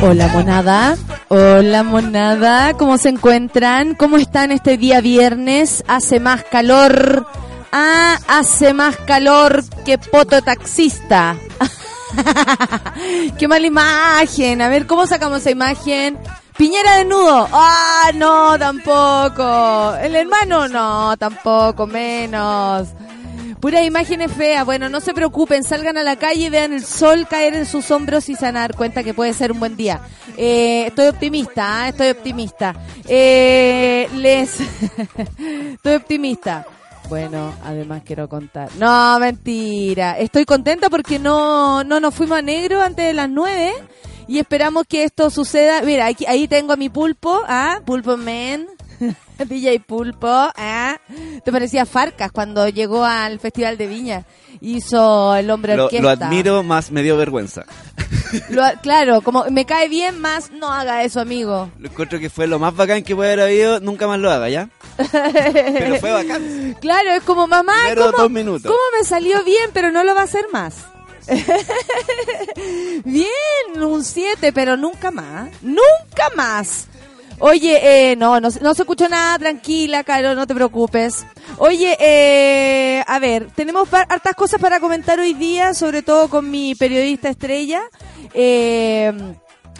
Hola monada, hola monada, ¿cómo se encuentran? ¿Cómo están este día viernes? Hace más calor, ah, hace más calor que poto taxista. Qué mala imagen, a ver, ¿cómo sacamos esa imagen? Piñera desnudo, ah, no, tampoco. El hermano, no, tampoco, menos. Puras imágenes feas. Bueno, no se preocupen, salgan a la calle y vean el sol caer en sus hombros y dar cuenta que puede ser un buen día. Eh, estoy optimista, ¿eh? estoy optimista. Eh, les. estoy optimista. Bueno, además quiero contar. No, mentira. Estoy contenta porque no, no nos fuimos a negro antes de las nueve y esperamos que esto suceda. Mira, aquí, ahí tengo a mi pulpo, ¿ah? Pulpo Man. DJ Pulpo, ¿eh? Te parecía Farcas cuando llegó al Festival de Viña. Hizo el hombre Lo, orquesta. lo admiro, más me dio vergüenza. Lo- claro, como me cae bien más, no haga eso, amigo. Lo encuentro que fue lo más bacán que puede haber habido, nunca más lo haga, ¿ya? Pero fue bacán. Claro, es como mamá, ¿cómo, dos minutos. ¿cómo me salió bien, pero no lo va a hacer más? bien, un 7, pero nunca más. Nunca más. Oye, eh, no, no, no se escuchó nada, tranquila, Caro, no te preocupes. Oye, eh, a ver, tenemos hartas cosas para comentar hoy día, sobre todo con mi periodista estrella. Eh,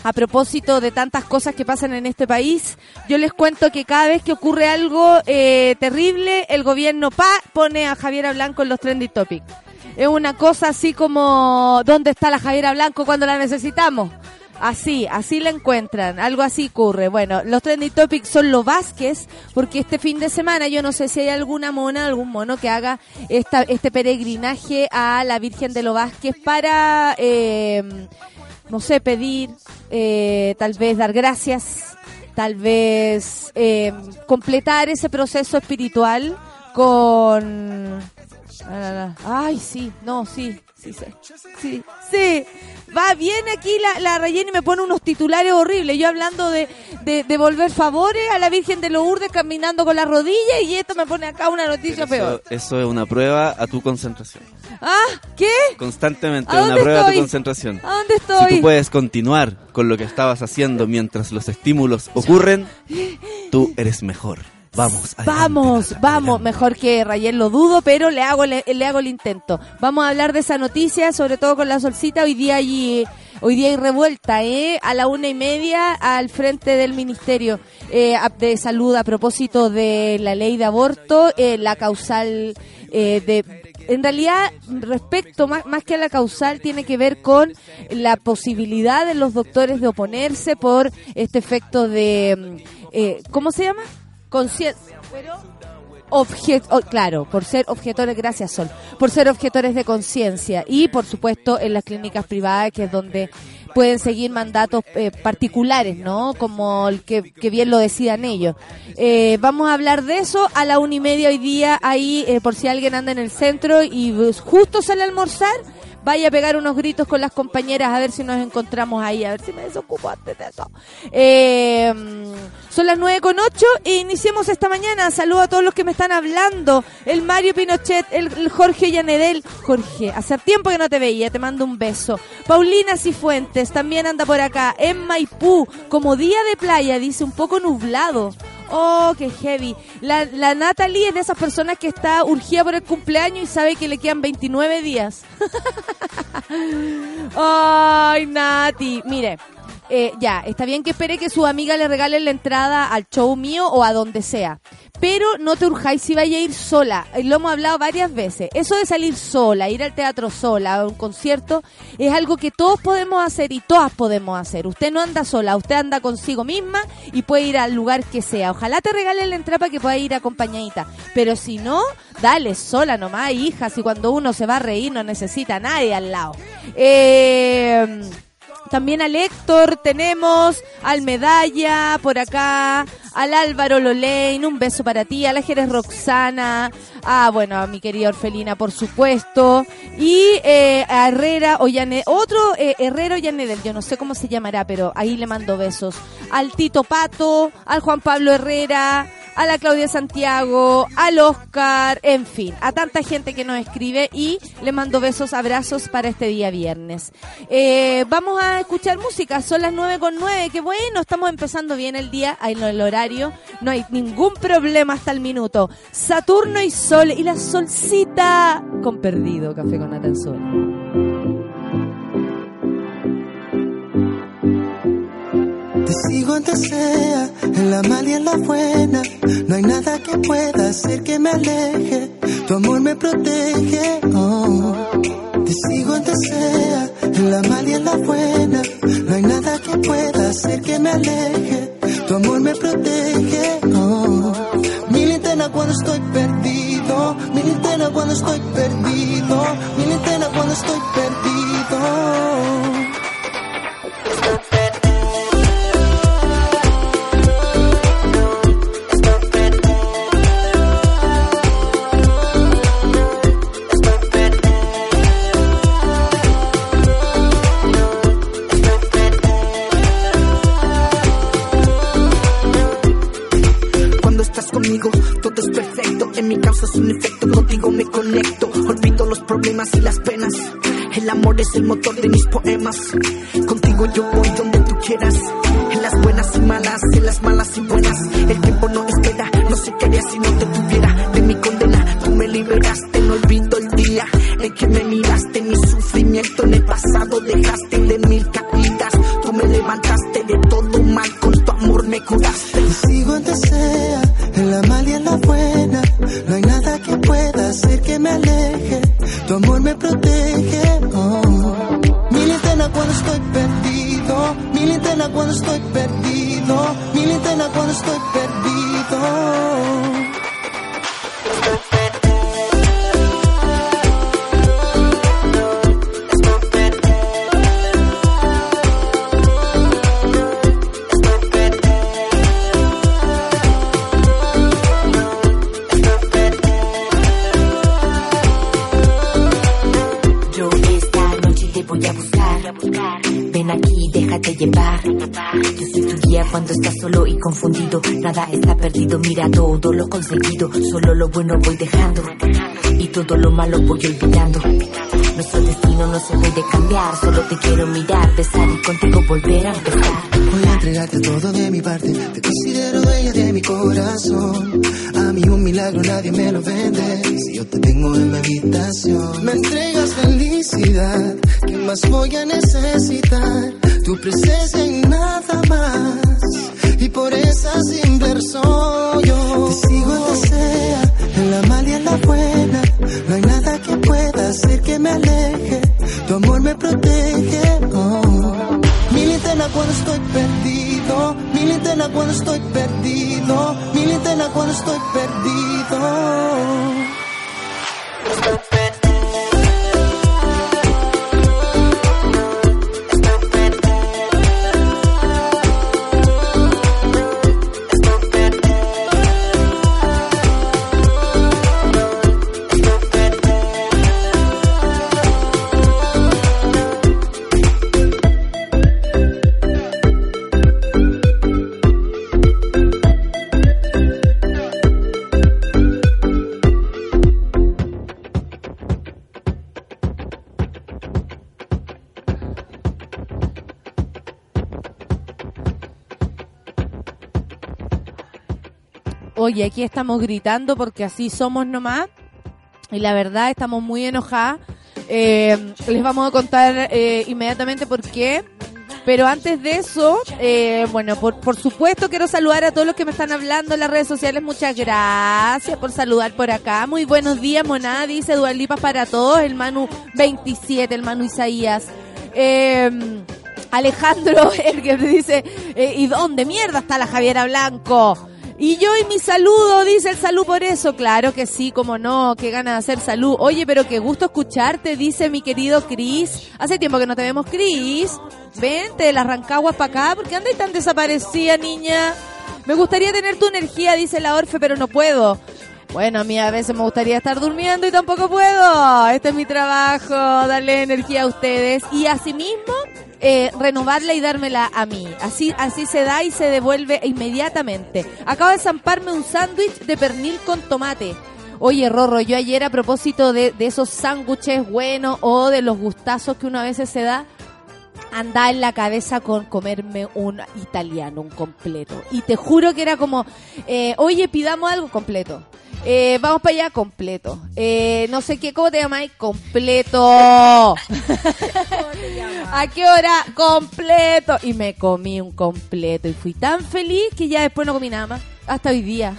a propósito de tantas cosas que pasan en este país, yo les cuento que cada vez que ocurre algo eh, terrible, el gobierno pa pone a Javiera Blanco en los trending topics. Es una cosa así como, ¿dónde está la Javiera Blanco cuando la necesitamos? Así, así la encuentran, algo así ocurre. Bueno, los trending topics son los Vázquez, porque este fin de semana yo no sé si hay alguna mona, algún mono que haga esta, este peregrinaje a la Virgen de los Vázquez para, eh, no sé, pedir, eh, tal vez dar gracias, tal vez eh, completar ese proceso espiritual con... Ay, sí, no, sí, sí, sí. Va bien aquí la, la Rayeni me pone unos titulares horribles. Yo hablando de, de, de volver favores a la Virgen de los Urdes caminando con las rodillas y esto me pone acá una noticia Eso, peor. eso es una prueba a tu concentración. Ah, ¿qué? Constantemente ¿A una prueba a tu estoy? concentración. ¿A dónde Si estoy? tú puedes continuar con lo que estabas haciendo mientras los estímulos ocurren, tú eres mejor. Vamos, adelante, Vamos, vamos, mejor que Rayel lo dudo, pero le hago le, le hago el intento. Vamos a hablar de esa noticia, sobre todo con la solcita. Hoy día hay, hoy día hay revuelta, ¿eh? A la una y media al frente del Ministerio eh, de Salud a propósito de la ley de aborto, eh, la causal eh, de en realidad, respecto más, más que a la causal, tiene que ver con la posibilidad de los doctores de oponerse por este efecto de, eh, ¿cómo se llama? Pero obje- oh, claro, por ser objetores, gracias Sol, por ser objetores de conciencia y por supuesto en las clínicas privadas que es donde pueden seguir mandatos eh, particulares, ¿no? Como el que, que bien lo decidan ellos. Eh, vamos a hablar de eso a la una y media hoy día ahí eh, por si alguien anda en el centro y pues, justo sale a almorzar. Vaya a pegar unos gritos con las compañeras a ver si nos encontramos ahí, a ver si me desocupo antes de eso. Eh, son las nueve con ocho e iniciemos esta mañana. Saludo a todos los que me están hablando. El Mario Pinochet, el, Jorge Llanedel. Jorge, hace tiempo que no te veía, te mando un beso. Paulina Cifuentes también anda por acá. En Maipú, como día de playa, dice un poco nublado. Oh, qué heavy. La, la Natalie es de esas personas que está urgida por el cumpleaños y sabe que le quedan 29 días. Ay, Nati. Mire, eh, ya, está bien que espere que su amiga le regale la entrada al show mío o a donde sea. Pero no te urjáis si vaya a ir sola. Lo hemos hablado varias veces. Eso de salir sola, ir al teatro sola, a un concierto, es algo que todos podemos hacer y todas podemos hacer. Usted no anda sola, usted anda consigo misma y puede ir al lugar que sea. Ojalá te regalen la entrada para que pueda ir acompañadita. Pero si no, dale sola nomás, hija. Si cuando uno se va a reír no necesita a nadie al lado. Eh, también al Héctor tenemos, al Medalla por acá, al Álvaro Lolein, un beso para ti, a la Jerez Roxana, ah, bueno, a mi querida Orfelina, por supuesto, y eh, a Herrera Ollane, otro eh, Herrera Ollanedel, yo no sé cómo se llamará, pero ahí le mando besos, al Tito Pato, al Juan Pablo Herrera, a la Claudia Santiago, al Oscar, en fin, a tanta gente que nos escribe y le mando besos, abrazos para este día viernes. Eh, vamos a escuchar música, son las nueve con nueve, que bueno, estamos empezando bien el día, en el horario, no hay ningún problema hasta el minuto. Saturno y Sol y la Solcita con Perdido, Café con Natanzuela. Te sigo donde sea, en la mala y en la buena. No hay nada que pueda hacer que me aleje. Tu amor me protege. Oh. Te sigo donde sea, en la mala y en la buena. No hay nada que pueda hacer que me aleje. Tu amor me protege. Oh. Mi linterna cuando estoy perdido. Mi linterna cuando estoy perdido. Mi linterna cuando estoy perdido. Todo es perfecto. En mi causa es un efecto, contigo me conecto. Olvido los problemas y las penas. El amor es el motor de mis poemas. Contigo yo voy donde tú quieras. En las buenas y malas, en las malas y buenas. El tiempo no espera, no sé qué haría si no te tuviera. De mi condena, tú me liberaste. No olvido el día en que me miraste. Mi sufrimiento en el pasado dejaste de mil cuando estoy perdido. Mi linterna cuando estoy perdido. Confundido. Nada está perdido, mira todo lo conseguido. Solo lo bueno voy dejando. Y todo lo malo voy olvidando. Nuestro destino no se puede cambiar. Solo te quiero mirar, besar y contigo volver a empezar. Voy a entregarte todo de mi parte. Te considero dueña de mi corazón. A mí un milagro nadie me lo vende. Si yo te tengo en mi habitación, me entregas felicidad. ¿Qué más voy a necesitar? Tu presencia y nada más. Por esa simple razón yo te sigo donde sea, en la mala y en la buena. No hay nada que pueda hacer que me aleje. Tu amor me protege. Oh. Mi linterna cuando estoy perdido, mi linterna cuando estoy perdido, mi linterna cuando estoy perdido. Oye, aquí estamos gritando porque así somos nomás. Y la verdad, estamos muy enojadas. Eh, les vamos a contar eh, inmediatamente por qué. Pero antes de eso, eh, bueno, por, por supuesto quiero saludar a todos los que me están hablando en las redes sociales. Muchas gracias por saludar por acá. Muy buenos días, monada, dice Dualipas para todos. El Manu 27, el Manu Isaías. Eh, Alejandro Erger dice, ¿y dónde mierda está la Javiera Blanco? Y yo y mi saludo, dice el salud por eso. Claro que sí, como no, qué gana de hacer salud. Oye, pero qué gusto escucharte, dice mi querido Cris. Hace tiempo que no te vemos, Cris. Vente de las Rancaguas para acá, ¿por qué andas tan desaparecida, niña? Me gustaría tener tu energía, dice la Orfe, pero no puedo. Bueno, a mí a veces me gustaría estar durmiendo y tampoco puedo. Este es mi trabajo, darle energía a ustedes. Y asimismo, eh, renovarla y dármela a mí. Así, así se da y se devuelve inmediatamente. Acabo de zamparme un sándwich de pernil con tomate. Oye, Rorro, yo ayer a propósito de, de esos sándwiches buenos o de los gustazos que uno a veces se da, andaba en la cabeza con comerme un italiano, un completo. Y te juro que era como, eh, oye, pidamos algo completo. Eh, vamos para allá, completo. Eh, no sé qué, ¿cómo te llamáis? Completo. ¿A qué hora? Completo. Y me comí un completo y fui tan feliz que ya después no comí nada más. Hasta hoy día.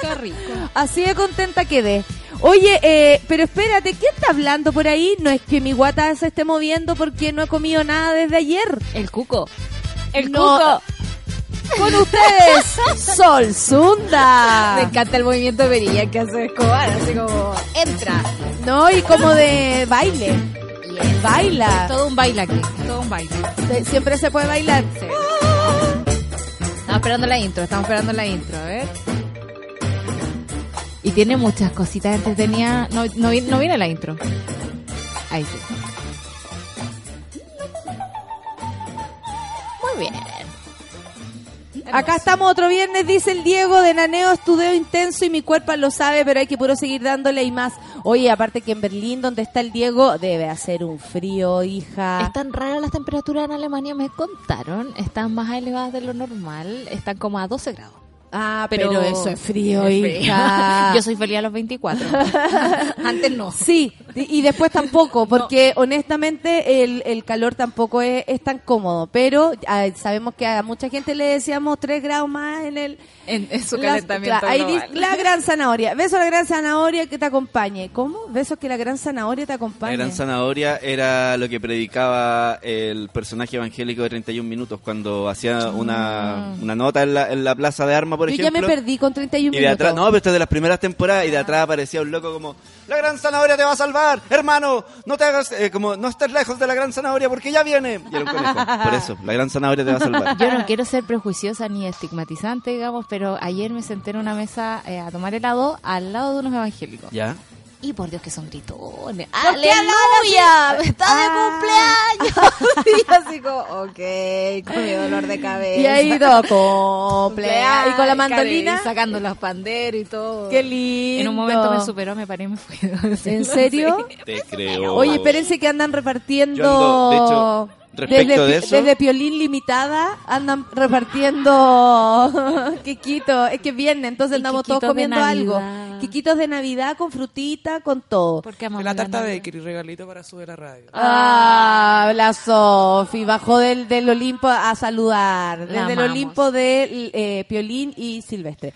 Qué rico. Así de contenta quedé. Oye, eh, pero espérate, ¿quién está hablando por ahí? No es que mi guata se esté moviendo porque no he comido nada desde ayer. El cuco. El No. cuco. Con ustedes, Sol Zunda. Me encanta el movimiento de perilla que hace Escobar, así como entra. No, y como de baile. Baila. Todo un baile aquí, todo un baile. Siempre se puede bailar. Estamos esperando la intro, estamos esperando la intro, a ver. Y tiene muchas cositas entretenidas. No, no, no viene la intro. Ahí sí. Muy bien. Acá estamos otro viernes, dice el Diego, de Naneo, estudio intenso y mi cuerpo lo sabe, pero hay que puro seguir dándole y más. Oye, aparte que en Berlín, donde está el Diego, debe hacer un frío, hija. Están raras las temperaturas en Alemania, me contaron. Están más elevadas de lo normal. Están como a 12 grados. Ah, Pero, pero, eso es frío, Es frío. hija. Yo soy feliz a los 24. Antes no. Sí, y después tampoco, porque honestamente el, el calor tampoco es, es tan cómodo, pero ah, sabemos que a mucha gente le decíamos 3 grados más en el... En, en su calentamiento global. dice, la gran zanahoria. Beso a la gran zanahoria que te acompañe. ¿Cómo? Besos que la gran zanahoria te La acompañe. gran zanahoria era lo que predicaba el personaje evangélico de 31 minutos cuando hacía una, una nota en la, en la plaza de armas, por. Yo ejemplo. ya me perdí con 31 Y de atrás, minutos. no, pero esto es de las primeras temporadas y de atrás aparecía un loco como, la gran zanahoria te va a salvar, hermano, no te hagas, eh, como, no estés lejos de la gran zanahoria porque ya viene. Y era un conejo. Por eso, la gran zanahoria te va a salvar. Yo no quiero ser prejuiciosa ni estigmatizante, digamos, pero ayer me senté en una mesa eh, a tomar helado al lado de unos evangélicos. ¿Ya? Y por Dios que son gritones. ¿Por qué ¡Aleluya! ¡Está Ah. de cumpleaños! y así como, ok, con mi dolor de cabeza. Y ahí todo, cumpleaños. Y con la mandolina. Y sacando los panderos y todo. Qué lindo. En un momento me superó, me paré y me fui. ¿En serio? Te creo. Oye, espérense que andan repartiendo. Yo ando, de hecho, respecto desde, de Pi- eso- desde Piolín Limitada andan repartiendo Quiquito. Es que viene, entonces Y andamos todos de comiendo algo. Quiquitos de Navidad con frutita, con todo. Porque amamos La tarta Navidad. Baker y regalito para subir la radio. Ah, la Sofi bajó del, del Olimpo a saludar. La Desde el. Olimpo de eh, Piolín y Silvestre.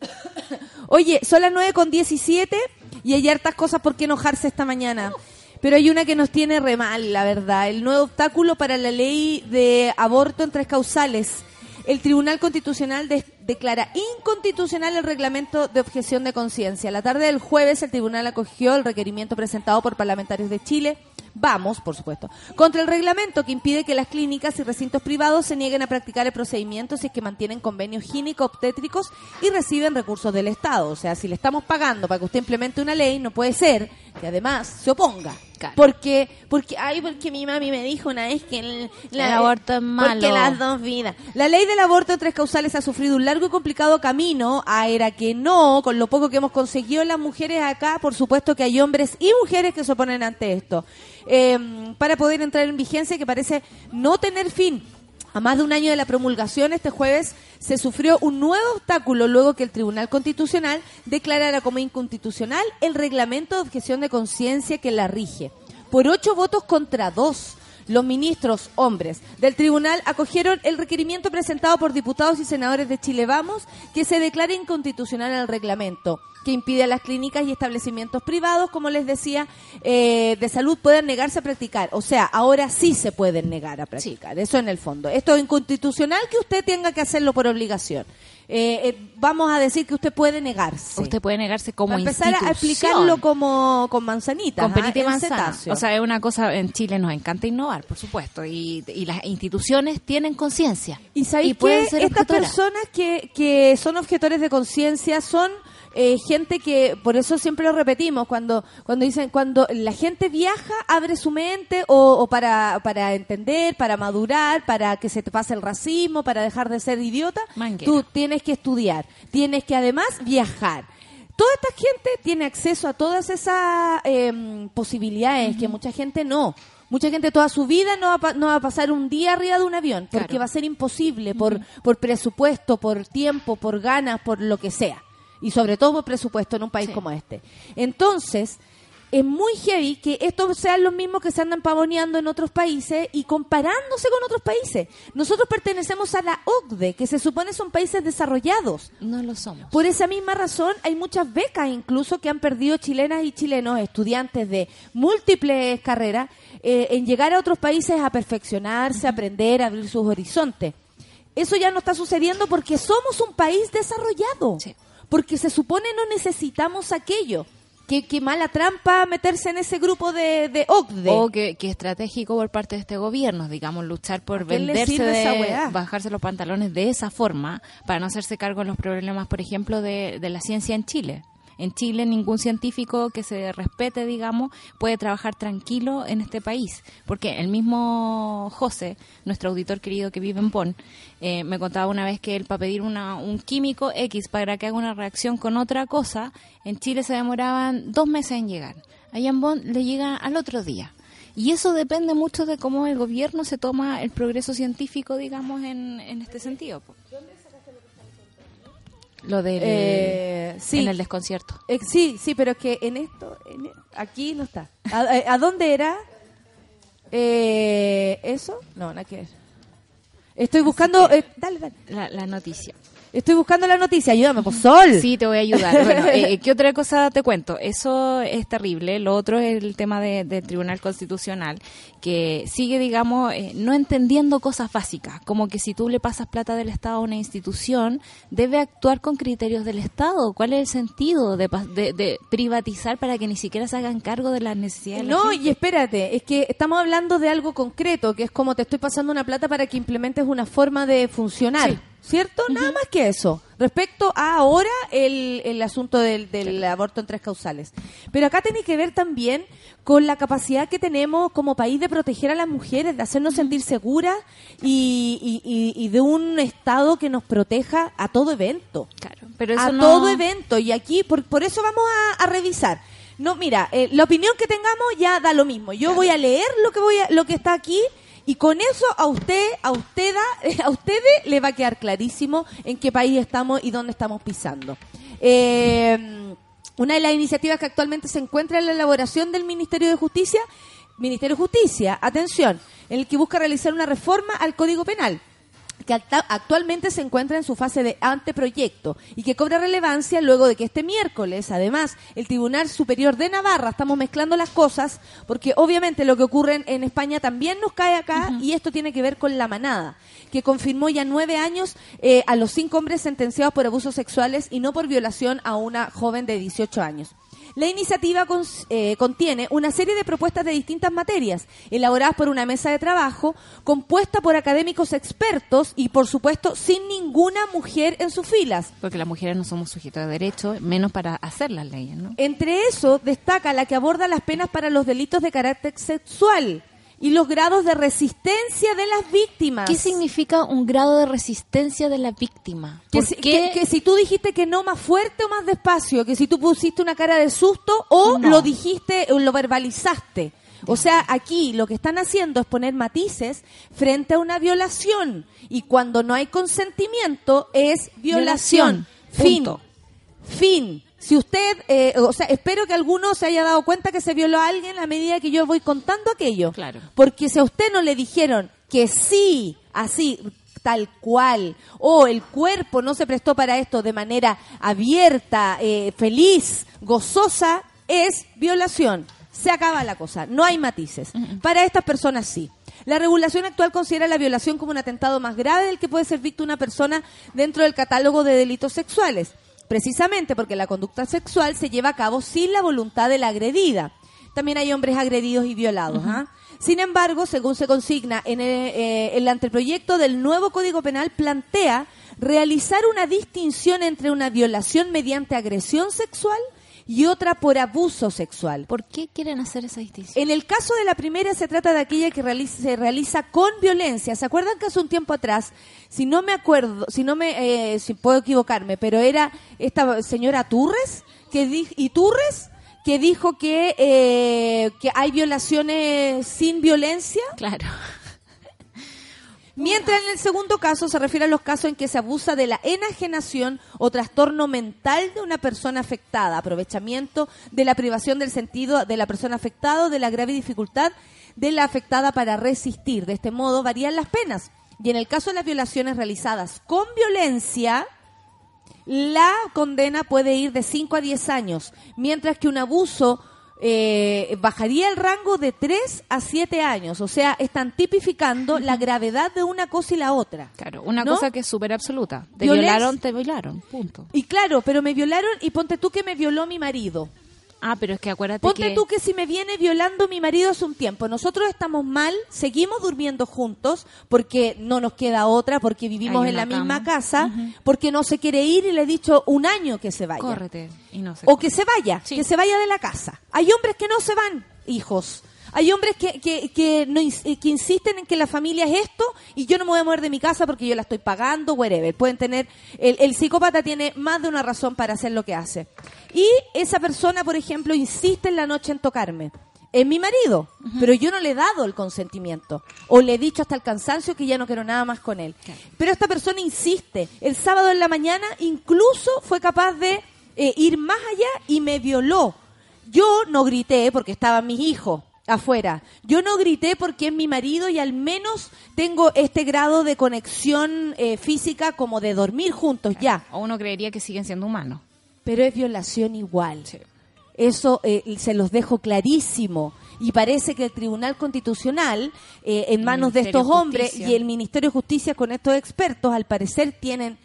Oye, son las 9 con 17 y hay hartas cosas por qué enojarse esta mañana. Pero hay una que nos tiene re mal, la verdad. El nuevo obstáculo para la ley de aborto en tres causales. El Tribunal Constitucional de- declara inconstitucional el reglamento de objeción de conciencia. La tarde del jueves el tribunal acogió el requerimiento presentado por parlamentarios de Chile. Vamos, por supuesto, contra el reglamento que impide que las clínicas y recintos privados se nieguen a practicar el procedimiento si es que mantienen convenios gínico-obstétricos y reciben recursos del Estado. O sea, si le estamos pagando para que usted implemente una ley, no puede ser que además se oponga. Claro. Porque, porque, ay, porque mi mami me dijo una vez que el, El aborto es malo. Porque las dos vidas. La ley del aborto en tres causales ha sufrido un largo y complicado camino. A era que no, con lo poco que hemos conseguido las mujeres acá, por supuesto que hay hombres y mujeres que se oponen ante esto. Eh, para poder entrar en vigencia que parece no tener fin. A más de un año de la promulgación, este jueves se sufrió un nuevo obstáculo luego que el Tribunal Constitucional declarara como inconstitucional el reglamento de objeción de conciencia que la rige. Por ocho votos contra dos. Los ministros hombres del tribunal acogieron el requerimiento presentado por diputados y senadores de Chile Vamos que se declare inconstitucional el reglamento que impide a las clínicas y establecimientos privados, como les decía, eh, de salud puedan negarse a practicar. O sea, ahora sí se pueden negar a practicar. Eso en el fondo. Esto es inconstitucional que usted tenga que hacerlo por obligación. Eh, eh, vamos a decir que usted puede negarse. Usted puede negarse como Para empezar a explicarlo como con manzanitas. con ¿ah? perita y manzana. O sea, es una cosa, en Chile nos encanta innovar, por supuesto, y, y las instituciones tienen conciencia. Y sabéis pueden que ser estas personas que, que son objetores de conciencia son eh, gente que, por eso siempre lo repetimos, cuando, cuando dicen, cuando la gente viaja, abre su mente o, o para, para entender, para madurar, para que se te pase el racismo, para dejar de ser idiota, Manguera. tú tienes que estudiar, tienes que además viajar. Toda esta gente tiene acceso a todas esas em, posibilidades que mucha gente no. Mucha gente toda su vida no va, no va a pasar un día arriba de un avión porque Claro. va a ser imposible por, por presupuesto, por tiempo, por ganas, por lo que sea. Y sobre todo por presupuesto en un país Sí. como este. Entonces, es muy heavy que estos sean los mismos que se andan pavoneando en otros países y comparándose con otros países. Nosotros pertenecemos a la OCDE, que se supone son países desarrollados. No lo somos. Por esa misma razón hay muchas becas incluso que han perdido chilenas y chilenos, estudiantes de múltiples carreras, eh, en llegar a otros países a perfeccionarse, a aprender, a abrir sus horizontes. Eso ya no está sucediendo porque somos un país desarrollado. Sí. Porque se supone no necesitamos aquello. Qué, qué mala trampa meterse en ese grupo de, de OCDE. O que, que estratégico por parte de este gobierno, digamos, luchar por ¿A quién le venderse, esa de, weá? bajarse los pantalones de esa forma, para no hacerse cargo de los problemas, por ejemplo, de, de la ciencia en Chile. En Chile ningún científico que se respete, digamos, puede trabajar tranquilo en este país, porque el mismo José, nuestro auditor querido que vive en Bonn, eh, me contaba una vez que él para pedir una, un químico X para que haga una reacción con otra cosa, en Chile se demoraban dos meses en llegar. Allá en Bonn le llega al otro día. Y eso depende mucho de cómo el gobierno se toma el progreso científico, digamos, en, en este sentido. Lo del Eh, sí. en el desconcierto. Eh, sí, sí, pero es que en esto, en e- aquí no está. ¿A, a- a dónde era? Eh, ¿Eso? No, nada que ver. Estoy buscando... eh, dale, dale. La, la noticia. Estoy buscando la noticia. Ayúdame, por sol. Sí, te voy a ayudar. Bueno, eh, ¿qué otra cosa te cuento? Eso es terrible. Lo otro es el tema de- del Tribunal Constitucional, que sigue, digamos, eh, no entendiendo cosas básicas, como que si tú le pasas plata del Estado a una institución, debe actuar con criterios del Estado. ¿Cuál es el sentido de, de- de privatizar para que ni siquiera se hagan cargo de las necesidades de la No, gente? y espérate, es que estamos hablando de algo concreto, que es como te estoy pasando una plata para que implementes una forma de funcionar. Sí. ¿Cierto? Nada más que eso. Respecto a ahora el, el asunto del, del aborto en tres causales. Pero acá tiene que ver también con la capacidad que tenemos como país de proteger a las mujeres, de hacernos sentir seguras y, y- y- y de un Estado que nos proteja a todo evento. Claro, pero eso a no- todo evento. Y aquí por, por eso vamos a, a revisar. No mira eh, la opinión que tengamos ya da lo mismo. Yo voy a leer lo que voy a, lo que está aquí y con eso a usted a usted a ustedes le va a quedar clarísimo en qué país estamos y dónde estamos pisando. Eh, una de las iniciativas que actualmente se encuentra en la elaboración del Ministerio de Justicia Ministerio de Justicia atención en el que busca realizar una reforma al Código Penal que actualmente se encuentra en su fase de anteproyecto y que cobra relevancia luego de que este miércoles, además, el Tribunal Superior de Navarra, estamos mezclando las cosas, porque obviamente lo que ocurre en, en España también nos cae acá y esto tiene que ver con la manada, que confirmó ya nueve años eh, a los cinco hombres sentenciados por abusos sexuales y no por violación a una joven de 18 años. La iniciativa eh, contiene una serie de propuestas de distintas materias, elaboradas por una mesa de trabajo, compuesta por académicos expertos y, por supuesto, sin ninguna mujer en sus filas. Porque las mujeres no somos sujetos de derecho, menos para hacer las leyes, ¿no? Entre eso destaca la que aborda las penas para los delitos de carácter sexual y los grados de resistencia de las víctimas. ¿Qué significa un grado de resistencia de la víctima? Que ¿Por si, qué? que- que si tú dijiste que no más fuerte o más despacio, que si tú pusiste una cara de susto o No. lo dijiste o lo verbalizaste. O sea, aquí lo que están haciendo es poner matices frente a una violación. Y cuando no hay consentimiento es violación. Violación. Fin. Punto. Fin. Si usted, eh, o sea, espero que alguno se haya dado cuenta que se violó a alguien a medida que yo voy contando aquello. Claro. Porque si a usted no le dijeron que sí, así, tal cual, o el cuerpo no se prestó para esto de manera abierta, eh, feliz, gozosa, es violación. Se acaba la cosa, no hay matices. Para estas personas sí. La regulación actual considera la violación como un atentado más grave del que puede ser víctima una persona dentro del catálogo de delitos sexuales, precisamente porque la conducta sexual se lleva a cabo sin la voluntad de la agredida. También hay hombres agredidos y violados. ¿ah? Sin embargo, según se consigna en el, eh, el anteproyecto del nuevo Código Penal, plantea realizar una distinción entre una violación mediante agresión sexual y otra por abuso sexual. ¿Por qué quieren hacer esa distinción? En el caso de la primera se trata de aquella que realiza- se realiza con violencia. ¿Se acuerdan que hace un tiempo atrás, si no me acuerdo, si no me, eh, si puedo equivocarme, pero era esta señora Turres que di- y Turres que dijo que eh, que hay violaciones sin violencia? Claro. Mientras en el segundo caso se refiere a los casos en que se abusa de la enajenación o trastorno mental de una persona afectada, aprovechamiento de la privación del sentido de la persona afectada o de la grave dificultad de la afectada para resistir. De este modo varían las penas. Y en el caso de las violaciones realizadas con violencia, la condena puede ir de 5 a 10 años, mientras que un abuso eh, bajaría el rango de 3 a 7 años. O sea, están tipificando la gravedad de una cosa y la otra. Claro, una ¿No? cosa que es súper absoluta. Te Violencia- violaron, te violaron. Punto. Y claro, pero me violaron y ponte tú que me violó mi marido. Ah, pero es que acuérdate Ponte que... tú que si me viene violando mi marido hace un tiempo, nosotros estamos mal, seguimos durmiendo juntos porque no nos queda otra, porque vivimos en la misma casa, porque no se quiere ir y le he dicho un año que se vaya. Córrete. Y no sé. O que se vaya, Sí. que se vaya de la casa. Hay hombres que no se van, hijos. Hay hombres que, que, que, no, eh, que insisten en que la familia es esto y yo no me voy a mover de mi casa porque yo la estoy pagando, whatever. Pueden tener, el, el psicópata tiene más de una razón para hacer lo que hace. Y esa persona, por ejemplo, insiste en la noche en tocarme. Es mi marido, pero yo no le he dado el consentimiento. O le he dicho hasta el cansancio que ya no quiero nada más con él. Pero esta persona insiste. El sábado en la mañana incluso fue capaz de eh, ir más allá y me violó. Yo no grité porque estaban mis hijos afuera. Yo no grité porque es mi marido y al menos tengo este grado de conexión eh, física como de dormir juntos ya. O uno creería que siguen siendo humanos. Pero es violación igual. Eso eh, se los dejo clarísimo. Y parece que el Tribunal Constitucional, eh, en manos de estos de hombres y el Ministerio de Justicia con estos expertos, al parecer tienen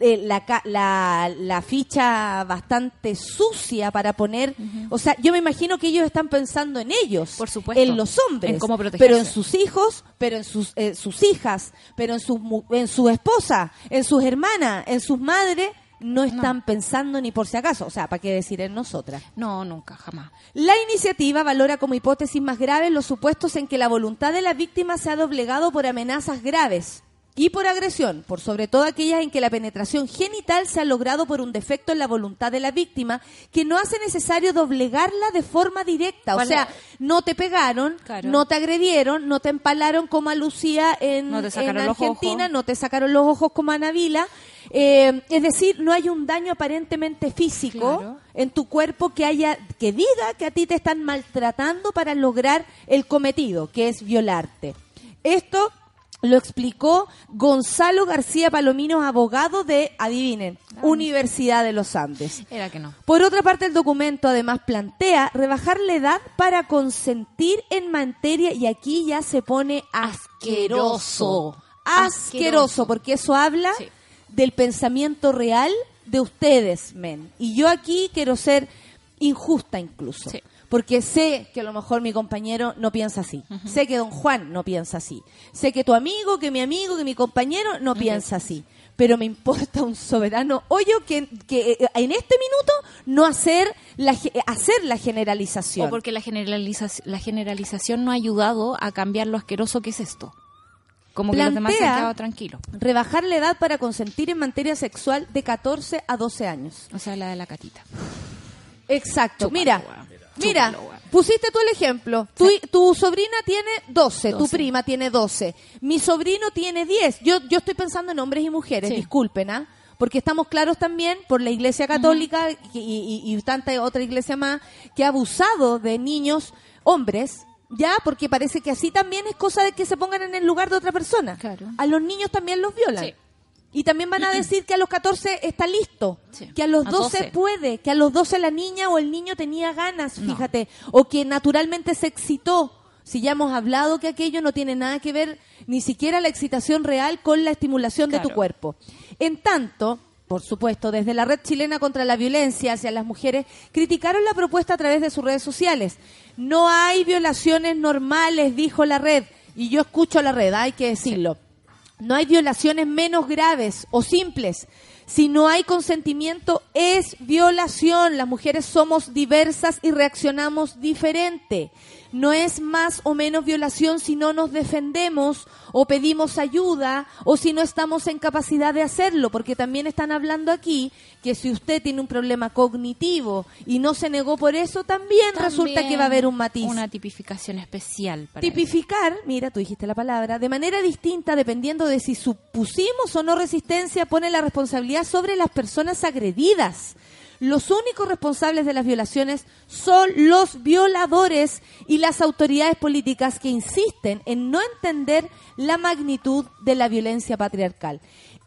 eh, la, la, la ficha bastante sucia para poner... O sea, yo me imagino que ellos están pensando en ellos. Por supuesto. En los hombres. En cómo protegerse. Pero en sus hijos, pero en sus, eh, sus hijas, pero en, sus, en su esposa, en sus hermanas, en sus madres, no están pensando ni por si acaso. O sea, ¿para qué decir en nosotras? No, nunca, jamás. La iniciativa valora como hipótesis más graves los supuestos en que la voluntad de la víctima se ha doblegado por amenazas graves y por agresión, por sobre todo aquellas en que la penetración genital se ha logrado por un defecto en la voluntad de la víctima que no hace necesario doblegarla de forma directa. O ¿Cuál sea, no te pegaron, Claro. no te agredieron, no te empalaron como a Lucía en, No Argentina, no te sacaron los ojos como a Navila. Eh, es decir, no hay un daño aparentemente físico Claro. en tu cuerpo que haya que diga que a ti te están maltratando para lograr el cometido, que es violarte. Esto lo explicó Gonzalo García Palomino, abogado de, adivinen, Universidad de los Andes. Era que no. Por otra parte, el documento además plantea rebajar la edad para consentir en materia, y aquí ya se pone asqueroso. Asqueroso, Asqueroso. porque eso habla Sí. del pensamiento real de ustedes, men. Y yo aquí quiero ser injusta incluso. Sí. Porque sé que a lo mejor mi compañero no piensa así. Sé que don Juan no piensa así. Sé que tu amigo, que mi amigo, que mi compañero no piensa así. Pero me importa un soberano hoyo que, que eh, en este minuto no hacer la, ge- hacer la generalización. O porque la, generaliza- la generalización no ha ayudado a cambiar lo asqueroso que es esto. Como que los demás se han quedado tranquilos. Rebajar la edad para consentir en materia sexual de 14 a 12 años. O sea, la de la catita. Exacto. Chúpalo, mira. Mira, pusiste tú el ejemplo. Tu, tu sobrina tiene 12, tu 12. prima tiene 12. Mi sobrino tiene 10. Yo, yo estoy pensando en hombres y mujeres, Sí. disculpen, ¿ah? porque estamos claros también por la Iglesia Católica y, y- y tanta otra iglesia más que ha abusado de niños, hombres, ya, porque parece que así también es cosa de que se pongan en el lugar de otra persona. Claro. A los niños también los violan. Sí. Y también van a decir que a los 14 está listo, Sí. que a los A 12, 12. puede, que a los 12 la niña o el niño tenía ganas, No. fíjate, o que naturalmente se excitó. Si ya hemos hablado que aquello no tiene nada que ver ni siquiera la excitación real con la estimulación de tu cuerpo. En tanto, por supuesto, desde la Red Chilena contra la Violencia hacia las Mujeres, criticaron la propuesta a través de sus redes sociales. No hay violaciones normales, dijo la red. Y yo escucho a la red, hay que decirlo. No hay violaciones menos graves o simples. Si no hay consentimiento, es violación. Las mujeres somos diversas y reaccionamos diferente. No es más o menos violación si no nos defendemos o pedimos ayuda o si no estamos en capacidad de hacerlo, porque también están hablando aquí que si usted tiene un problema cognitivo y no se negó por eso, también, resulta que va a haber un matiz. Una tipificación especial para eso. Tipificar, mira, tú dijiste la palabra, de manera distinta dependiendo de si supusimos o no resistencia, pone la responsabilidad sobre las personas agredidas. Los únicos responsables de las violaciones son los violadores y las autoridades políticas que insisten en no entender la magnitud de la violencia patriarcal.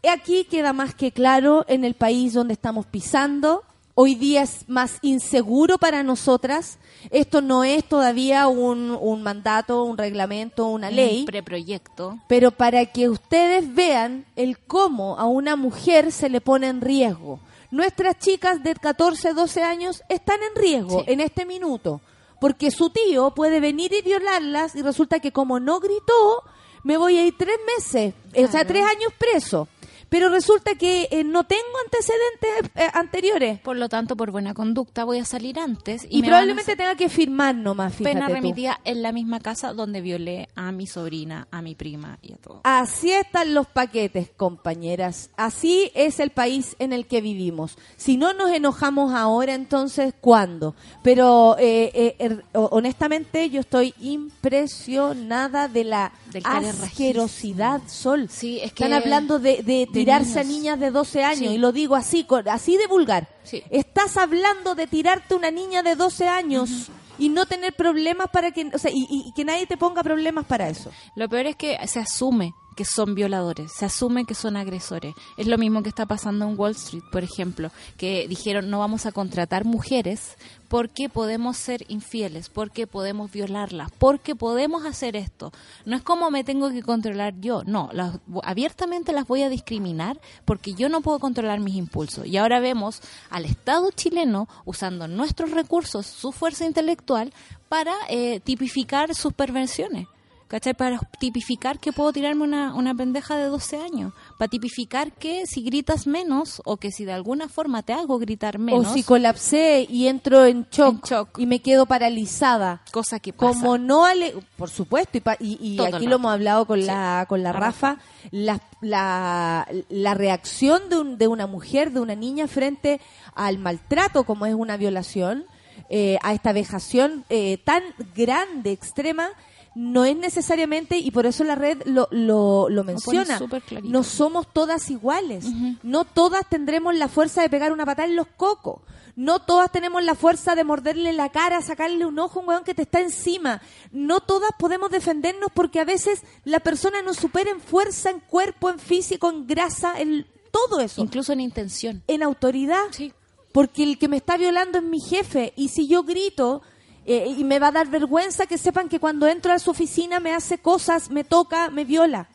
Aquí queda más que claro en el país donde estamos pisando, hoy día es más inseguro para nosotras. Esto no es todavía un, un mandato, un reglamento, una ley. Un preproyecto. Pero para que ustedes vean el cómo a una mujer se le pone en riesgo. Nuestras chicas de 14, 12 años están en riesgo Sí. en este minuto. Porque su tío puede venir y violarlas y resulta que como no gritó, me voy a ir tres meses, o sea, tres años preso. Pero resulta que eh, no tengo antecedentes eh, anteriores. Por lo tanto, por buena conducta voy a salir antes y, probablemente hacer tenga que firmar nomás, fíjate pena tú. remitida en la misma casa donde violé a mi sobrina, a mi prima y a todo. Así están los paquetes, compañeras. Así es el país en el que vivimos. Si no nos enojamos ahora, entonces, ¿cuándo? Pero eh, er- honestamente yo estoy impresionada de la Del asquerosidad, Sol. Sí, es que Están hablando de, de tirarse a niñas de 12 años, Sí. y lo digo así, así de vulgar. Sí. Estás hablando de tirarte una niña de 12 años y no tener problemas para que, o sea, y- y- y que nadie te ponga problemas para eso. Lo peor es que se asume que son violadores, se asume que son agresores. Es lo mismo que está pasando en Wall Street, por ejemplo, que dijeron no vamos a contratar mujeres porque podemos ser infieles, porque podemos violarlas, porque podemos hacer esto. No es como me tengo que controlar yo, no, las- abiertamente las voy a discriminar porque yo no puedo controlar mis impulsos. Y ahora vemos al Estado chileno usando nuestros recursos, su fuerza intelectual, para eh, tipificar sus perversiones. ¿Cachai? Para tipificar que puedo tirarme una, una pendeja de 12 años. Para tipificar que si gritas menos o que si de alguna forma te hago gritar menos. O si colapsé y entro en shock, En shock. y me quedo paralizada. cosa que pasa. Como no ale por supuesto, y, pa- y- y aquí lo hemos hablado con Sí. la con la La Rafa, la, la, la reacción de, un- de una mujer, de una niña frente al maltrato como es una violación, eh, a esta vejación eh, tan grande, extrema, no es necesariamente, y por eso la red lo, lo, lo menciona, no somos todas iguales, no todas tendremos la fuerza de pegar una patada en los cocos. No todas tenemos la fuerza de morderle la cara, sacarle un ojo a un weón que te está encima. No todas podemos defendernos porque a veces la persona nos supera en fuerza, en cuerpo, en físico, en grasa, en todo eso. Incluso en intención. en autoridad. Sí. Porque el que me está violando es mi jefe. Y si yo grito eh, y me va a dar vergüenza que sepan que cuando entro a su oficina me hace cosas, me toca, me viola.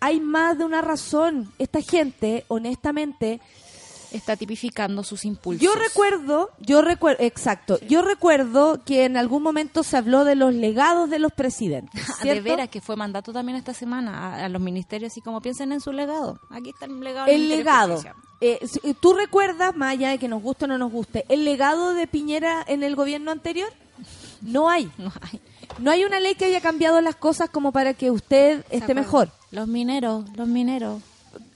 Hay más de una razón. Esta gente, honestamente, Está tipificando sus impulsos. yo recuerdo, yo recuerdo, exacto, yo recuerdo que en algún momento se habló de los legados de los presidentes. Ah, de ¿cierto? veras que fue mandato también esta semana a, a los ministerios y como piensen en su legado. Aquí está el legado. El legado. Eh, si- ¿Tú recuerdas, más allá de que nos guste o no nos guste, el legado de Piñera en el gobierno anterior? No hay. No hay. No hay una ley que haya cambiado las cosas como para que usted ¿Se esté mejor. Los mineros, los mineros.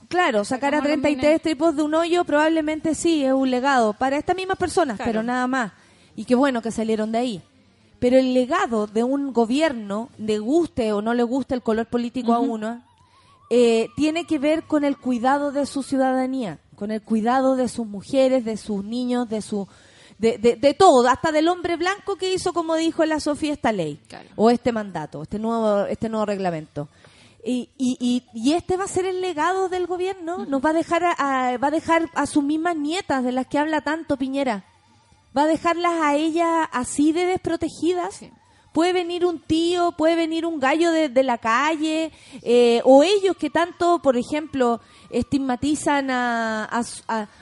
Claro, sacar a Sacamos los 33 mineros. tipos de un hoyo probablemente sí es un legado para estas mismas personas, Claro. pero nada más. Y qué bueno que salieron de ahí. Pero el legado de un gobierno, le guste o no le guste el color político a uno, eh, tiene que ver con el cuidado de su ciudadanía, con el cuidado de sus mujeres, de sus niños, de su de, de, de todo, hasta del hombre blanco que hizo, como dijo la Sofía, esta ley Claro. o este mandato, este nuevo, este nuevo reglamento. Y, y, y, este va a ser el legado del gobierno, nos va a dejar a, a- va a dejar a sus mismas nietas de las que habla tanto Piñera, va a dejarlas a ellas así de desprotegidas. Sí. Puede venir un tío, puede venir un gallo de, de la calle, eh, o ellos que tanto, por ejemplo, estigmatizan a,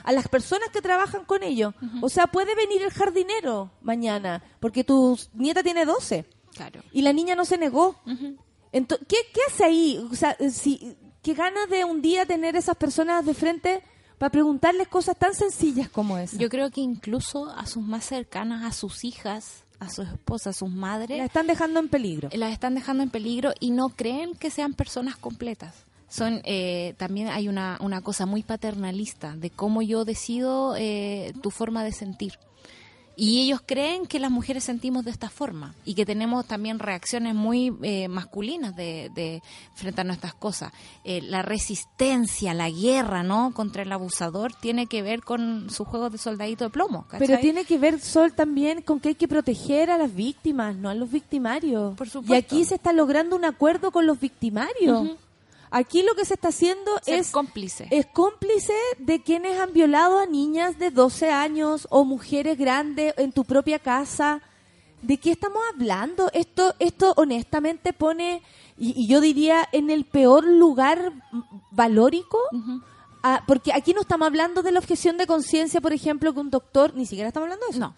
las personas que trabajan con ellos. O sea, puede venir el jardinero mañana, porque tu nieta tiene 12 Claro. y la niña no se negó. Ento- ¿qué, ¿Qué hace ahí? O sea, eh, si, ¿Qué ganas de un día tener esas personas de frente para preguntarles cosas tan sencillas como esa? Yo creo que incluso a sus más cercanas, a sus hijas, a sus esposas, a sus madres, La están dejando en peligro. las están dejando en peligro y no creen que sean personas completas. Son eh, también hay una, una cosa muy paternalista de cómo yo decido eh, tu forma de sentir. Y ellos creen que las mujeres sentimos de esta forma y que tenemos también reacciones muy eh, masculinas de, de frente a nuestras cosas. Eh, la resistencia, la guerra, ¿no? Contra el abusador tiene que ver con sus juegos de soldadito de plomo. Pero tiene que ver, Sol, también con que hay que proteger a las víctimas, no a los victimarios. Por supuesto. Y aquí se está logrando un acuerdo con los victimarios. Ujú. Aquí lo que se está haciendo Ser es cómplice. es cómplice de quienes han violado a niñas de 12 años o mujeres grandes en tu propia casa. ¿De qué estamos hablando? Esto, esto honestamente pone, y, y yo diría, en el peor lugar valórico, a- porque aquí no estamos hablando de la objeción de conciencia, por ejemplo, que un doctor, ni siquiera estamos hablando de eso, No.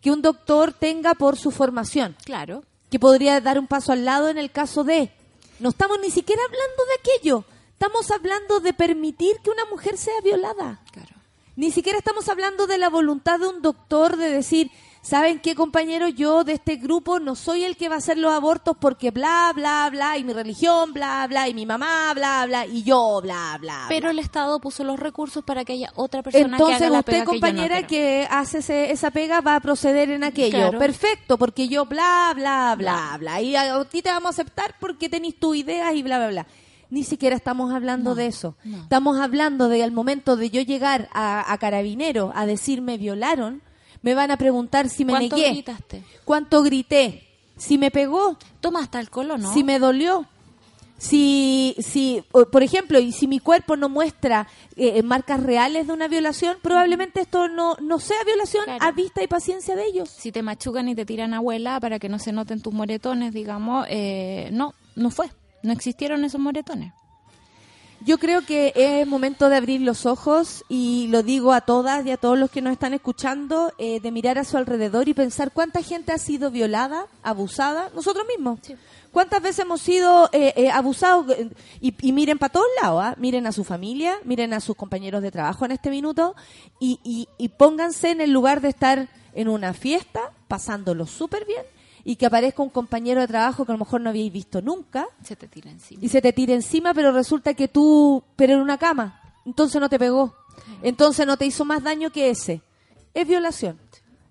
que un doctor tenga por su formación Claro. que podría dar un paso al lado en el caso de. No estamos ni siquiera hablando de aquello. Estamos hablando de permitir que una mujer sea violada. Claro. Ni siquiera estamos hablando de la voluntad de un doctor de decir, ¿saben qué, compañero? Yo de este grupo no soy el que va a hacer los abortos porque bla, bla, bla, y mi religión, bla, bla, y mi mamá, bla, bla, y yo, bla, bla. Pero bla". el Estado puso los recursos para que haya otra persona que Entonces haga la usted, compañera, que, no que, hace ese- esa pega va a proceder en aquello. Claro. Perfecto, porque yo bla, bla, bla, bla. Y a ti te vamos a aceptar porque tenés tus ideas y bla, bla, bla. Ni siquiera estamos hablando de eso. no. Estamos hablando de al momento de yo llegar a, a carabinero a decir me violaron, me van a preguntar si me ¿Cuánto negué, gritaste? cuánto grité, si me pegó, ¿Tomaste alcohol o no? si me dolió. Si, si, por ejemplo, y si mi cuerpo no muestra eh, marcas reales de una violación, probablemente esto no, no sea violación Claro. a vista y paciencia de ellos. Si te machucan y te tiran abuela para que no se noten tus moretones, digamos, eh, no, no fue. No existieron esos moretones. Yo creo que es momento de abrir los ojos y lo digo a todas y a todos los que nos están escuchando, eh, de mirar a su alrededor y pensar cuánta gente ha sido violada, abusada, nosotros mismos. ¿Cuántas veces hemos sido eh, eh, abusados? Y, y miren para todos lados, ¿ah? miren a su familia, miren a sus compañeros de trabajo en este minuto y, y, y pónganse en el lugar de estar en una fiesta, pasándolo súper bien y que aparezca un compañero de trabajo que a lo mejor no habíais visto nunca Se te tira encima. y se te tira encima, pero resulta que tú, pero en una cama, entonces no te pegó, entonces no te hizo más daño que ese. Es violación.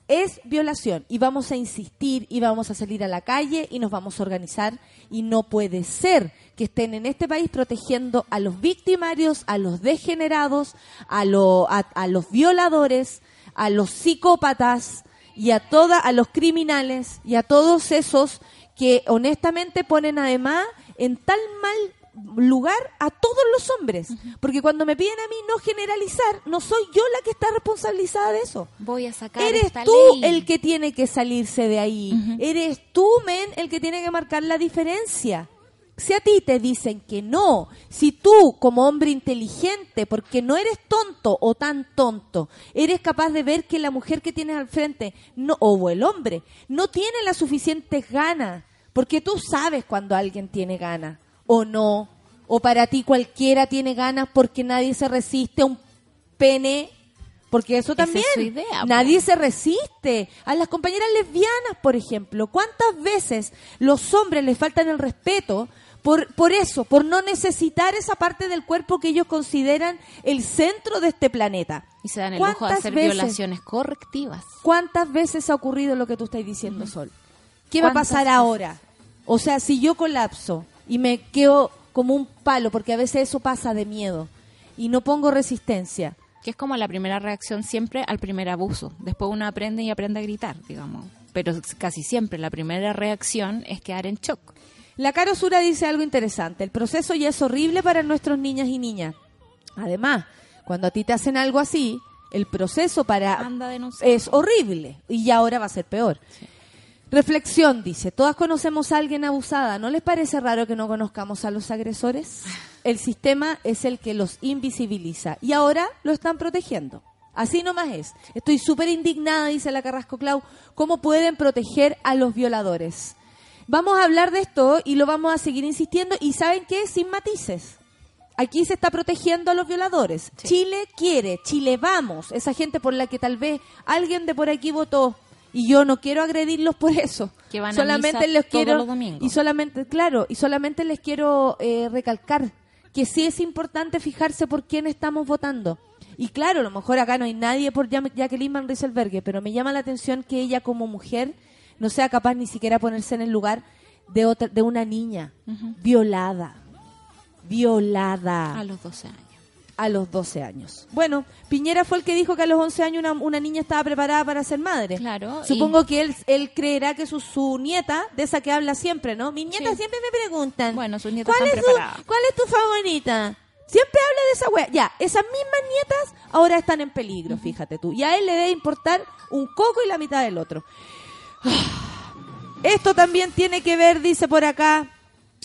Es violación y vamos a insistir y vamos a salir a la calle y nos vamos a organizar y no puede ser que estén en este país protegiendo a los victimarios, a los degenerados, a, lo- a, a los violadores, a los psicópatas y a toda, a los criminales y a todos esos que honestamente ponen además en tal mal lugar a todos los hombres. Porque cuando me piden a mí no generalizar, no soy yo la que está responsabilizada de eso. Voy a sacar Eres esta tú ley. el que tiene que salirse de ahí. Eres tú, men, el que tiene que marcar la diferencia. Si a ti te dicen que no, si tú como hombre inteligente, porque no eres tonto o tan tonto, eres capaz de ver que la mujer que tienes al frente, no, o el hombre, no tiene las suficientes ganas, porque tú sabes cuando alguien tiene ganas o no, o para ti cualquiera tiene ganas porque nadie se resiste a un pene, porque eso es también, idea, nadie se resiste. A las compañeras lesbianas, por ejemplo, ¿cuántas veces los hombres les faltan el respeto por, por eso, por no necesitar esa parte del cuerpo que ellos consideran el centro de este planeta? Y se dan el lujo de ¿Cuántas hacer veces? violaciones correctivas. ¿Cuántas veces ha ocurrido lo que tú estás diciendo, Sol? ¿Qué va a ¿Cuántas pasar veces? ahora? O sea, si yo colapso y me quedo como un palo, porque a veces eso pasa de miedo y no pongo resistencia. Que es como la primera reacción siempre al primer abuso. Después uno aprende y aprende a gritar, digamos. Pero casi siempre la primera reacción es quedar en shock. La Caro Sura dice algo interesante. El proceso ya es horrible para nuestros niñas y niñas. Además, cuando a ti te hacen algo así, el proceso para Anda es horrible y ya ahora va a ser peor. Reflexión dice, todas conocemos a alguien abusada, ¿no les parece raro que no conozcamos a los agresores? El sistema es el que los invisibiliza y ahora lo están protegiendo. Así nomás es. Estoy súper indignada, dice la Carrasco Clau, ¿cómo pueden proteger a los violadores? Vamos a hablar de esto y lo vamos a seguir insistiendo y ¿saben qué? Sin matices. Aquí se está protegiendo a los violadores. Chile quiere, Chile vamos, esa gente por la que tal vez alguien de por aquí votó y yo no quiero agredirlos por eso. Que van a solamente misa les todos quiero los domingos. y solamente claro y solamente les quiero eh, recalcar que sí es importante fijarse por quién estamos votando. Y claro, a lo mejor acá no hay nadie por Jacqueline Van Rieselberghe, pero me llama la atención que ella como mujer no sea capaz ni siquiera ponerse en el lugar de otra, de una niña violada, violada A los 12 años. a los 12 años. Bueno, Piñera fue el que dijo que a los 11 años una, una niña estaba preparada para ser madre. Claro, Supongo que él, él creerá que su, su nieta, de esa que habla siempre, ¿no? Mis nietas Sí. siempre me preguntan. Bueno, sus nietas ¿cuál están es tu-. ¿Cuál es tu favorita? Siempre habla de esa wea. Ya, esas mismas nietas ahora están en peligro, fíjate tú. Y a él le debe importar un coco y la mitad del otro. Esto también tiene que ver, dice por acá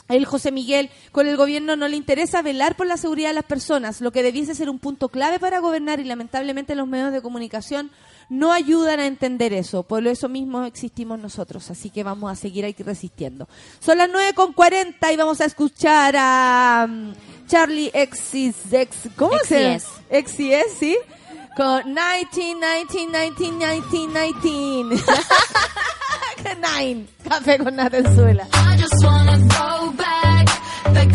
el José Miguel, con el gobierno no le interesa velar por la seguridad de las personas, lo que debiese ser un punto clave para gobernar y lamentablemente los medios de comunicación no ayudan a entender eso. Por eso mismo existimos nosotros, así que vamos a seguir aquí resistiendo. Son las 9 con 40 y vamos a escuchar a um, Charlie X's, X, ¿cómo se llama? XCS, sí. Con 19, 19, 19, 19. Nine. Café con Natenzuela. I just wanna go back, back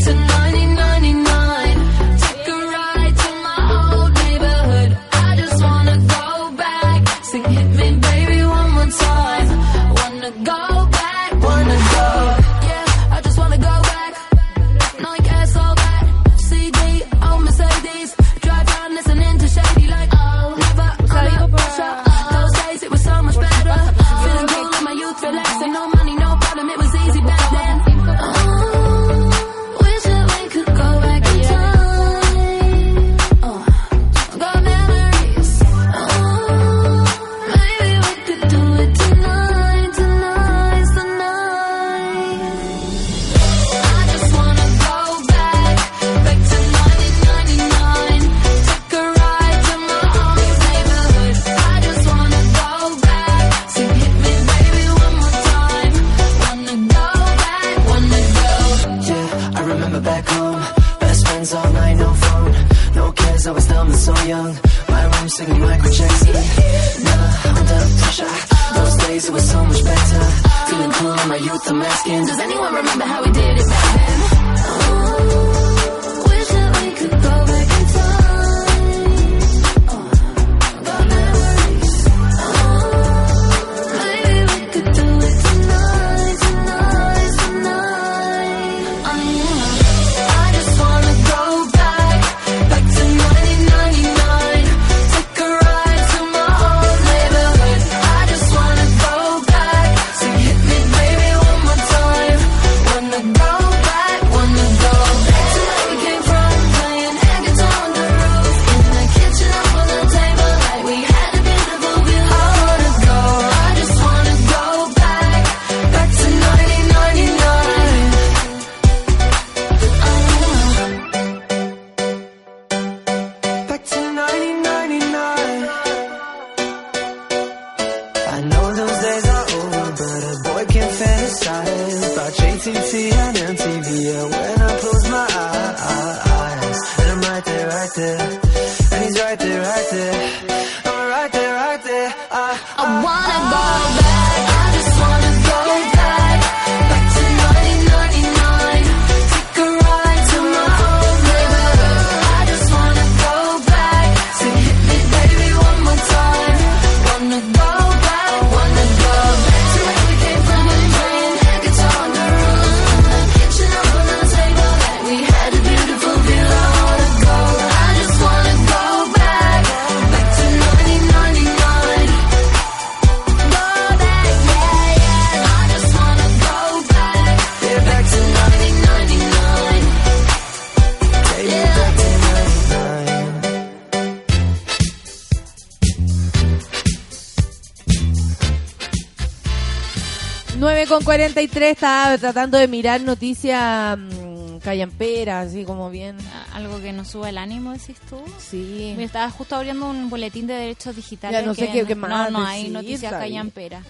43 estaba tratando de mirar noticias mm, callamperas, así como bien. Algo que nos suba el ánimo, decís tú. Sí. Me estaba justo abriendo un boletín de derechos digitales. Ya no sé que qué- qué no, más no hay noticias callamperas.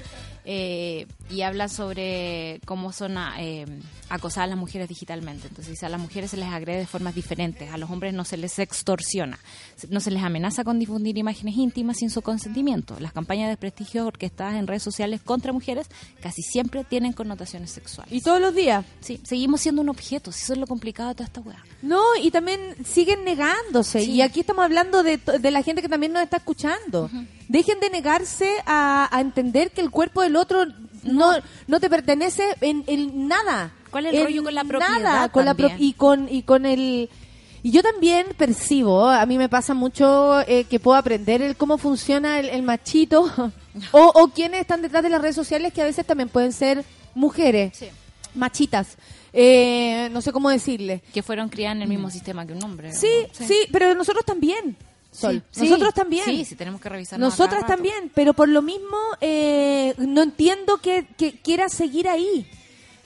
Eh, y habla sobre cómo son ah, eh, acosadas las mujeres digitalmente. Entonces, a las mujeres se les agrede de formas diferentes, a los hombres no se les extorsiona, no se les amenaza con difundir imágenes íntimas sin su consentimiento. Las campañas de desprestigio orquestadas en redes sociales contra mujeres casi siempre tienen connotaciones sexuales. Y todos los días. Sí, seguimos siendo un objeto, si eso es lo complicado de toda esta weá. No, y también siguen negándose. Sí. Y aquí estamos hablando de, de la gente que también nos está escuchando. Dejen de negarse a, a entender que el cuerpo del otro no, no te pertenece en, en nada. ¿Cuál es el En rollo con la propiedad Nada, con la pro- y con y con el y yo también percibo, a mí me pasa mucho eh, que puedo aprender el cómo funciona el, el machito o, o quienes están detrás de las redes sociales que a veces también pueden ser mujeres, Sí. machitas, eh, no sé cómo decirle. Que fueron criadas en el mismo sistema que un hombre. Sí, ¿no? sí, pero nosotros también. Sol. Sí, nosotros también. Sí, sí, tenemos que revisar. Nosotras también, pero por lo mismo eh, no entiendo que, que quiera seguir ahí.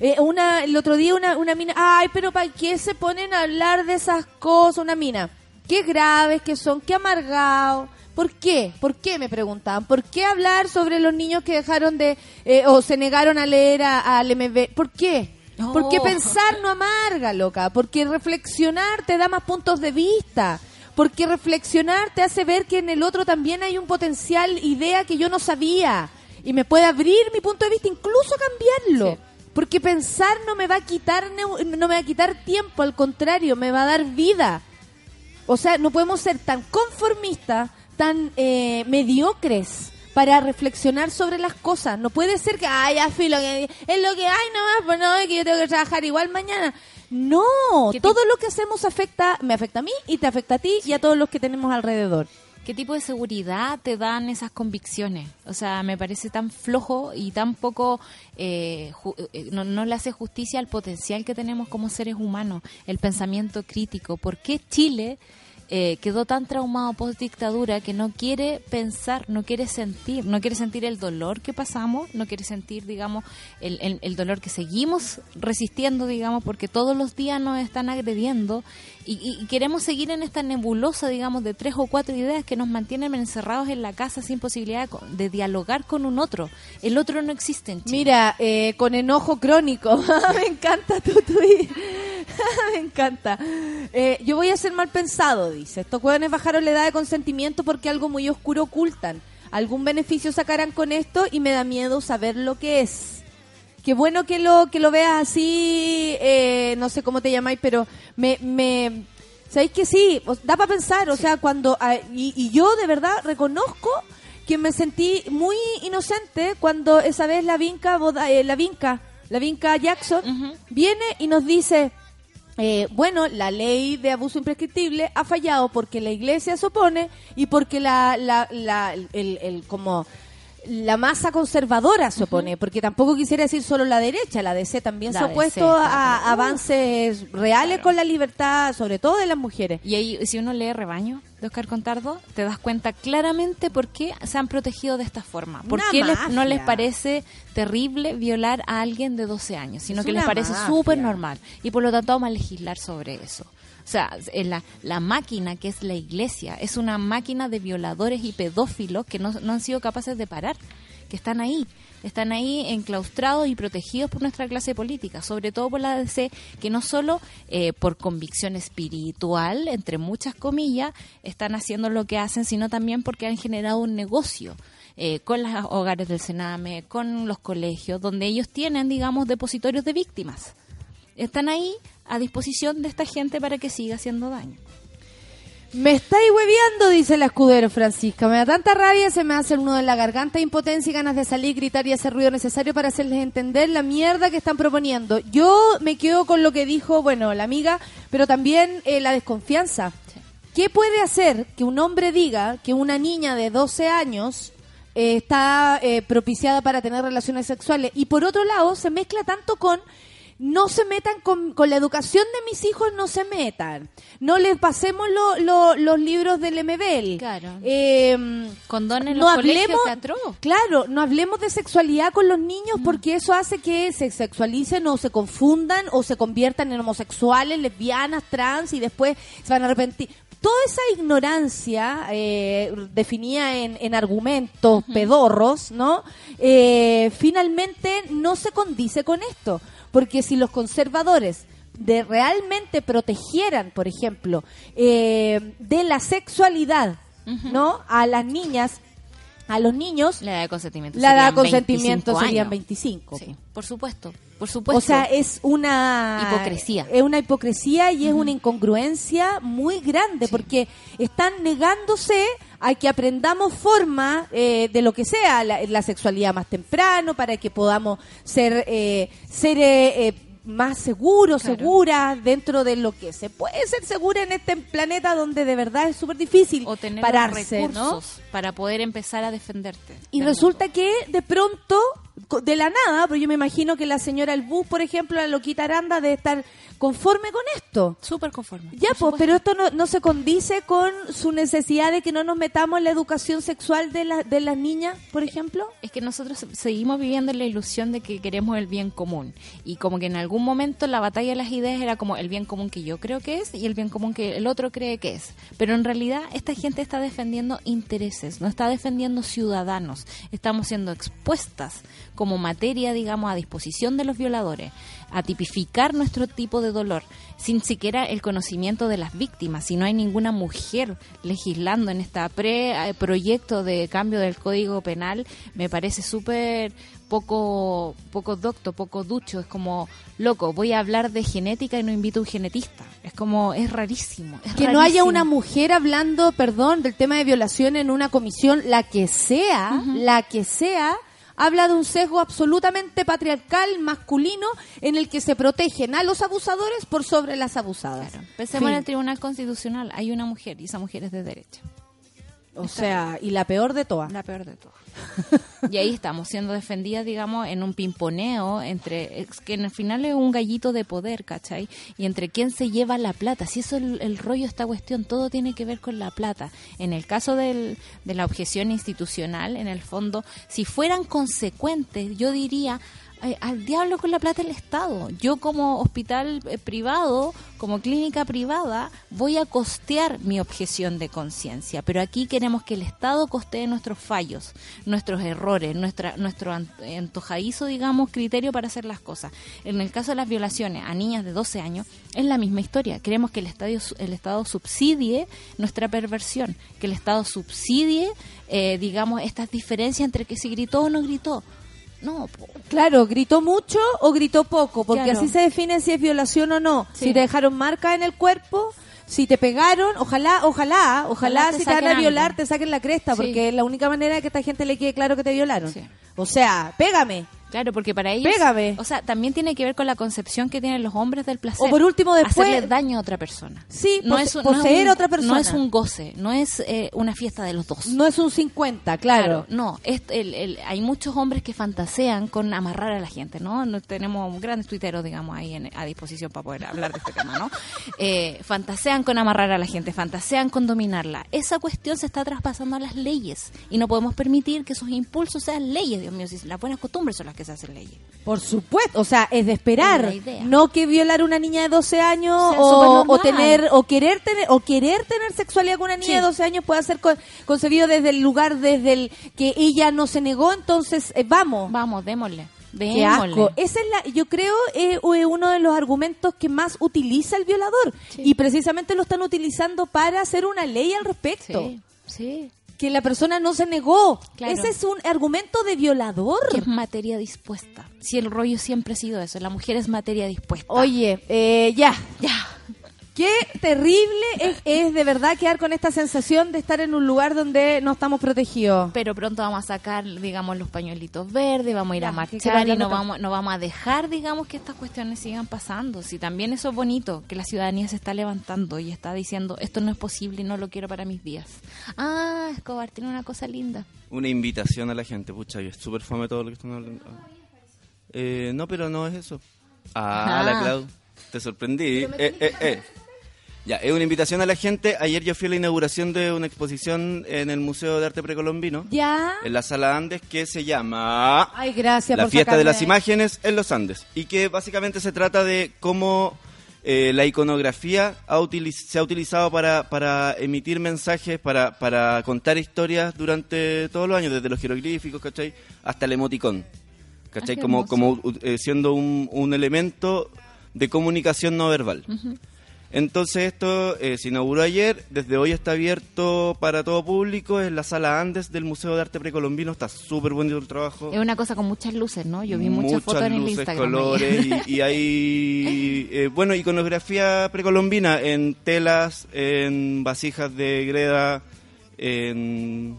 Eh, una, el otro día una, una mina, ay, pero ¿para qué se ponen a hablar de esas cosas? Una mina, qué graves que son, qué amargados. ¿Por qué? ¿Por qué me preguntaban? ¿Por qué hablar sobre los niños que dejaron de, eh, o se negaron a leer a- al MB? ¿Por qué? ¿Por qué Oh. pensar no amarga, loca? Porque reflexionar te da más puntos de vista. Porque reflexionar te hace ver que en el otro también hay un potencial idea que yo no sabía. Y me puede abrir mi punto de vista, incluso cambiarlo. Sí. Porque pensar no me va a quitar no me va a quitar tiempo, al contrario, me va a dar vida. O sea, no podemos ser tan conformistas, tan eh, mediocres para reflexionar sobre las cosas. No puede ser que, ay, ya filo, que es lo que hay nomás, pues no, es que yo tengo que trabajar igual mañana. No, ¿Qué todo lo que hacemos afecta, me afecta a mí y te afecta a ti y a todos los que tenemos alrededor. ¿Qué tipo de seguridad te dan esas convicciones? O sea, me parece tan flojo y tan poco, eh, eh, no, no le hace justicia al potencial que tenemos como seres humanos, el pensamiento crítico. ¿Por qué Chile eh, quedó tan traumado post dictadura que no quiere pensar, no quiere sentir, no quiere sentir el dolor que pasamos, no quiere sentir, digamos, el, el- el dolor que seguimos resistiendo, digamos, porque todos los días nos están agrediendo y, y- queremos seguir en esta nebulosa, digamos, de tres o cuatro ideas que nos mantienen encerrados en la casa sin posibilidad de, dialogar con un otro. El otro no existe. Mira, eh, con enojo crónico. me encanta tu tweet. me encanta. Eh, yo voy a ser mal pensado, dice. Estos jóvenes bajaron la edad de consentimiento porque algo muy oscuro ocultan. Algún beneficio sacarán con esto y me da miedo saber lo que es. Qué bueno que lo que lo veas así, eh, no sé cómo te llamáis, pero me, me sabéis que sí, da para pensar, o sea, cuando ah, y, y yo de verdad reconozco que me sentí muy inocente cuando esa vez la vinca, Boda- eh, la vinca, la vinca Jackson viene y nos dice, eh, bueno, la ley de abuso imprescriptible ha fallado porque la iglesia se opone y porque la, la, la- el, el- como la masa conservadora se opone, porque tampoco quisiera decir solo la derecha, la DC también La se ha opuesto a avances reales con la libertad, sobre todo de las mujeres. Y ahí, si uno lee Rebaño de Oscar Contardo, te das cuenta claramente por qué se han protegido de esta forma. ¿Por Una qué les- no les parece terrible violar a alguien de 12 años, sino Es que les parece súper normal. Y por lo tanto vamos a legislar sobre eso. O sea, en la, la máquina que es la iglesia es una máquina de violadores y pedófilos que no, no han sido capaces de parar, que están ahí. Están ahí enclaustrados y protegidos por nuestra clase política, sobre todo por la DC, que no solo eh, por convicción espiritual, entre muchas comillas, están haciendo lo que hacen, sino también porque han generado un negocio eh, con los hogares del Sename, con los colegios, donde ellos tienen, digamos, depositorios de víctimas. Están ahí a disposición de esta gente para que siga haciendo daño. Me estáis hueveando, dice la escudero Francisca. Me da tanta rabia, se me hace el nudo en la garganta, impotencia y ganas de salir, gritar y hacer ruido necesario para hacerles entender la mierda que están proponiendo. Yo me quedo con lo que dijo, bueno, la amiga, pero también eh, la desconfianza. ¿Qué puede hacer que un hombre diga que una niña de 12 años eh, está eh, propiciada para tener relaciones sexuales? Y por otro lado, se mezcla tanto con no se metan con, con la educación de mis hijos, no se metan. No les pasemos lo- lo- los libros del MBL. Claro. Eh, Condones no los hablemos, claro, no hablemos de sexualidad con los niños porque eso hace que se sexualicen o se confundan o se conviertan en homosexuales, lesbianas, trans y después se van a arrepentir. Toda esa ignorancia eh, definida en, en argumentos pedorros, ¿no? Eh, finalmente no se condice con esto, porque si los conservadores de realmente protegieran, por ejemplo, eh, de la sexualidad, ¿no? A las niñas, a los niños, La edad de consentimiento. la edad de consentimiento 25 serían años. 25. Sí, por supuesto, por supuesto. O sea, es una Hipocresía. Es una hipocresía y es una incongruencia muy grande porque están negándose a que aprendamos forma eh, de lo que sea la, la sexualidad más temprano para que podamos ser eh, ser eh, eh, más seguros, Claro. seguras dentro de lo que se puede ser segura en este planeta donde de verdad es súper difícil o tener pararse, recursos para poder empezar a defenderte. Y resulta que de pronto, de la nada, pero yo me imagino que la señora Albú, por ejemplo, la loquita Aranda, debe estar conforme con esto. súper conforme. Ya, pues, pero esto no, no se condice con su necesidad de que no nos metamos en la educación sexual de, la- de las niñas, por ejemplo. Es que nosotros seguimos viviendo en la ilusión de que queremos el bien común. Y como que en algún momento la batalla de las ideas era como el bien común que yo creo que es y el bien común que el otro cree que es. Pero en realidad esta gente está defendiendo intereses, no está defendiendo ciudadanos. Estamos siendo expuestas como materia, digamos, a disposición de los violadores, a tipificar nuestro tipo de dolor, sin siquiera el conocimiento de las víctimas. Si no hay ninguna mujer legislando en este pre-proyecto de cambio del Código Penal, me parece súper poco poco docto, poco ducho. Es como, loco, voy a hablar de genética y no invito a un genetista. Es como, es rarísimo. es Que no haya una mujer hablando, perdón, del tema de violación en una comisión, la que sea, la que sea, habla de un sesgo absolutamente patriarcal, masculino, en el que se protegen a los abusadores por sobre las abusadas. Claro. Pensemos en el Tribunal Constitucional. Hay una mujer y esa mujer es de derecha. O sea, y la peor de todas. La peor de todas. y ahí estamos siendo defendidas, digamos, en un pimponeo entre, es que en el final es un gallito de poder, ¿cachai? Y entre quién se lleva la plata. Si eso es el, el rollo, esta cuestión, todo tiene que ver con la plata. En el caso del, de la objeción institucional, en el fondo, si fueran consecuentes, yo diría, al diablo con la plata del Estado. Yo como hospital eh, privado, como clínica privada, voy a costear mi objeción de conciencia. Pero aquí queremos que el Estado costee nuestros fallos, nuestros errores, nuestra, nuestro an- antojadizo, digamos, criterio para hacer las cosas. En el caso de las violaciones a niñas de 12 años, es la misma historia. Queremos que el, estadio, el Estado subsidie nuestra perversión, que el Estado subsidie, eh, digamos, estas diferencias entre que si gritó o no gritó. No, po. Claro, gritó mucho o gritó poco, porque Claro. así se define si es violación o no. Sí. Si te dejaron marca en el cuerpo, si te pegaron, ojalá, ojalá, ojalá, Ojalá te si te van a violar algo. te saquen la cresta, Sí. porque es la única manera de que esta gente le quede claro que te violaron. Sí. O sea, pégame. Claro, porque para ellos. Pégame. O sea, también tiene que ver con la concepción que tienen los hombres del placer. O por último, después- Hacerle daño a otra persona. Sí, no pose- es, un- no es poseer un- a otra persona. No es un goce, no es eh, una fiesta de los dos. No es un 50, claro. no, es el- el- hay muchos hombres que fantasean con amarrar a la gente, ¿no? No tenemos grandes tuiteros, digamos, ahí en- a disposición para poder hablar de este tema, ¿no? Eh, fantasean con amarrar a la gente, fantasean con dominarla. Esa cuestión se está traspasando a las leyes y no podemos permitir que esos impulsos sean leyes, Dios mío, si las buenas costumbres son las que se hacen leyes. Por supuesto, o sea, es de esperar, Es no que violar a una niña de 12 años Sea o, tener o querer tener o querer tener sexualidad con una niña Sí. de 12 años puede ser con- concebido desde el lugar desde el que ella no se negó, entonces eh, vamos. Vamos, démosle. Qué asco. Esa es la, yo creo, es uno de los argumentos que más utiliza el violador. Y precisamente lo están utilizando para hacer una ley al respecto. Sí, sí. Que la persona no se negó. Claro. Ese es un argumento de violador. Que es materia dispuesta. Si el rollo siempre ha sido eso, la mujer es materia dispuesta. Oye, eh, ya. ya. Qué terrible es, es de verdad quedar con esta sensación de estar en un lugar donde no estamos protegidos. Pero pronto vamos a sacar, digamos, los pañuelitos verdes, vamos a ir Ya, a marchar y no vamos, no vamos a dejar, digamos, que estas cuestiones sigan pasando. Si también eso es bonito, que la ciudadanía se está levantando y está diciendo, esto no es posible y no lo quiero para mis días. Ah, Escobar tiene una cosa linda. Una invitación a la gente, pucha, y es súper fome todo lo que están hablando. Eh, no, pero no es eso. Ah, Ah. la Clau. Te sorprendí. Eh, eh, eh. Ya, es una invitación a la gente. Ayer yo fui a la inauguración de una exposición en el Museo de Arte Precolombino, Ya. en la Sala Andes, que se llama Ay, gracias La por Fiesta de las Imágenes en los Andes. Y que básicamente se trata de cómo eh, la iconografía ha se ha utilizado para, para emitir mensajes, para, para contar historias durante todos los años, desde los jeroglíficos, ¿cachai? Hasta el emoticón. ¿Cachai? Ah, como como eh, siendo un, un elemento de comunicación no verbal. Entonces esto eh, se inauguró ayer, desde hoy está abierto para todo público, es la sala Andes del Museo de Arte Precolombino, está súper bonito el trabajo. Es una cosa con muchas luces, ¿no? Yo vi muchas, fotos en el luces, Instagram. colores y, y hay, eh, bueno, iconografía precolombina en telas, en vasijas de greda, en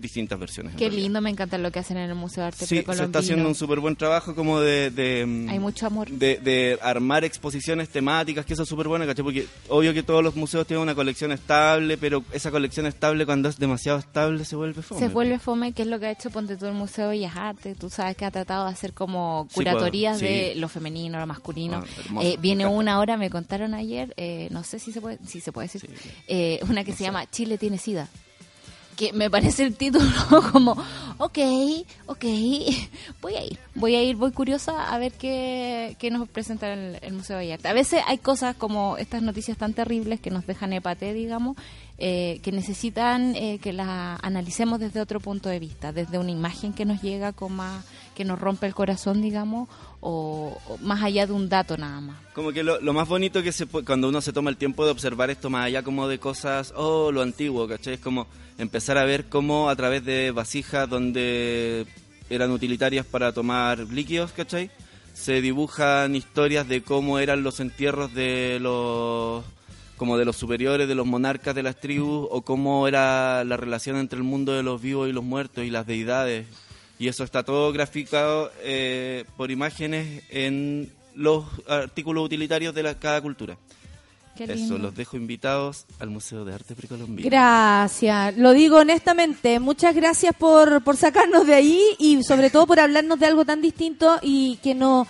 distintas versiones. Qué lindo, me encanta lo que hacen en el Museo de Arte Sí, se está haciendo un súper buen trabajo como de... de, mm, Hay mucho amor. de, de armar exposiciones temáticas, que eso es súper bueno, ¿cachai? Porque obvio que todos los museos tienen una colección estable, pero esa colección estable cuando es demasiado estable se vuelve fome. Se vuelve fome, que es lo que ha hecho Ponte todo el Museo de Bellas Artes. Tú sabes que ha tratado de hacer como Sí, curatorías pues, sí. de lo femenino, lo masculino. Ah, hermoso, Eh, viene una ahora, me contaron ayer, eh, no sé si se puede, si se puede decir, eh, una que se llama Chile tiene sida. Que me parece el título como, ok, ok, voy a ir, voy a ir, voy curiosa a ver qué, qué nos presenta el, Museo de Artes. A veces hay cosas como estas noticias tan terribles que nos dejan hepate, digamos, eh, que necesitan eh, que las analicemos desde otro punto de vista, desde una imagen que nos llega con más, que nos rompe el corazón, digamos, o, más allá de un dato nada más. Como que lo, lo más bonito que se cuando uno se toma el tiempo de observar esto más allá como de cosas, oh, lo antiguo, ¿cachai? Es como empezar a ver cómo a través de vasijas donde eran utilitarias para tomar líquidos, ¿cachai? Se dibujan historias de cómo eran los entierros de los como de los superiores, de los monarcas de las tribus, o cómo era la relación entre el mundo de los vivos y los muertos y las deidades. Y eso está todo graficado eh, por imágenes en los artículos utilitarios de la, cada cultura. Eso, los dejo invitados al Museo de Arte Precolombino. Gracias, lo digo honestamente, muchas gracias por, por sacarnos de ahí y sobre todo por hablarnos de algo tan distinto y que no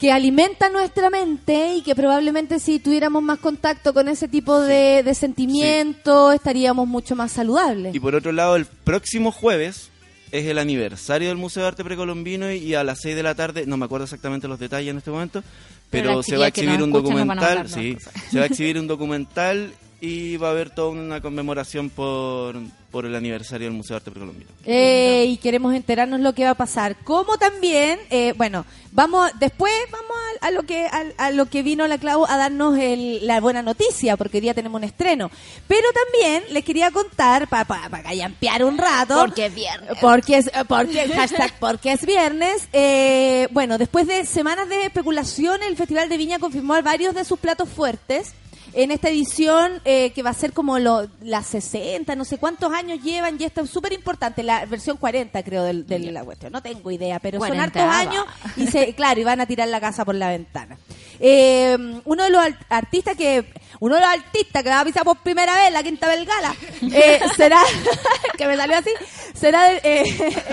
que alimenta nuestra mente y que probablemente si tuviéramos más contacto con ese tipo de, de sentimientos estaríamos mucho más saludables. Y por otro lado, el próximo jueves es el aniversario del Museo de Arte Precolombino y a las 6 de la tarde, no me acuerdo exactamente los detalles en este momento, Pero pero, las se va a exhibir un documental, sí, se va a exhibir un documental y va a haber toda una conmemoración por, por el aniversario del Museo de Arte Precolombino. Eh, y queremos enterarnos lo que va a pasar. Como también, eh, bueno, vamos después vamos a, a lo que a, a lo que vino la Clau a darnos el- la buena noticia, porque hoy día tenemos un estreno. Pero también les quería contar para pa, pa callampear un rato. Porque es viernes. Porque es, porque, hashtag porque es viernes. Eh, bueno, después de semanas de especulación, el Festival de Viña confirmó varios de sus platos fuertes. En esta edición, eh, que va a ser como lo, las 60, no sé cuántos años llevan, y esto es súper importante, la versión 40 creo de, de la cuestión, no tengo idea, pero son hartos años y se, claro, y van a tirar la casa por la ventana. Eh, uno de los al- artistas que, uno de los artistas que va a pisar por primera vez la Quinta Belgala, eh, será, que me salió así, será eh,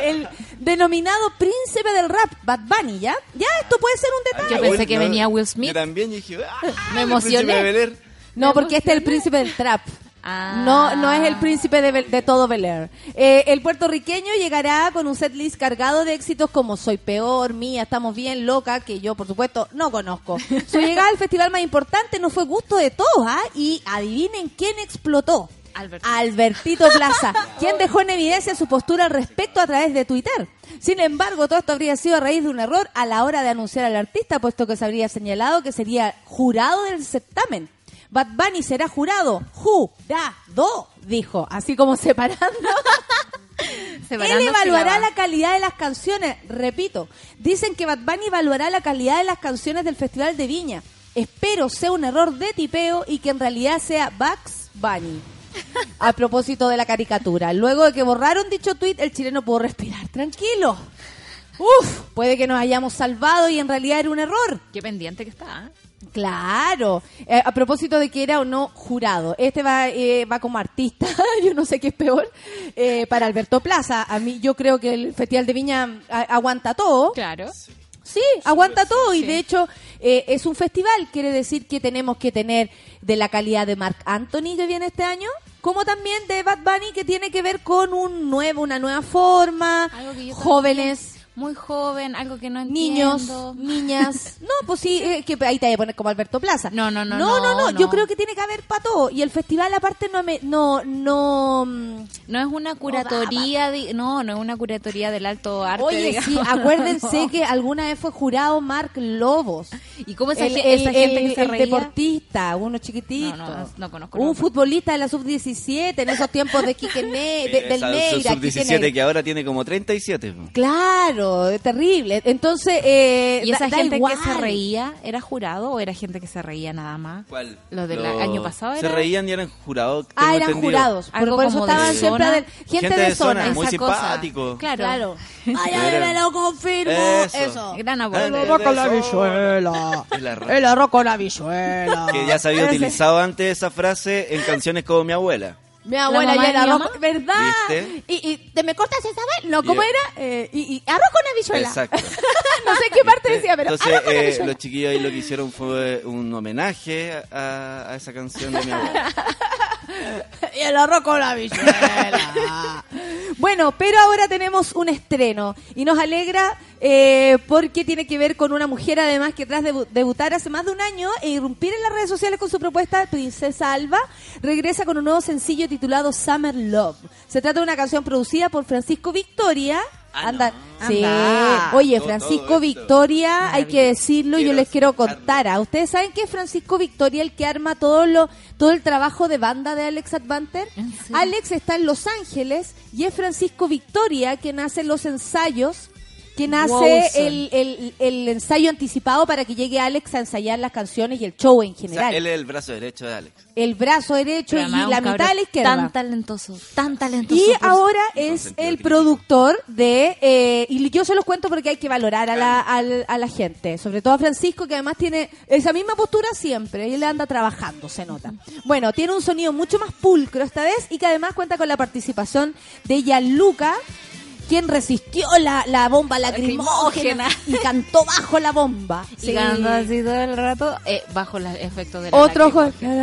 el denominado príncipe del rap, Bad Bunny, ¿ya? Ya, esto puede ser un detalle. Yo pensé que venía Will Smith. Yo también dije, ¡ah! Me el emocioné. No, porque este es el príncipe del trap. Ah. No, no es el príncipe de, todo Bel Air. Eh, el puertorriqueño llegará con un setlist cargado de éxitos como Soy Peor, Mía, Estamos Bien, Loca, que yo, por supuesto, no conozco. Su llegada al festival más importante no fue gusto de todos, ¿ah? Y adivinen quién explotó. Alberto. Albertito Plaza, quien dejó en evidencia su postura al respecto a través de Twitter. Sin embargo, todo esto habría sido a raíz de un error a la hora de anunciar al artista, puesto que se habría señalado que sería jurado del certamen. Bad Bunny será jurado. Jurado, dijo, así como separando. Él evaluará la calidad de las canciones. Repito, dicen que Bad Bunny evaluará la calidad de las canciones del Festival de Viña. Espero sea un error de tipeo y que en realidad sea Bugs Bunny. A propósito de la caricatura. Luego de que borraron dicho tweet, el chileno pudo respirar tranquilo. Uf, puede que nos hayamos salvado y en realidad era un error. Qué pendiente que está. ¿eh? Claro. Eh, a propósito de que era o no jurado. Este va, eh, va como artista. yo no sé qué es peor. eh, para Alberto Plaza. A mí, yo creo que el Festival de Viña a- aguanta todo. Claro. Sí, aguanta todo y de hecho eh, es un festival, quiere decir que tenemos que tener de la calidad de Mark Anthony que viene este año, como también de Bad Bunny que tiene que ver con un nuevo, una nueva forma, jóvenes, Muy joven, algo que no niños, entiendo. niñas. No, pues sí, eh, que ahí te voy a poner como Alberto Plaza. No, no, no, No, no, no, no, yo no. creo que tiene que haber para todo y el festival aparte no me no no mm, No es una curatoría, de- no, no es una curatoría del alto arte. Oye, digamos. sí, acuérdense que alguna vez fue jurado Mark Lobos. ¿Y cómo esa, el, ge- esa el- gente el- que se el reía? deportista, uno chiquitito. No, no, no conozco Un futbolista de la sub-17 en esos tiempos de Quique Ne- de- del Esa Neira. Quique sub-17 Neira. que ahora tiene como 37. po. Claro, es terrible. Entonces, eh, ¿Y esa da- da gente igual. que se reía era jurado o era gente que se reía nada más? ¿Cuál? Lo del Lo- año pasado Se era- reían y eran jurados. Ah, eran entendido. jurados. Algo por eso como de estaban siempre de, gente, de zona. muy simpático. Claro. Claro. Ay, Pero ay, me lo confirmo. Eso. Eso. Gran abuelo. de- con la bichuela. El arroz. El arroz con la bichuela. Que ya se había utilizado antes esa frase en canciones como mi abuela. Mi abuela mamá y de el mi arroz? ¿verdad? ¿Viste? Y, y te me cortas esa vez, no, ¿cómo Yeah. era? Eh, y, y arroz con habichuela. Exacto. no sé qué parte decía, pero Entonces, arroz con eh, los chiquillos ahí lo que hicieron fue un homenaje a, a esa canción de mi abuela. y el arroz con la habichuela. bueno, pero ahora tenemos un estreno y nos alegra eh, porque tiene que ver con una mujer además que tras debu- debutar hace más de un año e irrumpir en las redes sociales con su propuesta Princesa Alba, regresa con un nuevo sencillo titulado Summer Love. Se trata de una canción producida por Francisco Victoria. Ah, no. sí. Anda. Oye, Todo- Francisco. Victoria, hay que decirlo, yo les quiero contar. ¿A ustedes saben que es Francisco Victoria el que arma todo lo todo el trabajo de banda de Alex Advanter? Alex está en Los Ángeles y es Francisco Victoria quien hace los ensayos, quien hace el, el- el ensayo anticipado para que llegue Alex a ensayar las canciones y el show en O sea, general. él es el brazo derecho de Alex. El brazo derecho Pero y la mitad cabrón a la izquierda. Tan talentoso, tan talentoso. Y por- ahora es el productor de... eh, y yo se los cuento porque hay que valorar a la, al- a la gente. Sobre todo a Francisco, que además tiene esa misma postura siempre. Él anda trabajando, se nota. Bueno, tiene un sonido mucho más pulcro esta vez y que además cuenta con la participación de Gianluca, quien resistió la, la bomba lacrimógena y cantó bajo la bomba. Y Sí. así todo el rato eh, bajo los efectos de la Otro lacrimógena.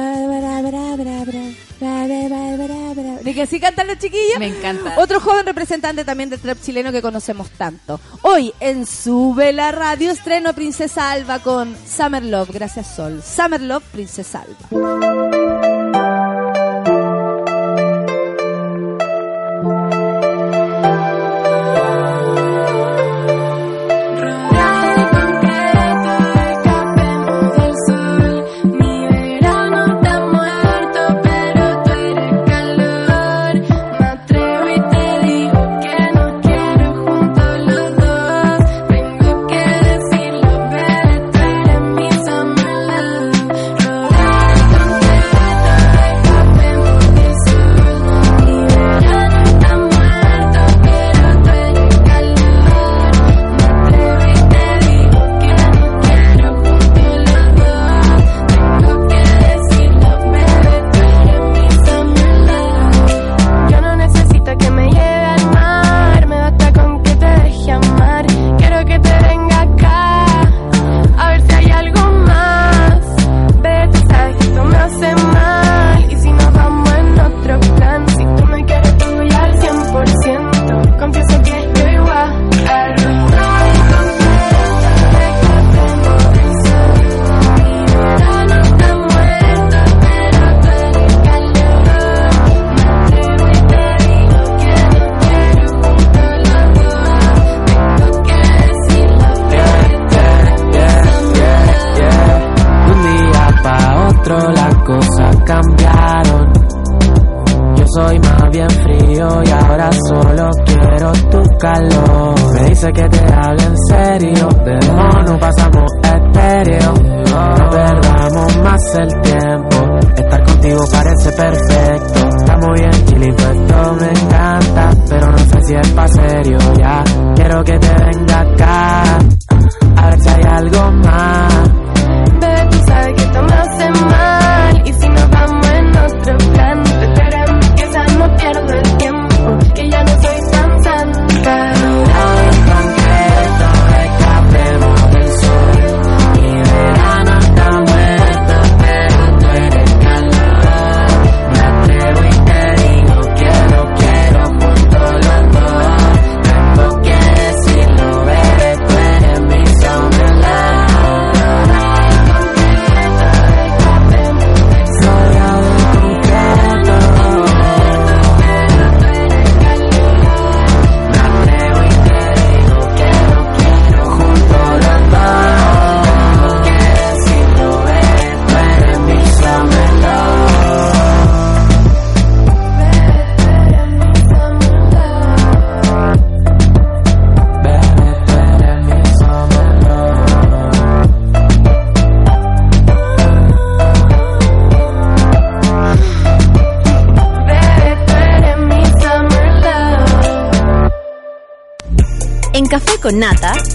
¿De que así cantan los chiquillos? Me encanta. Otro joven representante también del trap chileno que conocemos tanto. Hoy en Sube la Radio estreno Princesa Alba con Summer Love. Gracias Sol. Summer Love, Princesa Alba.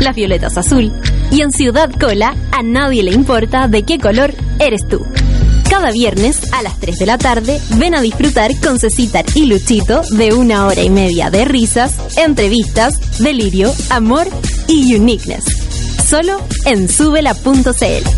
las violetas azul y en Ciudad Cola a nadie le importa de qué color eres tú. Cada viernes a las 3 de la tarde ven a disfrutar con Cecitar y Luchito de una hora y media de risas, entrevistas, delirio, amor y uniqueness. Solo en subela.cl.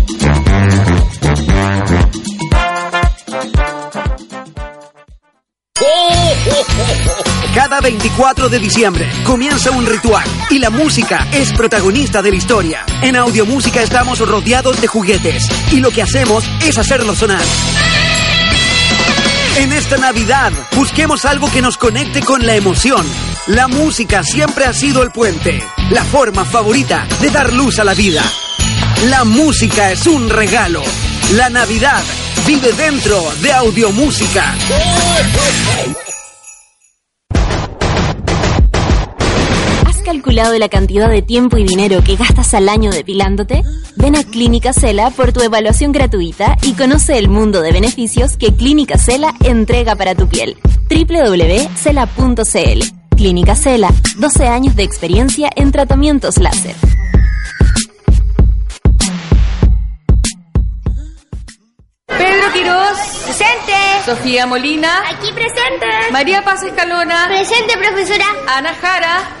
24 de diciembre comienza un ritual y la música es protagonista de la historia. En Audiomúsica estamos rodeados de juguetes y lo que hacemos es hacerlos sonar. En esta Navidad busquemos algo que nos conecte con la emoción. La música siempre ha sido el puente, la forma favorita de dar luz a la vida. La música es un regalo. La Navidad vive dentro de Audiomúsica. Calculado la cantidad de tiempo y dinero que gastas al año depilándote? Ven a Clínica Cela por tu evaluación gratuita y conoce el mundo de beneficios que Clínica Cela entrega para tu piel. www.cela.cl Clínica Cela, 12 años de experiencia en tratamientos láser. Pedro Quirós. Presente. Sofía Molina. Aquí presente. María Paz Escalona. Presente, profesora. Ana Jara.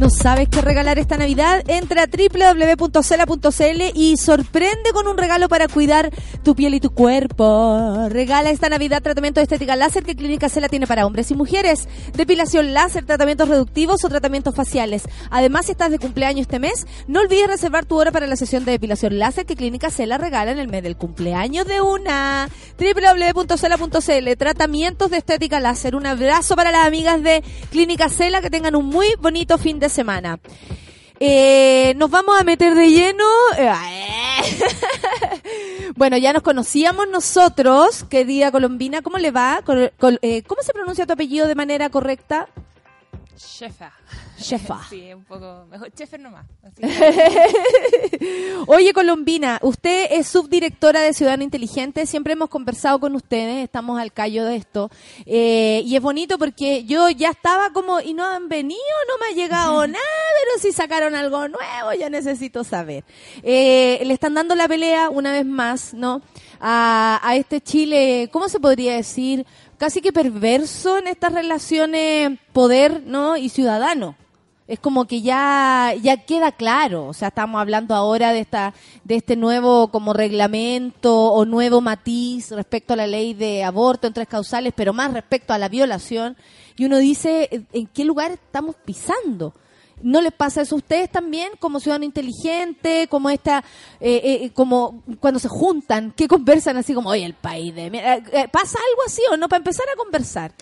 ¿No sabes qué regalar esta Navidad? Entra a www.cela.cl y sorprende con un regalo para cuidar tu piel y tu cuerpo. Regala esta Navidad tratamiento de estética láser que Clínica Cela tiene para hombres y mujeres. Depilación láser, tratamientos reductivos o tratamientos faciales. Además, si estás de cumpleaños este mes, no olvides reservar tu hora para la sesión de depilación láser que Clínica Cela regala en el mes del cumpleaños de una. www.cela.cl Tratamientos de estética láser. Un abrazo para las amigas de Clínica Cela que tengan un muy bonito fin de semana. Eh, nos vamos a meter de lleno. bueno, ya nos conocíamos nosotros, querida Colombina. ¿Cómo le va? Eh, ¿Cómo se pronuncia tu apellido de manera correcta? Chefa. Chefa. Sí, un poco mejor. Chefer nomás. Así Oye, Colombina, usted es subdirectora de Ciudadano Inteligente. Siempre hemos conversado con ustedes, estamos al callo de esto. Eh, y es bonito porque yo ya estaba como, y no han venido, no me ha llegado nada, pero si sacaron algo nuevo, ya necesito saber. Eh, le están dando la pelea una vez más, ¿no? A, a este Chile, ¿cómo se podría decir? Casi que perverso en estas relaciones poder, ¿no? Y ciudadano. Es como que ya ya queda claro, o sea, estamos hablando ahora de esta de este nuevo como reglamento o nuevo matiz respecto a la ley de aborto en tres causales, pero más respecto a la violación y uno dice ¿en- qué lugar estamos pisando. ¿No les pasa eso a ustedes también como ciudadano inteligente, como esta, eh, eh, como cuando se juntan, que conversan así como, oye, el país de... mierda"? Eh, eh, ¿Pasa algo así o no? Para empezar a conversar.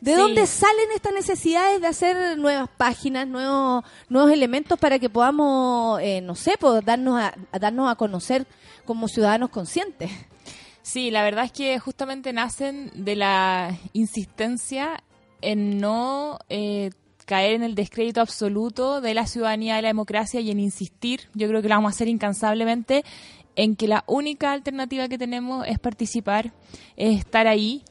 ¿De Sí. dónde salen estas necesidades de hacer nuevas páginas, nuevos, nuevos elementos para que podamos, eh, no sé, pues, darnos, a, a darnos a conocer como ciudadanos conscientes? Sí, la verdad es que justamente nacen de la insistencia en no eh, caer en el descrédito absoluto de la ciudadanía de la democracia y en insistir, yo creo que lo vamos a hacer incansablemente, en que la única alternativa que tenemos es participar, es estar ahí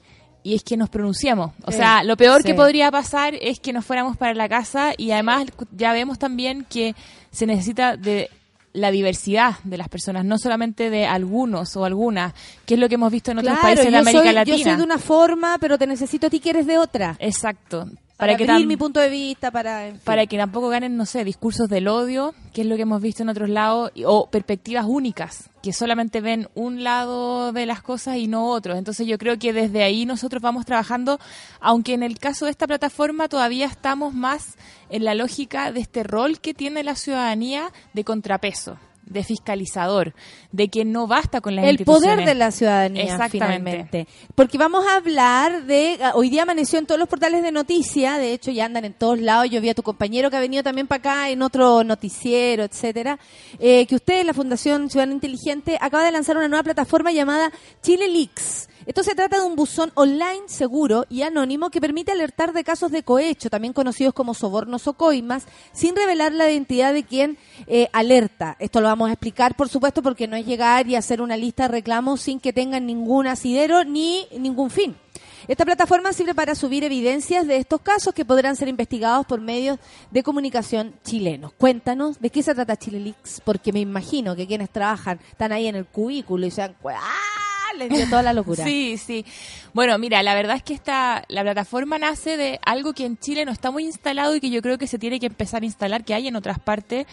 y es que nos pronunciemos. O Sí, sea, lo peor sí. que podría pasar es que nos fuéramos para la casa y además ya vemos también que se necesita de la diversidad de las personas, no solamente de algunos o algunas, que es lo que hemos visto en otros países de América soy, Latina. yo soy de una forma, pero te necesito a ti que eres de otra. Exacto. Para, Para que, mi punto de vista, para... en fin. para que tampoco ganen, no sé, discursos del odio, que es lo que hemos visto en otros lados, o perspectivas únicas, que solamente ven un lado de las cosas y no otro. Entonces yo creo que desde ahí nosotros vamos trabajando, aunque en el caso de esta plataforma todavía estamos más en la lógica de este rol que tiene la ciudadanía de contrapeso de fiscalizador, de que no basta con las el poder de la ciudadanía Exactamente. finalmente. Porque vamos a hablar de ah, hoy día amaneció en todos los portales de noticia de hecho ya andan en todos lados. Yo vi a tu compañero que ha venido también para acá en otro noticiero etcétera. Eh, que usted la Fundación Ciudadana Inteligente acaba de lanzar una nueva plataforma llamada Chile Leaks esto se trata de un buzón online seguro y anónimo que permite alertar de casos de cohecho, también conocidos como sobornos o coimas, sin revelar la identidad de quien eh, alerta. Esto lo vamos a explicar, por supuesto, porque no es llegar y hacer una lista de reclamos sin que tengan ningún asidero ni ningún fin. Esta plataforma sirve para subir evidencias de estos casos que podrán ser investigados por medios de comunicación chilenos. Cuéntanos de qué se trata Chile Leaks, porque me imagino que quienes trabajan están ahí en el cubículo y se dan ¡Ah! Les dio toda la locura. Sí, sí. Bueno, mira, la verdad es que esta, la plataforma nace de algo que en Chile no está muy instalado y que yo creo que se tiene que empezar a instalar, que hay en otras partes,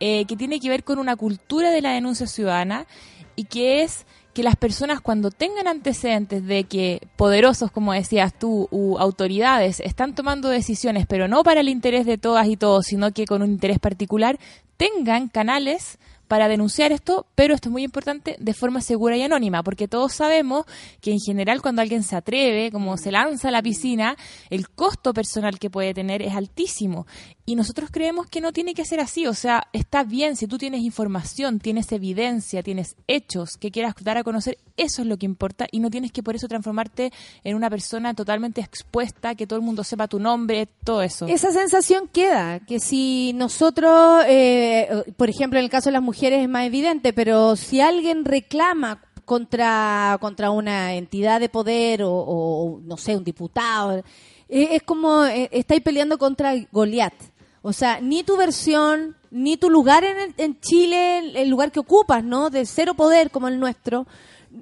eh, que tiene que ver con una cultura de la denuncia ciudadana y que es que las personas cuando tengan antecedentes de que poderosos, como decías tú, u autoridades están tomando decisiones, pero no para el interés de todas y todos, sino que con un interés particular, tengan canales para denunciar esto, pero esto es muy importante, de forma segura y anónima, porque todos sabemos que en general cuando alguien se atreve, como se lanza a la piscina, el costo personal que puede tener es altísimo. Y nosotros creemos que no tiene que ser así, o sea, está bien si tú tienes información, tienes evidencia, tienes hechos que quieras dar a conocer, eso es lo que importa y no tienes que por eso transformarte en una persona totalmente expuesta, que todo el mundo sepa tu nombre, todo eso. Esa sensación queda, que si nosotros, eh, por ejemplo, en el caso de las mujeres es más evidente, pero si alguien reclama contra, contra una entidad de poder o, no sé, un diputado, eh, es como eh, estáis peleando contra Goliat. O sea, ni tu versión, ni tu lugar en, el- en Chile, el, el lugar que ocupas, ¿no? De cero poder como el nuestro,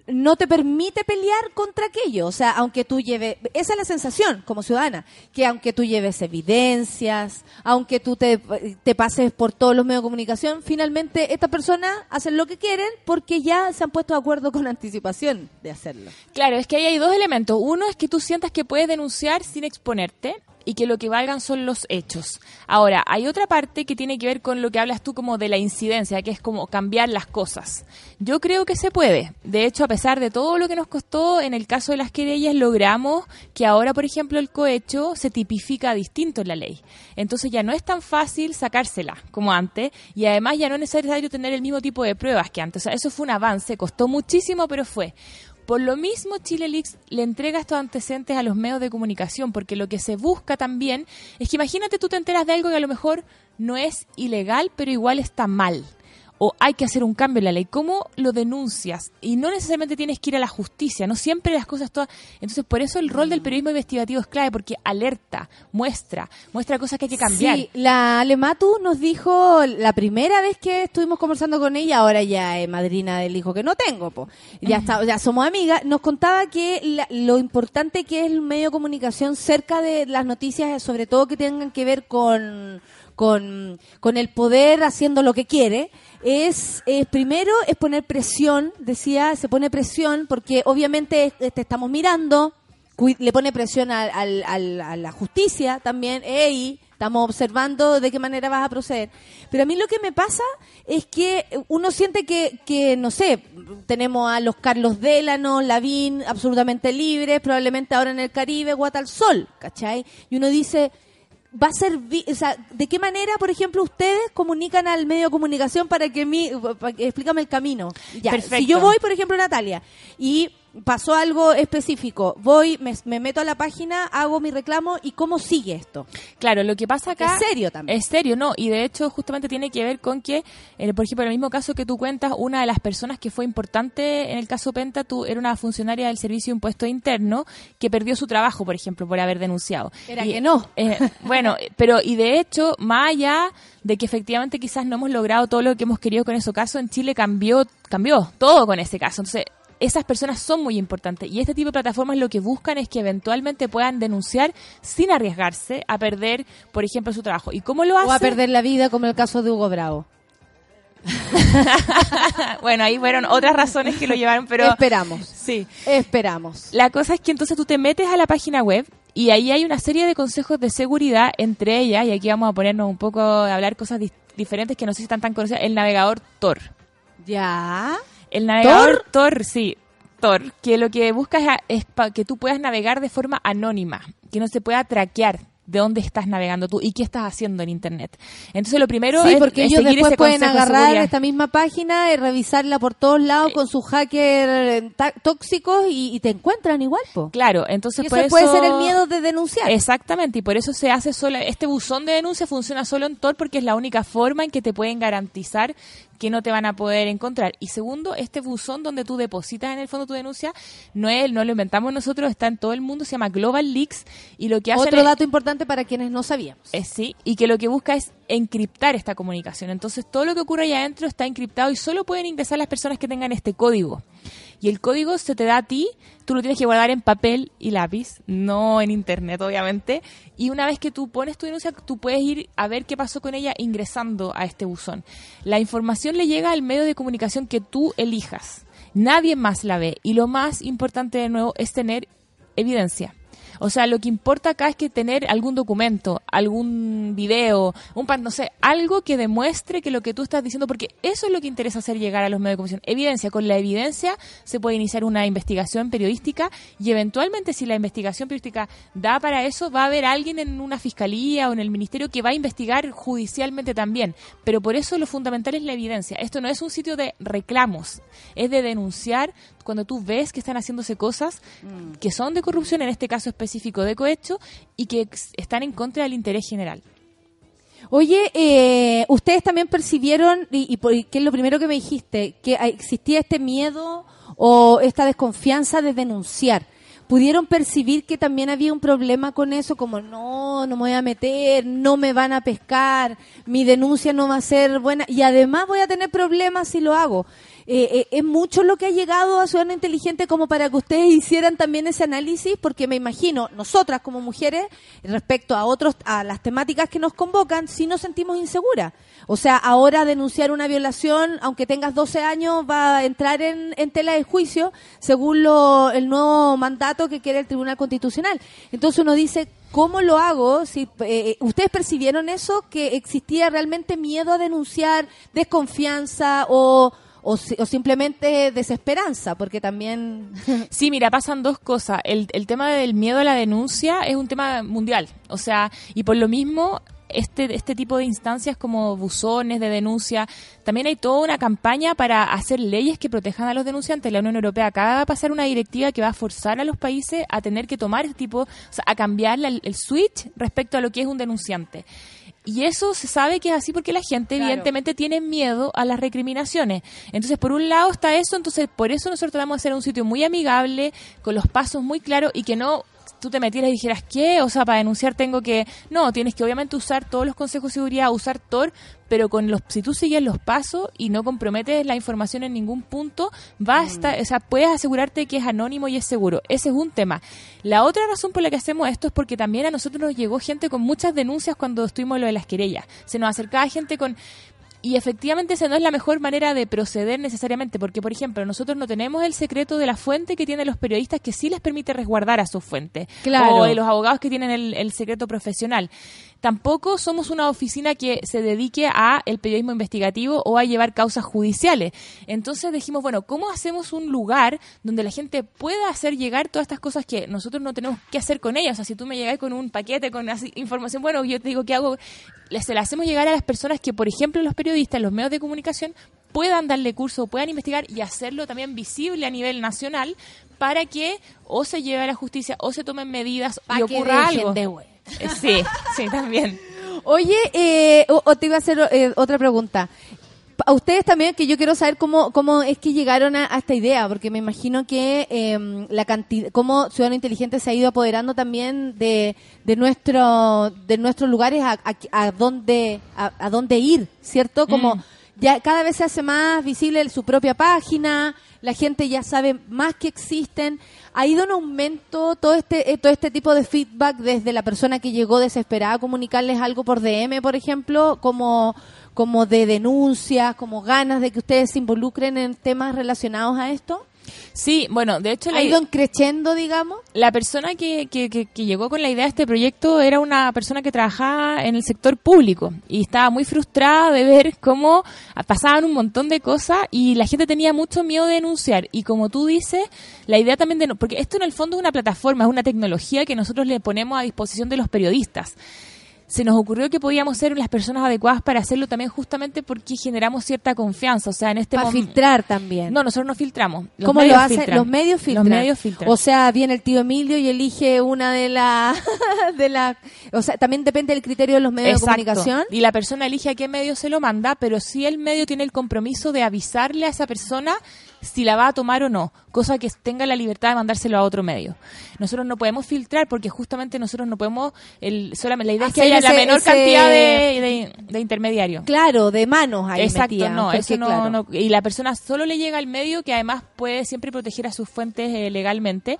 no te permite pelear contra aquello. O sea, aunque tú lleves, esa es la sensación como ciudadana, que aunque tú lleves evidencias, aunque tú te, te pases por todos los medios de comunicación, finalmente estas personas hacen lo que quieren porque ya se han puesto de acuerdo con anticipación de hacerlo. Claro, es que ahí hay dos elementos. Uno es que tú sientas que puedes denunciar sin exponerte y que lo que valgan son los hechos. Ahora, hay otra parte que tiene que ver con lo que hablas tú como de la incidencia, que es como cambiar las cosas. Yo creo que se puede. De hecho, a pesar de todo lo que nos costó, en el caso de las querellas logramos que ahora, por ejemplo, el cohecho se tipifica distinto en la ley. Entonces ya no es tan fácil sacársela como antes y además ya no es necesario tener el mismo tipo de pruebas que antes. O sea, eso fue un avance, costó muchísimo, pero fue. Por lo mismo, Chile Leaks le entrega estos antecedentes a los medios de comunicación, porque lo que se busca también es que imagínate tú te enteras de algo que a lo mejor no es ilegal, pero igual está mal. O hay que hacer un cambio en la ley. ¿Cómo lo denuncias? Y no necesariamente tienes que ir a la justicia, no siempre las cosas todas. Entonces, por eso el rol del periodismo investigativo es clave, porque alerta, muestra, muestra cosas que hay que cambiar. Sí, la Alematu nos dijo la primera vez que estuvimos conversando con ella, ahora ya es madrina del hijo que no tengo, po. ya está, ya somos amigas, nos contaba que la- lo importante que es el medio de comunicación cerca de las noticias, sobre todo que tengan que ver con con, con el poder haciendo lo que quiere, es, primero es poner presión, decía, se pone presión porque obviamente te estamos mirando, le pone presión a la justicia también, ey, estamos observando de qué manera vas a proceder. Pero a mí lo que me pasa es que uno siente que, que no sé, tenemos a los Carlos Délano, Lavín, absolutamente libres, probablemente ahora en el Caribe, Guata al Sol, ¿cachai? Y uno dice, va a ser, o sea, ¿de qué manera, por ejemplo, ustedes comunican al medio de comunicación para que mi, para que- explícame el camino? Ya, Perfecto. si yo voy, por ejemplo, Natalia, y pasó algo específico, voy, me, me meto a la página, hago mi reclamo y cómo sigue esto. Claro, lo que pasa acá... Es serio también. Es serio, no. Y de hecho, justamente tiene que ver con que, eh, por ejemplo, en el mismo caso que tú cuentas, una de las personas que fue importante en el caso Penta, tú era una funcionaria del Servicio de Impuesto Interno que perdió su trabajo, por ejemplo, por haber denunciado. Era Y, que no. eh, bueno, pero y de hecho, más allá de que efectivamente quizás no hemos logrado todo lo que hemos querido con ese caso, en Chile cambió, cambió todo con ese caso. Entonces, esas personas son muy importantes y este tipo de plataformas lo que buscan es que eventualmente puedan denunciar sin arriesgarse a perder, por ejemplo, su trabajo. ¿Y cómo lo hacen? O a perder la vida, como el caso de Hugo Bravo. bueno, ahí fueron otras razones que lo llevaron, pero Esperamos. sí. Esperamos. La cosa es que entonces tú te metes a la página web y ahí hay una serie de consejos de seguridad, entre ellas, y aquí vamos a ponernos un poco a hablar cosas diferentes que no sé si están tan conocidas, el navegador Tor. Ya. El navegador Tor, sí, Tor, que lo que busca es, a- es pa- que tú puedas navegar de forma anónima, que no se pueda traquear de dónde estás navegando tú y qué estás haciendo en internet. Entonces lo primero Sí, es, porque es ellos seguir después ese pueden de agarrar esta misma página y revisarla por todos lados con sus hackers eh, tóxicos y, y te encuentran igual, po. Claro, entonces Y por eso puede eso- ser el miedo de denunciar. Exactamente, y por eso se hace solo, este buzón de denuncia funciona solo en Tor porque es la única forma en que te pueden garantizar que no te van a poder encontrar. Y segundo, este buzón donde tú depositas en el fondo tu denuncia, no es, no lo inventamos nosotros, está en todo el mundo, se llama Global Leaks y lo que hacen Otro es- dato importante para quienes no sabíamos. eh, sí, y que lo que busca es encriptar esta comunicación. Entonces, todo lo que ocurre allá adentro está encriptado y solo pueden ingresar las personas que tengan este código. Y el código se te da a ti, tú lo tienes que guardar en papel y lápiz, no en internet, obviamente. Y una vez que tú pones tu denuncia, tú puedes ir a ver qué pasó con ella ingresando a este buzón. La información le llega al medio de comunicación que tú elijas. Nadie más la ve. Y lo más importante de nuevo es tener evidencia. O sea, lo que importa acá es que tener algún documento, algún video, un pan, no sé, algo que demuestre que lo que tú estás diciendo, porque eso es lo que interesa hacer llegar a los medios de comunicación. Evidencia. Con la evidencia se puede iniciar una investigación periodística y eventualmente si la investigación periodística da para eso, va a haber alguien en una fiscalía o en el ministerio que va a investigar judicialmente también. Pero por eso lo fundamental es la evidencia. Esto no es un sitio de reclamos, es de denunciar cuando tú ves que están haciéndose cosas que son de corrupción, en este caso específico de cohecho, y que están en contra del interés general. Oye, eh, ustedes también percibieron, y, y ¿qué es lo primero que me dijiste? Que existía este miedo o esta desconfianza de denunciar. ¿Pudieron percibir que también había un problema con eso? Como, no, no me voy a meter, no me van a pescar, mi denuncia no va a ser buena y además voy a tener problemas si lo hago. Eh, eh, ¿Es mucho lo que ha llegado a Ciudadano Inteligente como para que ustedes hicieran también ese análisis? Porque me imagino, nosotras como mujeres, respecto a otros, a las temáticas que nos convocan, sí nos sentimos inseguras. O sea, ahora denunciar una violación, aunque tengas 12 años, va a entrar en, en tela de juicio según lo, el nuevo mandato que quiere el Tribunal Constitucional. Entonces uno dice, ¿cómo lo hago? Si, eh, ¿Ustedes percibieron eso? ¿Que existía realmente miedo a denunciar, desconfianza o, o, o simplemente desesperanza? Porque también... Sí, mira, pasan dos cosas. El, el tema del miedo a la denuncia es un tema mundial. O sea, y por lo mismo, este, este tipo de instancias como buzones de denuncia, también hay toda una campaña para hacer leyes que protejan a los denunciantes. La Unión Europea acaba de pasar una directiva que va a forzar a los países a tener que tomar este tipo, o sea, a cambiar la- el switch respecto a lo que es un denunciante. Y eso se sabe que es así porque la gente Claro. evidentemente tiene miedo a las recriminaciones. Entonces, por un lado está eso, entonces por eso nosotros vamos a hacer un sitio muy amigable, con los pasos muy claros y que no tú te metieras y dijeras, ¿qué? O sea, para denunciar tengo que... No, tienes que obviamente usar todos los consejos de seguridad, usar Tor, pero con los si tú sigues los pasos y no comprometes la información en ningún punto, basta, o sea, puedes asegurarte que es anónimo y es seguro. Ese es un tema. La otra razón por la que hacemos esto es porque también a nosotros nos llegó gente con muchas denuncias cuando estuvimos en lo de las querellas. Se nos acercaba gente con y efectivamente esa no es la mejor manera de proceder necesariamente, porque por ejemplo nosotros no tenemos el secreto de la fuente que tienen los periodistas que sí les permite resguardar a su fuente, Claro. o de los abogados que tienen el, el secreto profesional. Tampoco somos una oficina que se dedique a el periodismo investigativo o a llevar causas judiciales. Entonces dijimos, bueno, ¿cómo hacemos un lugar donde la gente pueda hacer llegar todas estas cosas que nosotros no tenemos que hacer con ellas? O sea, si tú me llegas con un paquete con información, bueno, yo te digo qué hago, se la hacemos llegar a las personas que, por ejemplo, los periodistas, los medios de comunicación, puedan darle curso, puedan investigar y hacerlo también visible a nivel nacional para que o se lleve a la justicia o se tomen medidas Pa' y que ocurra dejen algo. de Sí, sí, también. Oye, eh, o, o te iba a hacer eh, otra pregunta. A ustedes también, que yo quiero saber cómo, cómo es que llegaron a, a esta idea, porque me imagino que eh, la cantidad, cómo Ciudadano Inteligente se ha ido apoderando también de, de nuestro, de nuestros lugares a, a, a dónde, a, a dónde ir, ¿cierto? Como Mm. Ya cada vez se hace más visible su propia página, la gente ya sabe más que existen. Ha ido en aumento todo este eh, todo este tipo de feedback desde la persona que llegó desesperada a comunicarles algo por DM, por ejemplo, como como de denuncias, como ganas de que ustedes se involucren en temas relacionados a esto. Sí, bueno, de hecho Ha ido creciendo, digamos. la persona que, que, que- que llegó con la idea de este proyecto era una persona que trabajaba en el sector público y estaba muy frustrada de ver cómo pasaban un montón de cosas y la gente tenía mucho miedo de denunciar. Y como tú dices, la idea también de... no- Porque esto en el fondo es una plataforma, es una tecnología que nosotros le ponemos a disposición de los periodistas. Se nos ocurrió que podíamos ser las personas adecuadas para hacerlo también justamente porque generamos cierta confianza. O sea, en este Para mom- filtrar también. No, nosotros no filtramos. Los ¿Cómo lo hacen? filtran. Los medios filtran. Los medios filtran. O sea, viene el tío Emilio y elige una de las... de la, o sea, también depende del criterio de los medios Exacto. de comunicación. Y la persona elige a qué medio se lo manda, pero sí el medio tiene el compromiso de avisarle a esa persona si la va a tomar o no, cosa que tenga la libertad de mandárselo a otro medio. Nosotros no podemos filtrar porque justamente nosotros no podemos, el, solamente la idea es que haya la menor ese- cantidad de, de, de intermediarios. Claro, de manos ahí Exacto, metía, no, eso no, claro. no- y la persona solo le llega al medio que además puede siempre proteger a sus fuentes eh, legalmente.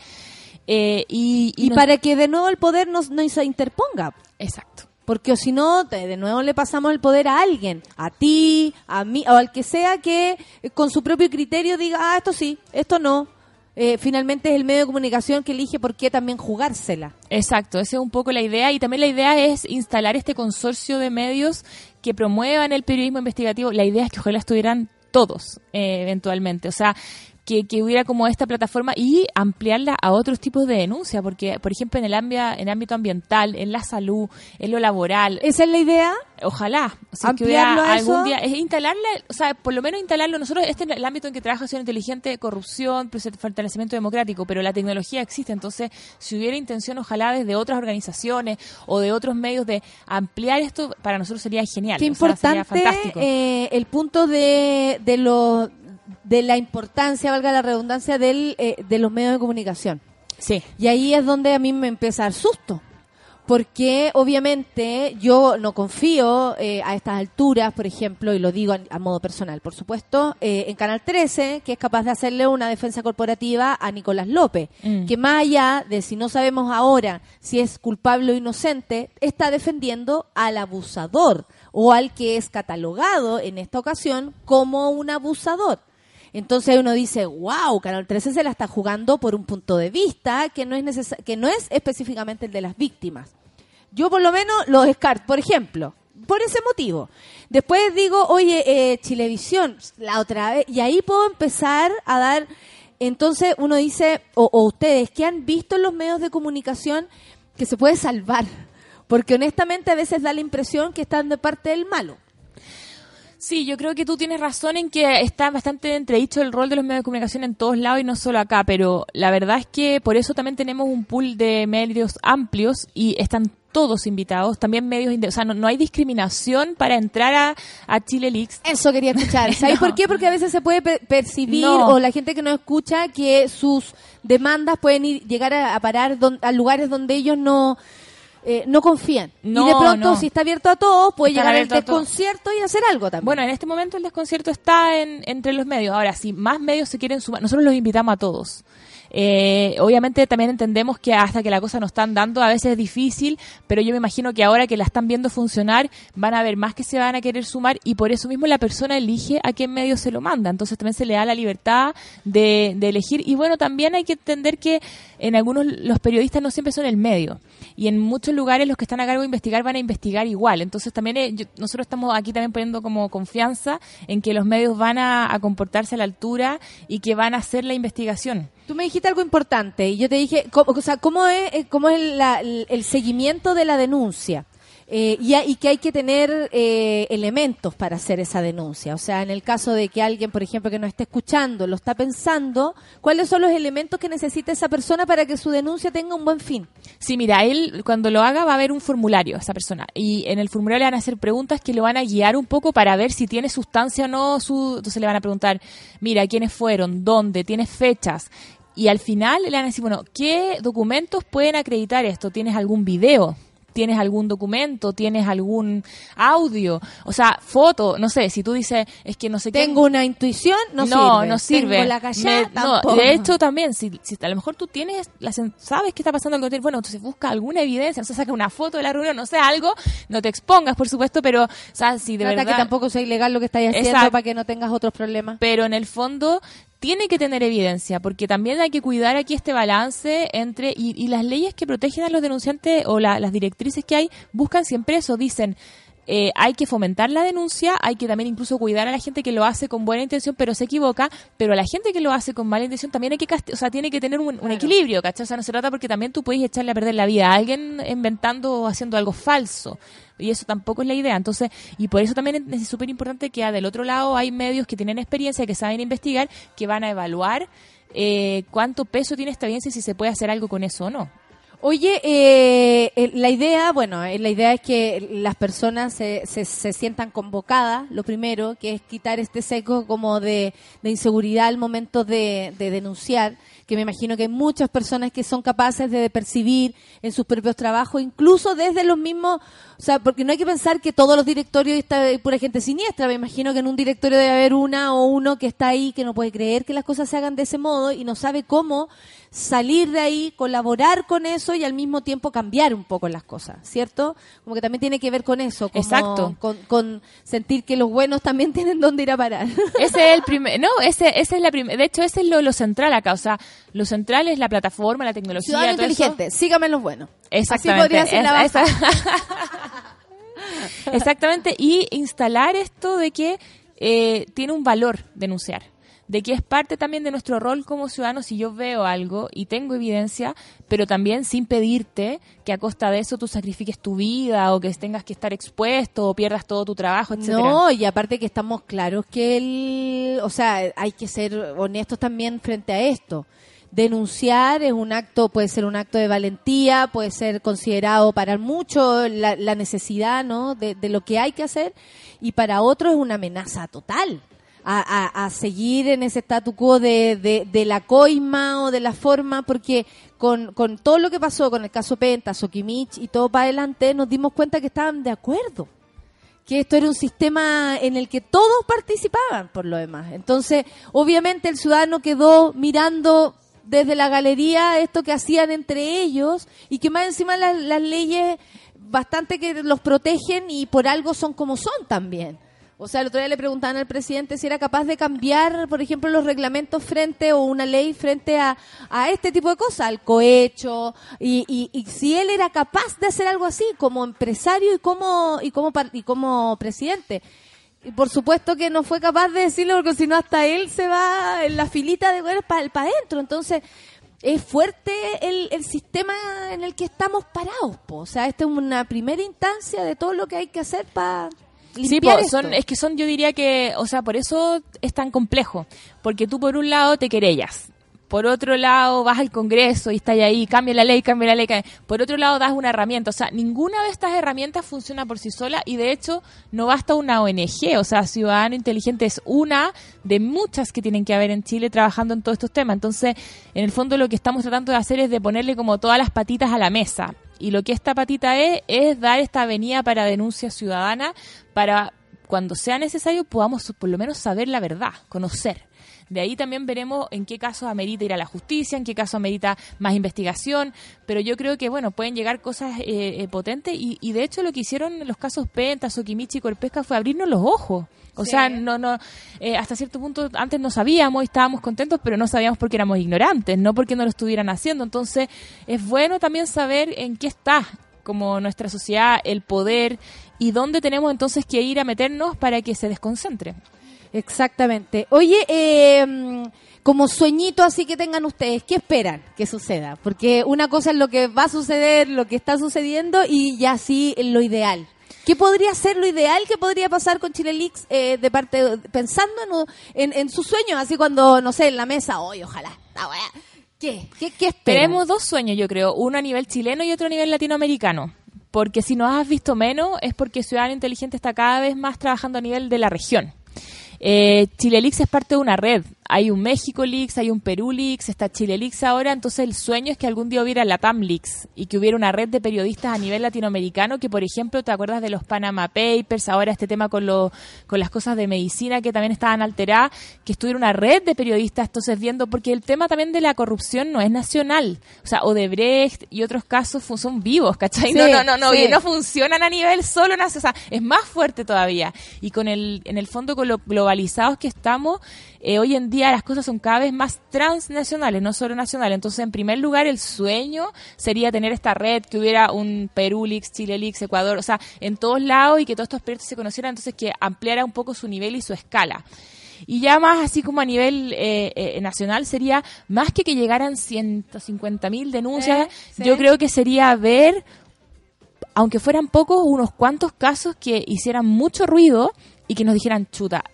Eh, y, Y no- para que de nuevo el poder no, no se interponga. Exacto. Porque o si no, de nuevo le pasamos el poder a alguien, a ti, a mí, o al que sea que eh, con su propio criterio diga, ah, esto sí, esto no. Eh, finalmente es el medio de comunicación que elige por qué también jugársela. Exacto, esa es un poco la idea y también la idea es instalar este consorcio de medios que promuevan el periodismo investigativo. La idea es que ojalá estuvieran todos eh, eventualmente, o sea, que, que hubiera como esta plataforma y ampliarla a otros tipos de denuncia, porque por ejemplo en el ámbito, en ámbito ambiental, en la salud, en lo laboral, ¿Esa es la idea? Ojalá, o sea, que hubiera ¿Ampliarlo a algún eso? día, es instalarle, o sea, por lo menos instalarlo, nosotros, este es el ámbito en que trabaja Acción Inteligente, corrupción, fortalecimiento democrático, pero la tecnología existe, entonces, si hubiera intención, ojalá desde otras organizaciones o de otros medios de ampliar esto, para nosotros sería genial. Qué o sea, sería importante fantástico. eh, el punto de, de, lo, de la importancia, valga la redundancia, del, eh, de los medios de comunicación. Sí. Y ahí es donde a mí me empieza dar susto. Porque obviamente yo no confío eh, a estas alturas, por ejemplo, y lo digo a, a modo personal, por supuesto, eh, en Canal 13, que es capaz de hacerle una defensa corporativa a Nicolás López, Mm. que más allá de si no sabemos ahora si es culpable o inocente, está defendiendo al abusador o al que es catalogado en esta ocasión como un abusador. Entonces uno dice, wow, Canal 13 se la está jugando por un punto de vista que no es necesa- que no es específicamente el de las víctimas. Yo por lo menos lo descarto, por ejemplo, por ese motivo. Después digo, oye, eh, Chilevisión, la otra vez, y ahí puedo empezar a dar, entonces uno dice, o, o ustedes, ¿qué han visto en los medios de comunicación que se puede salvar? Porque honestamente a veces da la impresión que están de parte del malo. Sí, yo creo que tú tienes razón en que está bastante entredicho el rol de los medios de comunicación en todos lados y no solo acá, pero la verdad es que por eso también tenemos un pool de medios amplios y están todos invitados, también medios, o sea, no, no hay discriminación para entrar a, a Chile Leaks. Eso quería escuchar. ¿Sabes No. por qué? Porque a veces se puede per- percibir, No. o la gente que no escucha, que sus demandas pueden ir, llegar a, a parar don- a lugares donde ellos no eh, no confían. No, y de pronto, no. si está abierto a todos, puede llegar al desconcierto y hacer algo también. Bueno, en este momento el desconcierto está en, entre los medios. Ahora, si más medios se quieren sumar, nosotros los invitamos a todos. Eh, obviamente también entendemos que hasta que la cosa nos están dando a veces es difícil, pero yo me imagino que ahora que la están viendo funcionar van a ver más que se van a querer sumar y por eso mismo la persona elige a qué medio se lo manda. Entonces también se le da la libertad de, de elegir y bueno, también hay que entender que en algunos los periodistas no siempre son el medio y en muchos lugares los que están a cargo de investigar van a investigar igual. Entonces también eh, yo- nosotros estamos aquí también poniendo como confianza en que los medios van a, a comportarse a la altura y que van a hacer la investigación. Tú me dijiste algo importante y yo te dije, ¿cómo, o sea, ¿cómo es, eh, cómo es la- el, seguimiento de la denuncia? Eh, y, y que hay que tener eh, elementos para hacer esa denuncia. O sea, en el caso de que alguien, por ejemplo, que no esté escuchando, lo está pensando, ¿cuáles son los elementos que necesita esa persona para que su denuncia tenga un buen fin? Sí, mira, él cuando lo haga va a haber un formulario, esa persona. Y en el formulario le van a hacer preguntas que lo van a guiar un poco para ver si tiene sustancia o no. Su... Entonces le van a preguntar, mira, ¿quiénes fueron? ¿Dónde? ¿Tienes fechas? Y al final le van a decir, bueno, ¿qué documentos pueden acreditar esto? ¿Tienes algún video? ¿Tienes algún documento? ¿Tienes algún audio? O sea, foto, no sé, si tú dices, es que no sé qué... Tengo una intuición, no, no, sirve. no sirve. Tengo la callada, Me- no, tampoco. de hecho también, si, si a lo mejor tú tienes, la sabes que está pasando algo, bueno, entonces busca alguna evidencia, no sé, saca una foto de la reunión, no sé, algo, no te expongas, por supuesto, pero, o sea, si de Trata verdad... que tampoco sea ilegal lo que estáis haciendo para que no tengas otros problemas. Pero en el fondo tiene que tener evidencia, porque también hay que cuidar aquí este balance entre, y, y las leyes que protegen a los denunciantes o la- las directrices que hay, buscan siempre eso, dicen... eh, hay que fomentar la denuncia, hay que también incluso cuidar a la gente que lo hace con buena intención, pero se equivoca, pero a la gente que lo hace con mala intención también hay que o sea, tiene que tener un, un equilibrio, ¿cachai? O sea, no se trata porque también tú puedes echarle a perder la vida a alguien inventando o haciendo algo falso. Y eso tampoco es la idea. Entonces, y por eso también es súper importante que ah, del otro lado hay medios que tienen experiencia, que saben investigar, que van a evaluar eh, cuánto peso tiene esta evidencia y si se puede hacer algo con eso o no. Oye, eh, la idea, bueno, eh, la idea es que las personas se, se, se sientan convocadas, lo primero, que es quitar este seco como de, de inseguridad al momento de, de denunciar, que me imagino que hay muchas personas que son capaces de percibir en sus propios trabajos, incluso desde los mismos, o sea, porque no hay que pensar que todos los directorios está pura gente siniestra, me imagino que en un directorio debe haber una o uno que está ahí que no puede creer que las cosas se hagan de ese modo y no sabe cómo salir de ahí, colaborar con eso y al mismo tiempo cambiar un poco las cosas, ¿cierto? Como que también tiene que ver con eso, como Exacto. Con, con sentir que los buenos también tienen dónde ir a parar. Ese es el primer, no, ese, ese es la prim- de hecho ese es lo, lo central acá, o sea, lo central es la plataforma, la tecnología, Ciudadano todo eso. inteligente, sígame en los buenos. Exactamente. Así podría ser la Es- Exactamente. Y instalar esto de que eh, tiene un valor denunciar. De que es parte también de nuestro rol como ciudadanos si yo veo algo y tengo evidencia, pero también sin pedirte que a costa de eso tú sacrifiques tu vida o que tengas que estar expuesto o pierdas todo tu trabajo, etcétera. No, y aparte que estamos claros que el, o sea, hay que ser honestos también frente a esto. Denunciar es un acto, puede ser un acto de valentía, puede ser considerado para muchos la, la necesidad, ¿no? De, lo que hay que hacer y para otros es una amenaza total. A, a- seguir en ese statu quo de, de, de la coima o de la forma, porque con, con todo lo que pasó con el caso Penta, Sokimich y todo para adelante, nos dimos cuenta que estaban de acuerdo que esto era un sistema en el que todos participaban por lo demás. Entonces, obviamente el ciudadano quedó mirando desde la galería esto que hacían entre ellos y que más encima las, las leyes bastante que los protegen y por algo son como son también. O sea, el otro día le preguntaban al presidente si era capaz de cambiar, por ejemplo, los reglamentos frente o una ley frente a, a este tipo de cosas, al cohecho, y, y, y si él era capaz de hacer algo así como empresario y como, y como, y como presidente. Y por supuesto que no fue capaz de decirlo porque si no hasta él se va en la filita de para para adentro. Entonces, es fuerte el, el sistema en el que estamos parados. po. O sea, esta es una primera instancia de todo lo que hay que hacer para Sí, limpiar po, esto. son, es que son, yo diría que, o sea, por eso es tan complejo. Porque tú, por un lado, te querellas. Por otro lado, vas al Congreso y estás ahí, cambia la ley, cambia la ley. Por otro lado, das una herramienta. O sea, ninguna de estas herramientas funciona por sí sola y de hecho no basta una ONG. O sea, Ciudadano Inteligente es una de muchas que tienen que haber en Chile trabajando en todos estos temas. Entonces, en el fondo lo que estamos tratando de hacer es de ponerle como todas las patitas a la mesa. Y lo que esta patita es, es dar esta avenida para denuncia ciudadana para cuando sea necesario podamos por lo menos saber la verdad, conocer. De ahí también veremos en qué casos amerita ir a la justicia, en qué caso amerita más investigación, pero yo creo que, bueno, pueden llegar cosas eh, eh, potentes y, y de hecho lo que hicieron los casos Penta, Sokimichi y Corpesca fue abrirnos los ojos. O sea, no, no, eh, hasta cierto punto antes no sabíamos y estábamos contentos, pero no sabíamos porque éramos ignorantes, no porque no lo estuvieran haciendo. Entonces, es bueno también saber en qué está como nuestra sociedad, el poder y dónde tenemos entonces que ir a meternos para que se desconcentre. Exactamente. Oye, eh, como sueñito así que tengan ustedes, ¿qué esperan que suceda? Porque una cosa es lo que va a suceder, lo que está sucediendo y ya sí lo ideal. ¿Qué podría ser lo ideal que podría pasar con Chile Leaks eh, de parte pensando en, en, en sus sueños? Así cuando, no sé, en la mesa, hoy ojalá. weá". ¿Qué? ¿Qué, qué? Tenemos dos sueños, yo creo, uno a nivel chileno y otro a nivel latinoamericano. Porque si nos has visto menos es porque Ciudadano Inteligente está cada vez más trabajando a nivel de la región. Eh, Chile Leaks es parte de una red. Hay un México Leaks, hay un Perú Leaks, está Chile Leaks ahora. Entonces el sueño es que algún día hubiera la TAM Leaks y que hubiera una red de periodistas a nivel latinoamericano que, por ejemplo, te acuerdas de los Panama Papers, ahora este tema con, lo, con las cosas de medicina que también estaban alteradas, que estuviera una red de periodistas entonces viendo, porque el tema también de la corrupción no es nacional. O sea, Odebrecht y otros casos son vivos, ¿cachai? Sí, no, no, no, no, sí. y no funcionan a nivel solo nacional, o sea, es más fuerte todavía. Y con el, en el fondo, con lo globalizados que estamos, eh, hoy en día las cosas son cada vez más transnacionales, no solo nacionales. Entonces, en primer lugar, el sueño sería tener esta red, que hubiera un Perú Leaks, Chile Leaks, Ecuador, o sea, en todos lados y que todos estos proyectos se conocieran, entonces que ampliara un poco su nivel y su escala. Y ya más así como a nivel eh, eh, nacional sería, más que que llegaran 150 mil denuncias, sí. yo creo que sería ver aunque fueran pocos, unos cuantos casos que hicieran mucho ruido y que nos dijeran, chuta,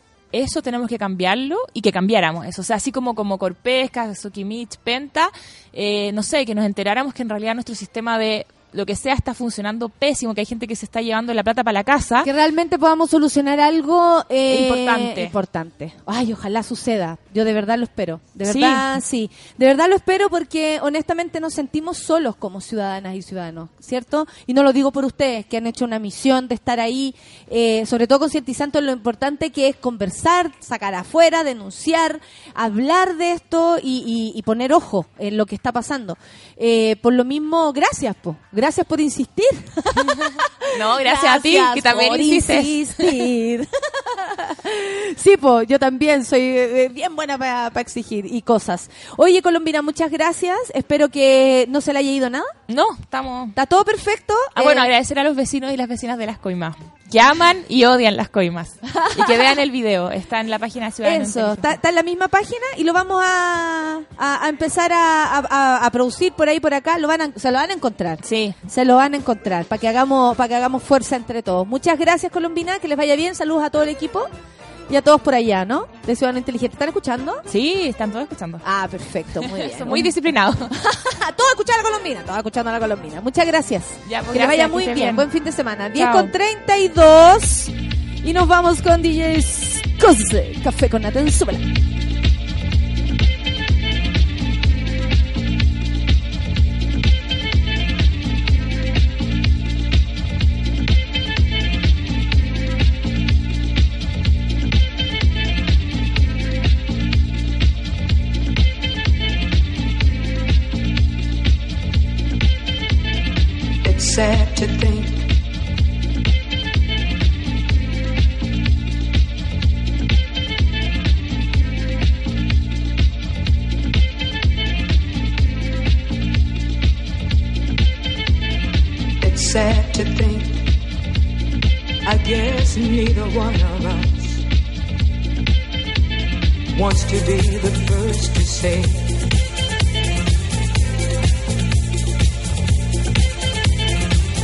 eso tenemos que cambiarlo y que cambiáramos eso. O sea, así como como Corpesca, Sokimich, Penta, eh, no sé, que nos enteráramos que en realidad nuestro sistema de lo que sea está funcionando pésimo, que hay gente que se está llevando la plata para la casa. Que realmente podamos solucionar algo eh, Importante. importante. Ay, ojalá suceda. Yo de verdad lo espero. De Sí. verdad, sí. De verdad lo espero porque honestamente nos sentimos solos como ciudadanas y ciudadanos, ¿cierto? Y no lo digo por ustedes, que han hecho una misión de estar ahí, eh, sobre todo concientizando en lo importante que es conversar, sacar afuera, denunciar, hablar de esto y, y- y poner ojo en lo que está pasando. Eh, por lo mismo, gracias, po. Gracias por insistir. No, gracias, a ti, que también insistes. sí, pues yo también soy eh, bien buena para exigir y cosas. Oye, Colombina, muchas gracias. Espero que no se le haya ido nada. No, estamos... Está todo perfecto. Ah, bueno, Eh, agradecer a los vecinos y las vecinas de las coimas, que aman y odian las coimas. Y que vean el video, está en la página de Ciudadano Eso, está, está en la misma página y lo vamos a, a- a empezar a, a- producir por ahí, por acá. Lo van a- se lo van a encontrar. Sí. Se lo van a encontrar para que hagamos para que hagamos fuerza entre todos. Muchas gracias, Colombina. Que les vaya bien. Saludos a todo el equipo y a todos por allá, ¿no? De Ciudadano Inteligente. ¿Están escuchando? Sí, están todos escuchando. Ah, perfecto. Muy bien. Son muy disciplinados. Todos escuchando a la Colombina. Todos escuchando a la Colombina. Muchas gracias. Ya, pues, que gracias, vaya que muy bien. bien. Buen fin de semana. 10 Chao. con 32. Y nos vamos con DJs Cose. Café con Naten. Súbela. Sad to think. It's sad to think. I guess neither one of us wants to be the first to say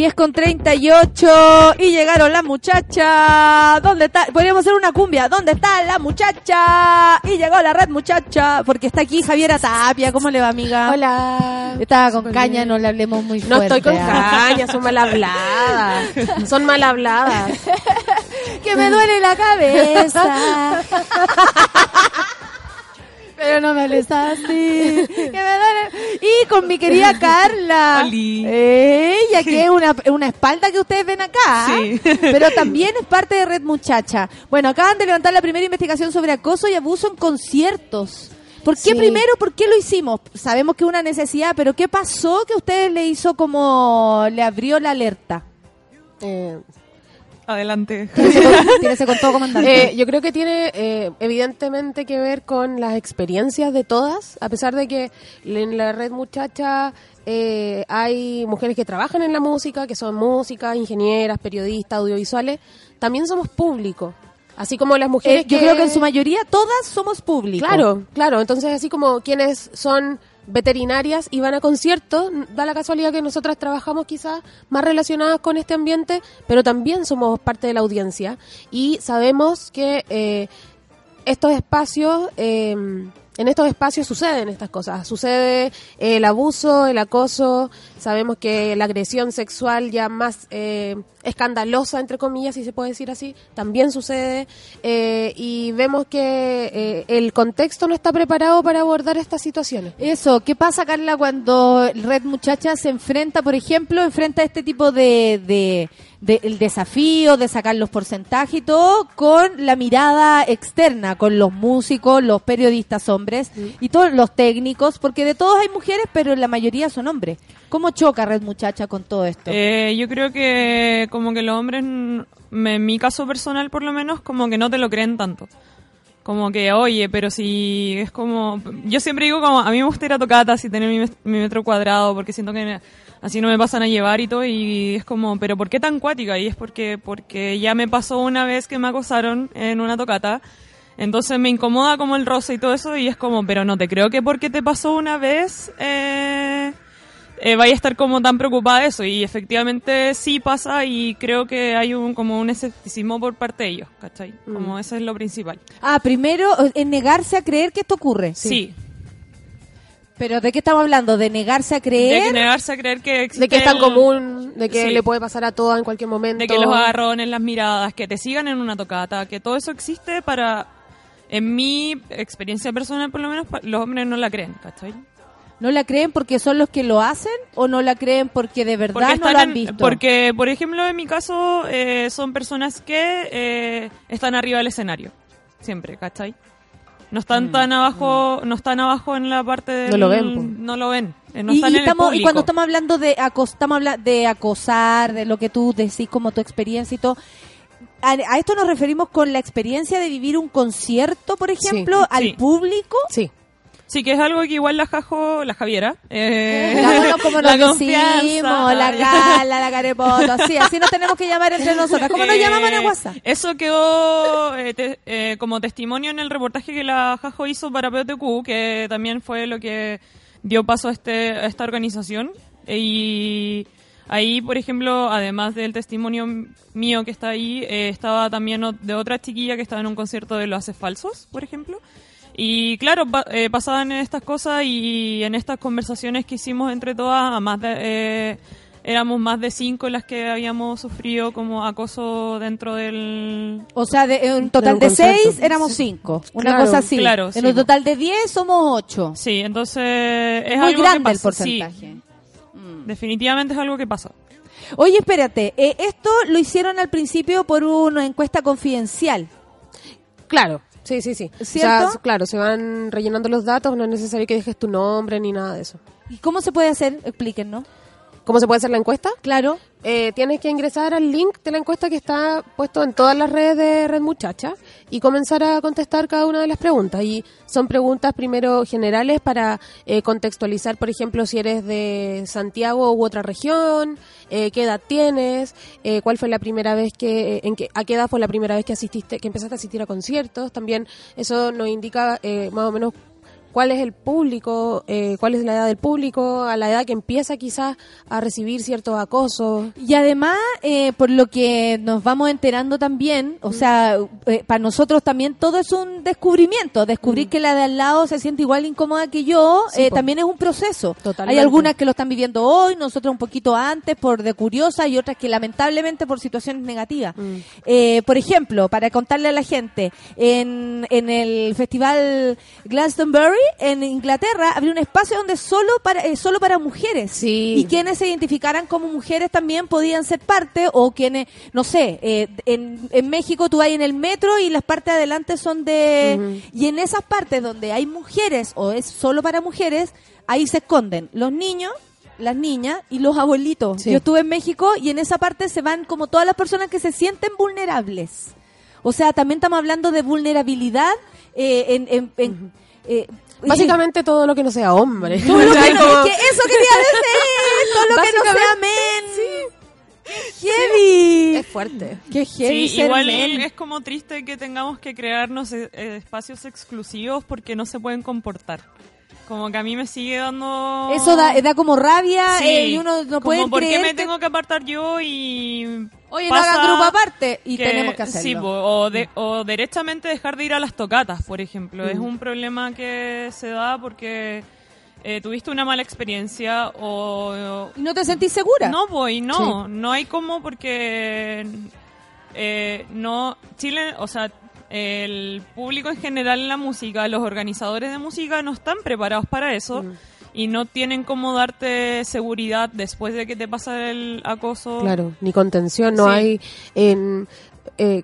10 con 38 y llegaron las muchachas. ¿Dónde está? Podríamos hacer una cumbia. ¿Dónde está la muchacha? Y llegó la red muchacha. Porque está aquí Javiera Tapia. ¿Cómo le va, amiga? Hola. Estaba con caña, no le hablemos muy fuerte. No estoy con ¿ah? caña, son mal habladas. Son mal habladas. que me duele la cabeza. Pero no me hables que me duele. Y con mi querida Carla. ¿Eh? Ella que es una, una espalda que ustedes ven acá. Sí. Pero también es parte de Red Muchacha. Bueno, acaban de levantar la primera investigación sobre acoso y abuso en conciertos. ¿Por qué Sí. primero? ¿Por qué lo hicimos? Sabemos que es una necesidad, pero ¿qué pasó que a ustedes le hizo como le abrió la alerta? Eh, Adelante. Tírese con todo, comandante. Eh, yo creo que tiene eh, evidentemente que ver con las experiencias de todas, a pesar de que en la red muchacha eh, hay mujeres que trabajan en la música, que son músicas, ingenieras, periodistas, audiovisuales, también somos público. Así como las mujeres Eh, yo creo que en su mayoría todas somos públicos. Claro, claro. Entonces, así como quienes son veterinarias y van a conciertos, da la casualidad que nosotras trabajamos quizás más relacionadas con este ambiente, pero también somos parte de la audiencia y sabemos que eh, estos espacios, eh, en estos espacios suceden estas cosas. Sucede el abuso, el acoso, sabemos que la agresión sexual ya más eh, escandalosa, entre comillas, si se puede decir así, también sucede eh, y vemos que eh, el contexto no está preparado para abordar estas situaciones. Eso, ¿qué pasa, Carla, cuando Red Muchacha se enfrenta, por ejemplo, enfrenta este tipo de, de, de- el desafío de sacar los porcentajes y todo con la mirada externa, con los músicos, los periodistas hombres y todos los técnicos, porque de todos hay mujeres, pero la mayoría son hombres. ¿Cómo choca Red Muchacha con todo esto? Eh, yo creo que como que los hombres, en mi caso personal por lo menos, como que no te lo creen tanto. Como que, oye, pero si es como... Yo siempre digo como, a mí me gusta ir a tocatas y tener mi, mi metro cuadrado porque siento que me- así no me pasan a llevar y todo y es como, pero ¿por qué tan cuática? Y es porque, porque ya me pasó una vez que me acosaron en una tocata. Entonces me incomoda como el roce y todo eso y es como, pero no te creo que porque te pasó una vez... Eh, eh, vaya a estar como tan preocupada de eso y efectivamente sí pasa y creo que hay un como un escepticismo por parte de ellos, ¿cachai? Como eso es lo principal. Ah, primero, es negarse a creer que esto ocurre. Sí. ¿Pero de qué estamos hablando? ¿De negarse a De creer? que negarse a creer que existe De que es tan común, de que Sí. le puede pasar a todas en cualquier momento. de que los agarrones, las miradas, que te sigan en una tocata, que todo eso existe para en mi experiencia personal por lo menos pa- los hombres no la creen, ¿cachai? ¿No la creen porque son los que lo hacen o no la creen porque de verdad Porque no lo han en- visto? porque por ejemplo en mi caso eh, son personas que eh, están arriba del escenario siempre ¿cachai? no están Mm, tan abajo no están abajo en la parte del, No lo ven, no lo ven eh, no y, están y en el estamos- y público. cuando estamos hablando de, acos- estamos habla- de acosar, de lo que tú decís como tu experiencia y todo, a, a esto nos referimos con la experiencia de vivir un concierto, por ejemplo, al Sí. público. Sí. sí que es algo que igual la Jajo la Javiera eh, Digámoslo como la nos confianza. decimos, la gala, la carepoto, así, así nos tenemos que llamar entre nosotras. ¿Cómo nos Eh, llamamos en WhatsApp? Eso quedó eh, te- eh, como testimonio en el reportaje que la Jajo hizo para POTQ, que también fue lo que dio paso a, este, a esta organización. Y ahí, por ejemplo, además del testimonio mío que está ahí, eh, estaba también de otra chiquilla que estaba en un concierto de Los Haces Falsos, por ejemplo. Y claro, pa- eh, pasaban estas cosas y en estas conversaciones que hicimos entre todas, a más de, eh, éramos más de cinco las que habíamos sufrido como acoso dentro del... O sea, de, en un total un de seis éramos cinco. Una Claro, cosa así. claro, en sí. un total de diez somos ocho. Sí, entonces es Muy algo grande que el porcentaje. Sí. Definitivamente es algo que pasa. Oye, espérate, eh, esto lo hicieron al principio por una encuesta confidencial. Claro, sí, sí, sí. O ¿Cierto? sea, claro, se van rellenando los datos, no es necesario que dejes tu nombre ni nada de eso. ¿Y cómo se puede hacer? Explíquenos. ¿Cómo se puede hacer la encuesta? Claro. Eh, tienes que ingresar al link de la encuesta que está puesto en todas las redes de Red Muchacha y comenzar a contestar cada una de las preguntas. Y son preguntas primero generales para eh, contextualizar, por ejemplo, si eres de Santiago u otra región, eh, qué edad tienes, eh, cuál fue la primera vez que, en que, a qué edad fue la primera vez que asististe, que empezaste a asistir a conciertos. También eso nos indica eh, más o menos cuál es el público, eh, cuál es la edad del público, a la edad que empieza quizás a recibir ciertos acosos. Y además, eh, por lo que nos vamos enterando también, o sea, eh, para nosotros también todo es un descubrimiento. Descubrir que la de al lado se siente igual incómoda que yo, Sí, eh, también es un proceso. Totalmente. Hay algunas que lo están viviendo hoy, nosotros un poquito antes por de curiosa y otras que lamentablemente por situaciones negativas. Eh, por ejemplo, para contarle a la gente, en, en el festival Glastonbury en Inglaterra había un espacio donde solo para eh, solo para mujeres y quienes se identificaran como mujeres también podían ser parte o quienes no sé eh, en, en México tú vas en el metro y las partes de adelante son de y en esas partes donde hay mujeres o es solo para mujeres ahí se esconden los niños las niñas y los abuelitos. Sí. Yo estuve en México y en esa parte se van como todas las personas que se sienten vulnerables. O sea, también estamos hablando de vulnerabilidad eh, en... en- en- eh, Básicamente todo lo que no sea hombre. Todo lo que no- que eso quería decir, todo lo que no sea men. Heavy. Es fuerte. Qué heavy Sí, ser igual men. es como triste que tengamos que crearnos eh, espacios exclusivos porque no se pueden comportar. Como que a mí me sigue dando... Eso da, da como rabia Sí, eh, y uno no como, puede ¿por qué me que- tengo que apartar yo y... Oye, no hagan grupo aparte y tenemos que hacerlo. Sí, po, o, de- o derechamente dejar de ir a las tocatas, por ejemplo. Es Mm. un problema que se da porque eh, tuviste una mala experiencia o... ¿Y no te sentís segura? No, voy, no. Sí. No hay como porque... eh, no... Chile, o sea... El público en general en la música, los organizadores de música no están preparados para eso Mm. y no tienen cómo darte seguridad después de que te pasa el acoso. Claro, ni contención, no Sí. hay en eh,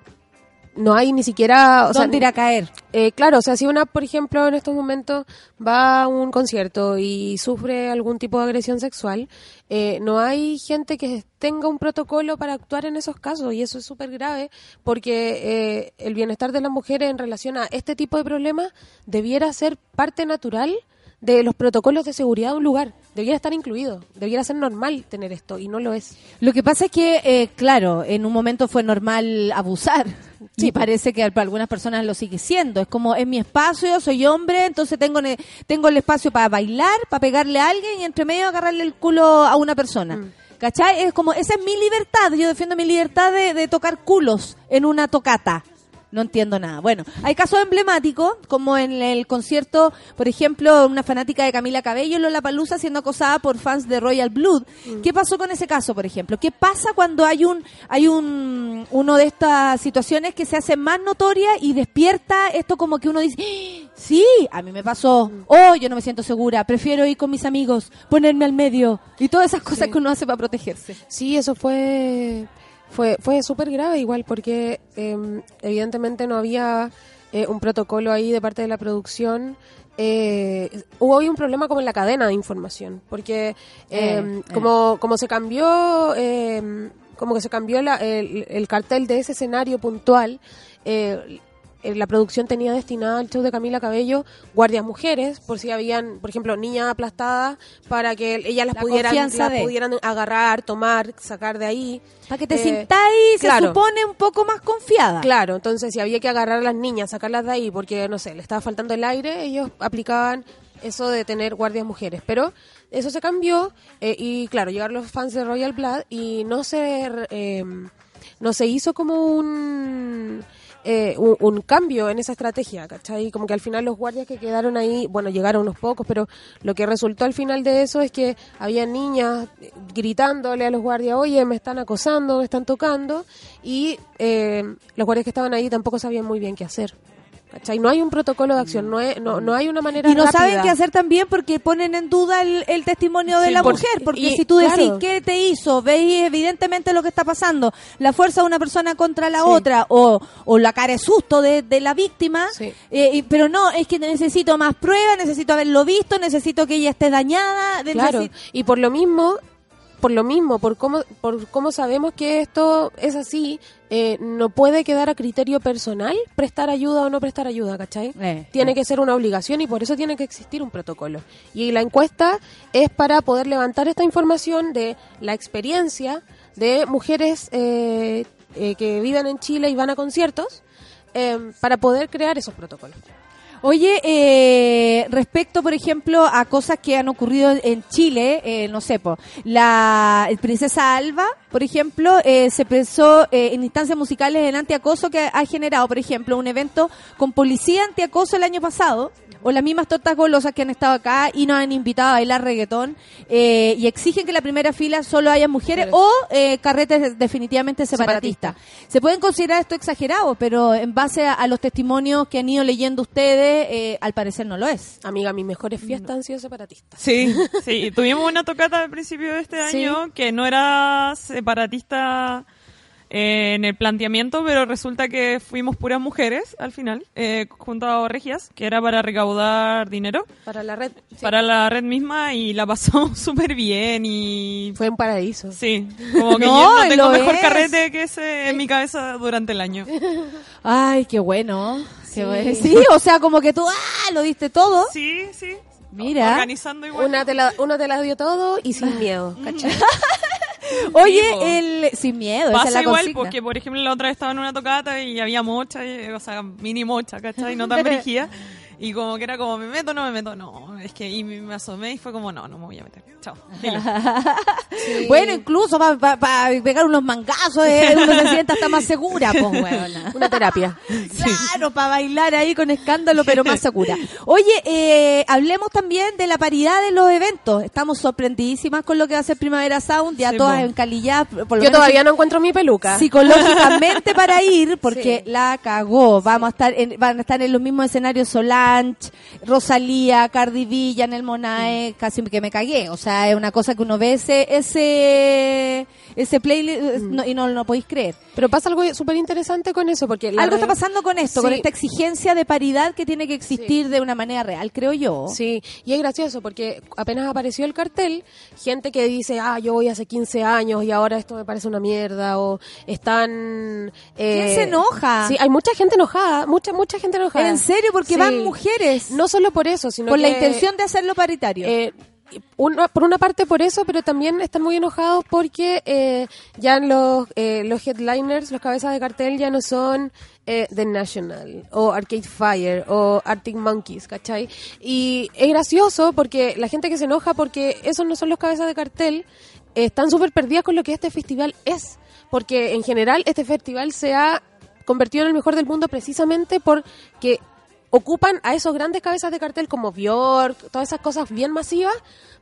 no hay ni siquiera o sea, ¿Dónde ir a caer? eh, claro, o sea, si una, por ejemplo, en estos momentos va a un concierto y sufre algún tipo de agresión sexual, eh, no hay gente que tenga un protocolo para actuar en esos casos y eso es súper grave porque eh, el bienestar de las mujeres en relación a este tipo de problemas debiera ser parte natural de los protocolos de seguridad de un lugar. Debiera estar incluido, debiera ser normal tener esto y no lo es. Lo que pasa es que, eh, claro, en un momento fue normal abusar. Sí, y parece que para algunas personas lo sigue siendo. Es como, es mi espacio, soy hombre, entonces tengo, ne- tengo el espacio para bailar, para pegarle a alguien y entre medio agarrarle el culo a una persona. Mm. ¿Cachai? Es como, esa es mi libertad. Yo defiendo mi libertad de, de tocar culos en una tocata. No entiendo nada. Bueno, hay casos emblemáticos, como en el concierto, por ejemplo, una fanática de Camila Cabello en Lollapalooza siendo acosada por fans de Royal Blood. ¿Qué pasó con ese caso, por ejemplo? ¿Qué pasa cuando hay un hay un uno de estas situaciones que se hace más notoria y despierta esto como que uno dice, "¡Ah! sí, a mí me pasó, oh, yo no me siento segura, prefiero ir con mis amigos, ponerme al medio y todas esas cosas que uno hace para protegerse. Sí, eso fue fue fue súper grave igual porque eh, evidentemente no había eh, un protocolo ahí de parte de la producción. Eh, hubo hoy un problema como en la cadena de información porque eh, Eh, eh. como como se cambió eh, como que se cambió la- el, el cartel de ese escenario puntual eh, la producción tenía destinada al show de Camila Cabello guardias mujeres por si habían por ejemplo niñas aplastadas para que ellas las La pudieran las de- pudieran agarrar tomar sacar de ahí Para que te Eh, sintáis, se supone, un poco más confiada. Claro, entonces si había que agarrar a las niñas, sacarlas de ahí porque, no sé, le estaba faltando el aire, ellos aplicaban eso de tener guardias mujeres. Pero eso se cambió eh, y, claro, llegaron los fans de Royal Blood y no se, eh, no se hizo como un, eh, un, cambio en esa estrategia, ¿cachai? Como que al final los guardias que quedaron ahí, bueno, llegaron unos pocos, pero lo que resultó al final de eso es que había niñas gritándole a los guardias, oye, me están acosando, me están tocando, y eh, los guardias que estaban ahí tampoco sabían muy bien qué hacer. ¿Cachai? No hay un protocolo de acción, no, es- no, no hay una manera Y no rápida. saben qué hacer también porque ponen en duda el, el testimonio de Sí, la por- mujer. Porque y- si tú decís claro. qué te hizo, veis evidentemente lo que está pasando, la fuerza de una persona contra la Sí. otra, o, o la cara de susto de, de la víctima, Sí. eh, pero no, es que necesito más pruebas, necesito haberlo visto, necesito que ella esté dañada. Claro, y por lo mismo, por lo mismo, por cómo, por cómo sabemos que esto es así, eh, no puede quedar a criterio personal prestar ayuda o no prestar ayuda, ¿cachai? Eh, tiene que ser una obligación y por eso tiene que existir un protocolo. Y la encuesta es para poder levantar esta información de la experiencia de mujeres eh, eh, que viven en Chile y van a conciertos eh, para poder crear esos protocolos. Oye, eh, respecto, por ejemplo, a cosas que han ocurrido en Chile, eh, no sé, po, la princesa Alba, por ejemplo, eh, se pensó eh, en instancias musicales el antiacoso que ha generado, por ejemplo, un evento con policía antiacoso el año pasado, o las mismas tortas golosas que han estado acá y nos han invitado a bailar reggaetón, eh, y exigen que en la primera fila solo haya mujeres o eh, carretes definitivamente separatistas. Se pueden considerar esto exagerado, pero en base a, a los testimonios que han ido leyendo ustedes, eh, al parecer no lo es. Amiga, mis mejores fiestas han sido separatistas. Sí, sí. Tuvimos una tocata al principio de este Sí. año que no era separatista eh, en el planteamiento, pero resulta que fuimos puras mujeres al final, eh, junto a Regias, que era para recaudar dinero Para la red. sí. para la red misma y la pasamos súper bien y... Fue un paraíso. Sí, como que No, yo no tengo mejor es. carrete que ese en mi cabeza durante el año. Ay, qué bueno. Qué Sí. bueno. Sí, o sea, como que tú, ah, lo diste todo. Sí, sí. Mira. Organizando igual. Una te, la, una te la dio todo y sin miedo, ¿cachai? Oye, Sí, el sin miedo, esa Pasa es la igual consigna. porque, por ejemplo, la otra vez estaba en una tocata y había mocha, y- o sea, mini mocha, ¿cachai? No tan brígida. Y como que era como, ¿me meto o no me meto? No, es que y me, asomé y fue como, no, no me voy a meter. Chao. Bueno, incluso para pegar unos mangazos, eh, uno se sienta hasta más segura, pues, weona. Una terapia. Claro, para bailar ahí con escándalo, pero más segura. Oye, eh, hablemos también de la paridad de los eventos. Estamos sorprendidísimas con lo que va a ser Primavera Sound, ya Sí, todas po. encalilladas. Por lo Yo menos todavía no encuentro mi peluca. psicológicamente para ir porque Sí. la cagó. Vamos a estar en, van a estar en los mismos escenarios Rosalía, Cardi B, Janel Monae, casi que me cagué. O sea, es una cosa que uno ve ese ese ese playlist eh, no- y no lo podéis creer. Pero pasa algo súper interesante con eso, porque... Algo está pasando con esto, con esta exigencia de paridad que tiene que existir de una manera real, creo yo. Sí, y es gracioso porque apenas apareció el cartel, gente que dice, ah, yo voy hace 15 años y ahora esto me parece una mierda, o están... eh, ¿Quién se enoja? Sí, hay mucha gente enojada, mucha, mucha gente enojada. En serio, porque Sí. van mujeres. No solo por eso, sino con la intención de hacerlo paritario. eh, una- por una parte por eso, pero también están muy enojados porque eh, ya los, eh, los headliners, los cabezas de cartel ya no son eh, The National o Arcade Fire o Arctic Monkeys, ¿cachai? Y es gracioso porque la gente que se enoja porque esos no son los cabezas de cartel eh, están súper perdidas con lo que este festival es. Porque en general este festival se ha convertido en el mejor del mundo precisamente porque ocupan a esos grandes cabezas de cartel como Bjork, todas esas cosas bien masivas,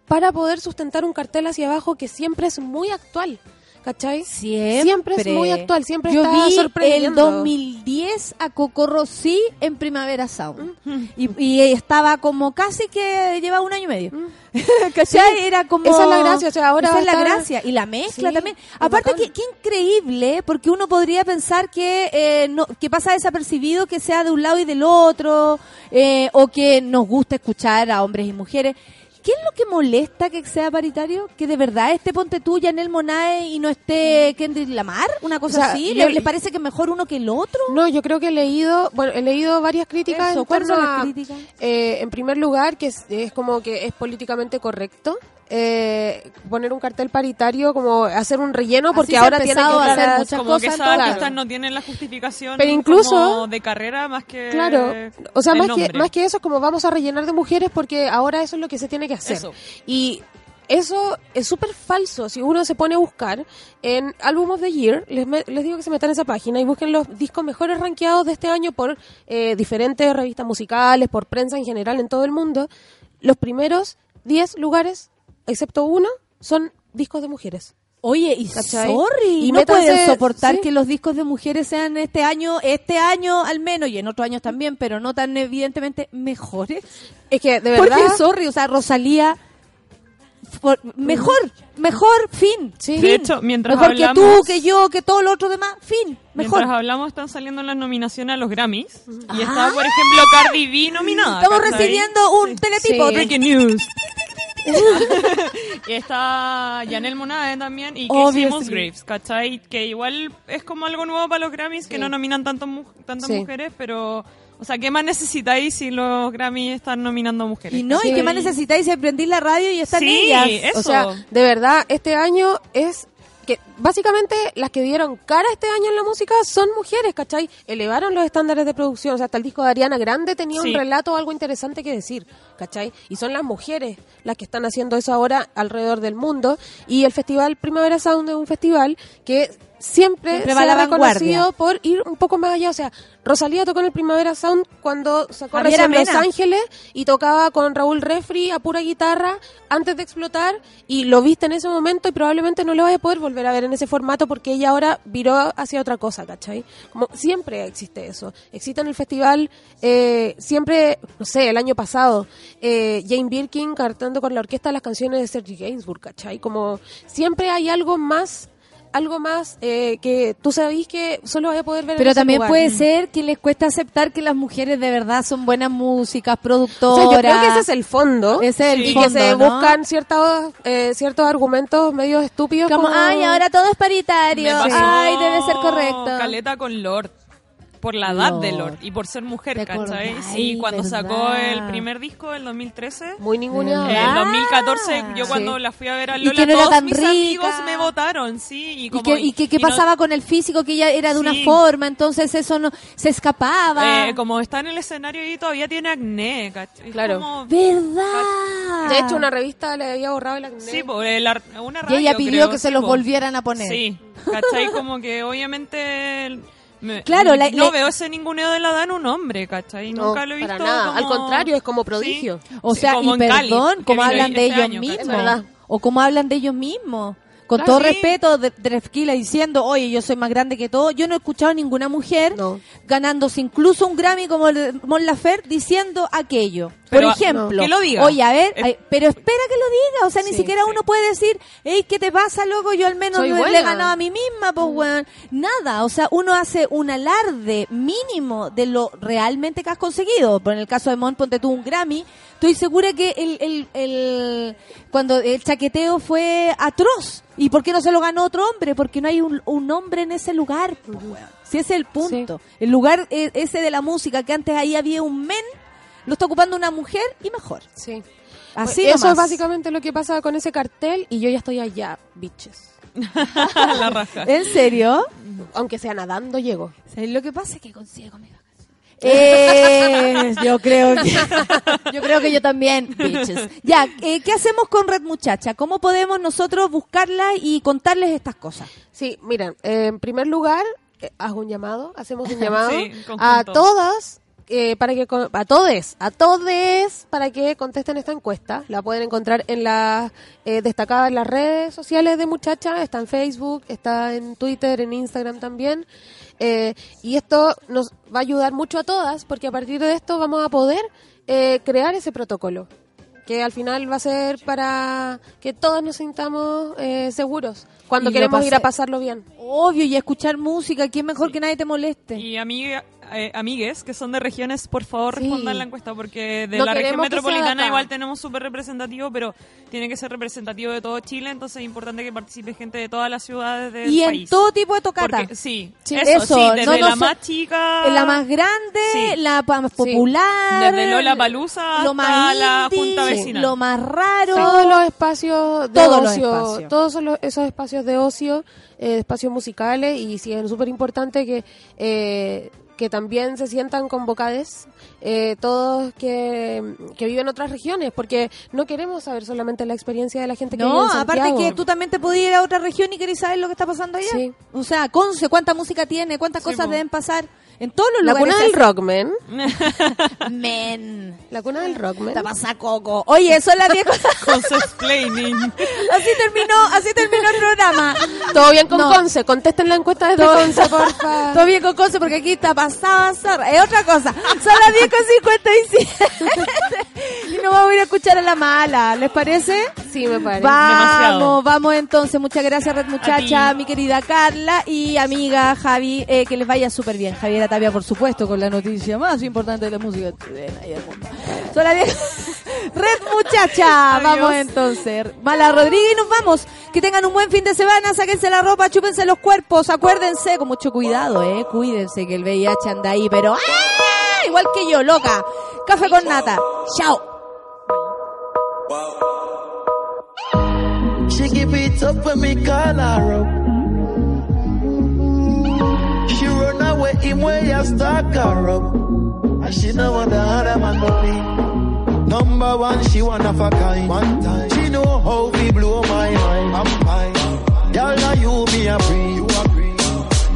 para poder sustentar un cartel hacia abajo que siempre es muy actual. ¿Cachai? Siempre. es muy actual, siempre Yo está vi el sorprendiendo. 2010 a Coco Rossi en Primavera Sound. y, y estaba como casi que llevaba un año y medio. ¿Cachai? Sí, Era como... esa es la gracia, o sea, ahora Esa es la gracia. Y la mezcla Sí, también. Aparte, que, qué increíble, porque uno podría pensar que, eh, no, que pasa desapercibido que sea de un lado y del otro, eh, o que nos gusta escuchar a hombres y mujeres. ¿Qué es lo que molesta que sea paritario? ¿Que de verdad esté Ponte tú, Janel Monae y no esté Kendrick Lamar? ¿Una cosa O sea, así? yo- ¿Le, le parece que es mejor uno que el otro? No, yo creo que he leído, bueno, he leído varias críticas Eso, en ¿cuáles torno a- críticas? eh, en primer lugar, que es, es como que es políticamente correcto eh, poner un cartel paritario, como hacer un relleno, porque ahora tiene que hacer entrar- muchas como cosas que en esas lado. no tienen la justificación Pero incluso- como de carrera más que Claro, o sea, más que, más que eso es como vamos a rellenar de mujeres porque ahora eso es lo que se tiene que hacer. Eso. Y eso es súper falso. Si uno se pone a buscar en Album of the Year, les, me- les digo que se metan a esa página y busquen los discos mejores rankeados de este año por eh, diferentes revistas musicales, por prensa en general en todo el mundo. Los primeros 10 lugares, excepto uno, son discos de mujeres. Oye, y ¿Cachai? sorry, Y no métanse- pueden soportar sí. que los discos de mujeres sean este año, este año al menos, y en otros años también, pero no tan evidentemente mejores. Es que, de verdad... Porque, sorry, o sea, Rosalía, for- mejor, mejor, fin. Sí. De hecho, mientras Mejor que tú, hablamos- que yo, que todo lo otro demás, fin, mejor. Mientras hablamos, están saliendo las nominaciones a los Grammys. Y está, por ejemplo, Cardi B nominada. Estamos recibiendo un teletipo. Sí. Breaking news. y está Janelle Monae también y Casey. Musgraves, ¿cachai? Que igual es como algo nuevo para los Grammys, que no nominan tanto mu- tantas Sí. mujeres, pero... O sea, ¿qué más necesitáis si los Grammys están nominando mujeres? Y no, Sí. ¿y qué más necesitáis? Si prendís la radio y están Sí, ellas. eso. O sea, de verdad, este año es que básicamente las que dieron cara este año en la música son mujeres, ¿cachai? Elevaron los estándares de producción. O sea, hasta el disco de Ariana Grande tenía Sí. un relato o algo interesante que decir, ¿cachai? Y son las mujeres las que están haciendo eso ahora alrededor del mundo. Y el festival Primavera Sound es un festival que siempre, Siempre se ha reconocido por ir un poco más allá. O sea, Rosalía tocó en el Primavera Sound cuando sacó recién Los. Ángeles y tocaba con Raúl Refri a pura guitarra antes de explotar y lo viste en ese momento y probablemente no lo vaya a poder volver a ver en ese formato porque ella ahora viró hacia otra cosa, ¿cachai? Como siempre existe eso. Existe en el festival, eh, siempre, no sé, el año pasado, eh, Jane Birkin cantando con la orquesta las canciones de Serge Gainsbourg, ¿cachai? Como siempre hay algo más algo más eh, que tú sabís que solo vas a poder ver en Pero ese también lugar. puede ser que les cuesta aceptar que las mujeres de verdad son buenas músicas, O productoras. sea, yo creo que ese es el fondo. Ese es el y fondo, que se ¿no? buscan ciertos, eh, ciertos argumentos medio estúpidos. Como, ay, ahora todo es paritario. Me pasó Ay, debe ser correcto. Caleta con Lord. Por la edad de Lord. Y por ser mujer, ¿Te ¿cachai? Sí, cuando ¿Verdad? sacó el primer disco, el 2013. Muy ninguneado. En el 2014, yo Sí. cuando la fui a ver a Y Lola, que no era todos tan mis rica. amigos me votaron, sí. Y, ¿Y como, qué, y qué- qué y no- pasaba con el físico? Que ella era de una forma, entonces eso no se escapaba. eh, como está en el escenario y todavía tiene acné, ¿cachai? Claro. como- ¿Verdad? De hecho, una revista le había borrado el acné. Sí, por el ar- una y radio, ella pidió creo, que sí, se los po. volvieran a poner. Sí, ¿cachai? Como que obviamente... me- Claro, la- no veo ese ninguneo de la edad en un hombre, ¿cachai? No, Nunca lo he visto para nada. Al contrario, es como prodigio. Sí. O Sí, sea, como y Cali, perdón, que como vino hablan de este ellos año, mismos. O como hablan de ellos mismos. Con Claro, todo sí. respeto de Drefkila diciendo, oye, yo soy más grande que todo. Yo no he escuchado a ninguna mujer No. ganándose incluso un Grammy como el de Mon Laferte diciendo aquello. Pero, Por ejemplo, no. que lo diga. oye, a ver, Eh, ay, pero espera que lo diga. O sea, ni siquiera sí. uno puede decir, hey, ¿qué te pasa, loco? Yo al menos no le he ganado a mí misma, pues, weón. Nada. O sea, uno hace un alarde mínimo de lo realmente que has conseguido. Por en el caso de Mon, ponte tú un Grammy. Estoy segura que el, el, el- cuando el chaqueteo fue atroz. ¿Y por qué no se lo ganó otro hombre? Porque no hay un, un hombre en ese lugar. pues. Si ese es el punto. El lugar eh, ese de la música, que antes ahí había un men, lo está ocupando una mujer y mejor. Sí. Así Eso nomás. es básicamente lo que pasa con ese cartel y yo ya estoy allá, bitches. la raja. ¿En serio? Aunque sea nadando, llego. ¿Sabes lo que pasa? Es que consigo mi vacación. Eh, yo creo que yo creo que yo también bitches. ya eh, qué hacemos con Red Muchacha cómo podemos nosotros buscarla y contarles estas cosas Sí, miren, eh, en primer lugar, eh, hago un llamado, hacemos un llamado Sí, a todas, eh, para que, a todes, a todes, para que contesten esta encuesta. La pueden encontrar en las eh, destacadas en las redes sociales de Muchacha, está en Facebook, está en Twitter, en Instagram también. Eh, y esto nos va a ayudar mucho a todas, porque a partir de esto vamos a poder eh, crear ese protocolo que al final va a ser para que todos nos sintamos eh, seguros cuando Y queremos ir a pasarlo bien. obvio y escuchar música quién mejor que nadie te moleste Y amiga, eh, amigues que son de regiones, por favor Sí. respondan la encuesta porque de No la región metropolitana igual tenemos súper representativo, pero tiene que ser representativo de todo Chile, entonces es importante que participe gente de todas las ciudades del y en país. todo tipo de tocata Porque- sí, Sí, eso, eso, sí, desde no, no la so- más chica... la más grande Sí. la más popular Desde Lola Palusa lo hasta más la indie, Junta Vecinal. lo más raro Todos los espacios de Todos los ocio, espacios. todos son los- esos espacios de ocio, eh, espacios musicales y sí es súper importante que eh, que también se sientan convocados eh, todos que, que viven en otras regiones, porque no queremos saber solamente la experiencia de la gente que vive No, en aparte Santiago. que tú también te podías ir a otra región y querés saber lo que está pasando allá. Sí. O sea, Conce, cuánta música tiene, cuántas Sí, cosas deben pasar en todos los La lugares. cuna del rock, men. La cuna del rock, men. Te pasa coco. Oye, son las 10 cosas. Con explaining. Así terminó, así terminó el programa. Todo bien con No. Conce, contesten la encuesta Todo- Conce, porfa. Todo bien con Conce porque aquí está pasada zorra. Es otra cosa. Son las 10 con 57. Nos vamos a ir a escuchar a la mala. ¿Les parece? Sí, me parece. Vamos, Demasiado. vamos entonces. Muchas gracias, Red Muchacha, mi querida Carla y amiga Javi. eh, que les vaya súper bien. Javiera Tapia, por supuesto, con la noticia más importante de la música chilena y del mundo. Son las 10. Red Muchacha. Vamos entonces. Mala Rodríguez y nos vamos. Que tengan un buen fin de semana. Sáquense la ropa, chúpense los cuerpos. Acuérdense, con mucho cuidado, eh. Cuídense que el VIH anda ahí, pero ¡ah! igual que yo, loca. Café con nata. Chao. She give it up when me call her up. She run away him way I stalk her up. And she know what the other man go be. Number one, she one of a kind. One time. She know how we blow my mind. I'm fine. Girl, now you me a free. You agree.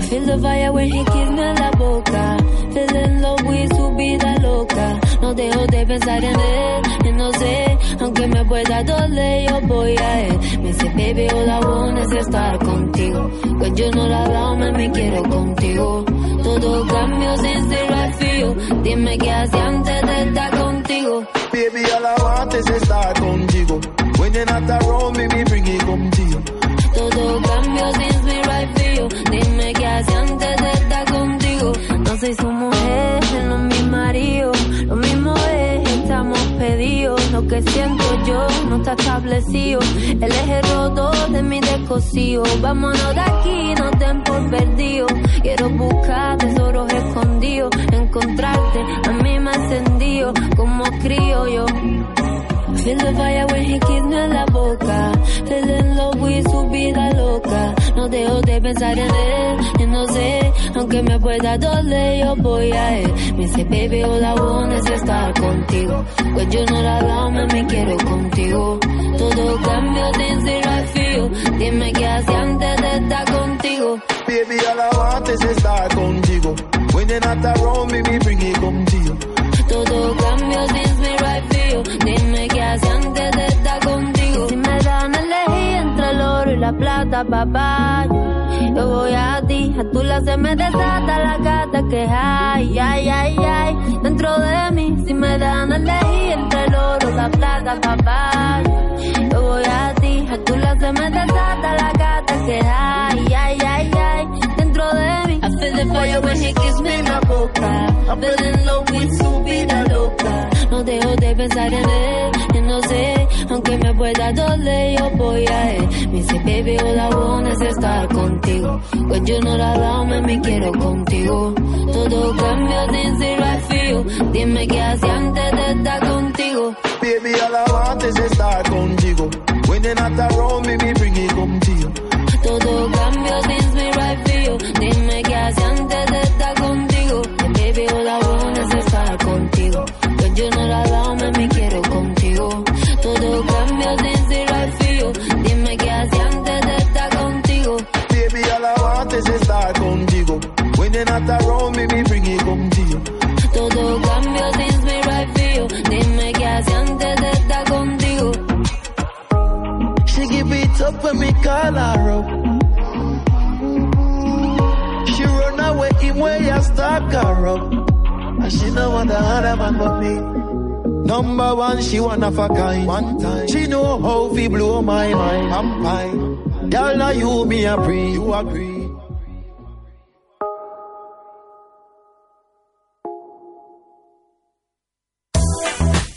Feel the fire when he kiss me en la boca. Feeling low with be the loca. no dejo de pensar en él. Y no sé, aunque me pueda doler, yo voy a él. Me dice, baby, hola, buena es estar contigo. Que yo no la hago, me quiero contigo. Todo cambio sin ser vacío. Dime qué hacía antes de estar contigo. Baby, all I want is estar contigo. When you're not around me, bring it contigo. Todo cambio sin ser vacío. Dime qué hacía antes de estar contigo. No soy su mujer, no me que siento yo no está establecido. El eje roto de mi descosío. Vámonos de aquí, no te por perdido. Quiero buscar tesoros escondidos. Encontrarte a mí me encendido como crío yo. Feel the fire when he kiss me en la boca. Feel in love with su vida loca. No dejo de pensar en él, y no sé, aunque me pueda doler, yo voy a él. Me dice, baby, all I want is estar contigo. Pues yo no la hago, me quiero contigo. Todo cambio since I feel. Dime qué hacía antes de estar contigo. Baby, all I want is estar contigo. When you're not around me bring it you. Todo cambio me right feel. Dime la plata, papá. Yo, voy a ti, a tu la se me desata la gata que hay, ay, ay, ay. Dentro de mí, si me dan a elegir entre el oro la plata, papá. Yo, voy a ti, a tu la se me desata la gata que hay, ay, ay, ay. Dentro de mí, I feel the fire when he kiss me en la boca. I'm feeling low with su vida loca. No dejo de pensar en él, sé, aunque me pueda doler, yo voy a él. Me dice, baby, all I want es estar contigo. Pues yo no la dado, me quiero contigo. Todo cambio since I feel. Dime qué hacía antes de estar contigo. Baby, all I want is estar contigo. When you're not around me, me bring it to you. Todo I feel. Dime qué hacía antes de estar contigo. Baby, all I want es estar contigo. Pues yo no la not around me, me bring it come to you. Todo cambio since I feel. Dime qué hacía antes de estar contigo. She give it up when me call her up. She run away in where you stalk her up. And she know want other man but me. Number one, she one of a kind. One time. She know how we blow my mind. I'm fine. Girl, now you me a pre. You agree.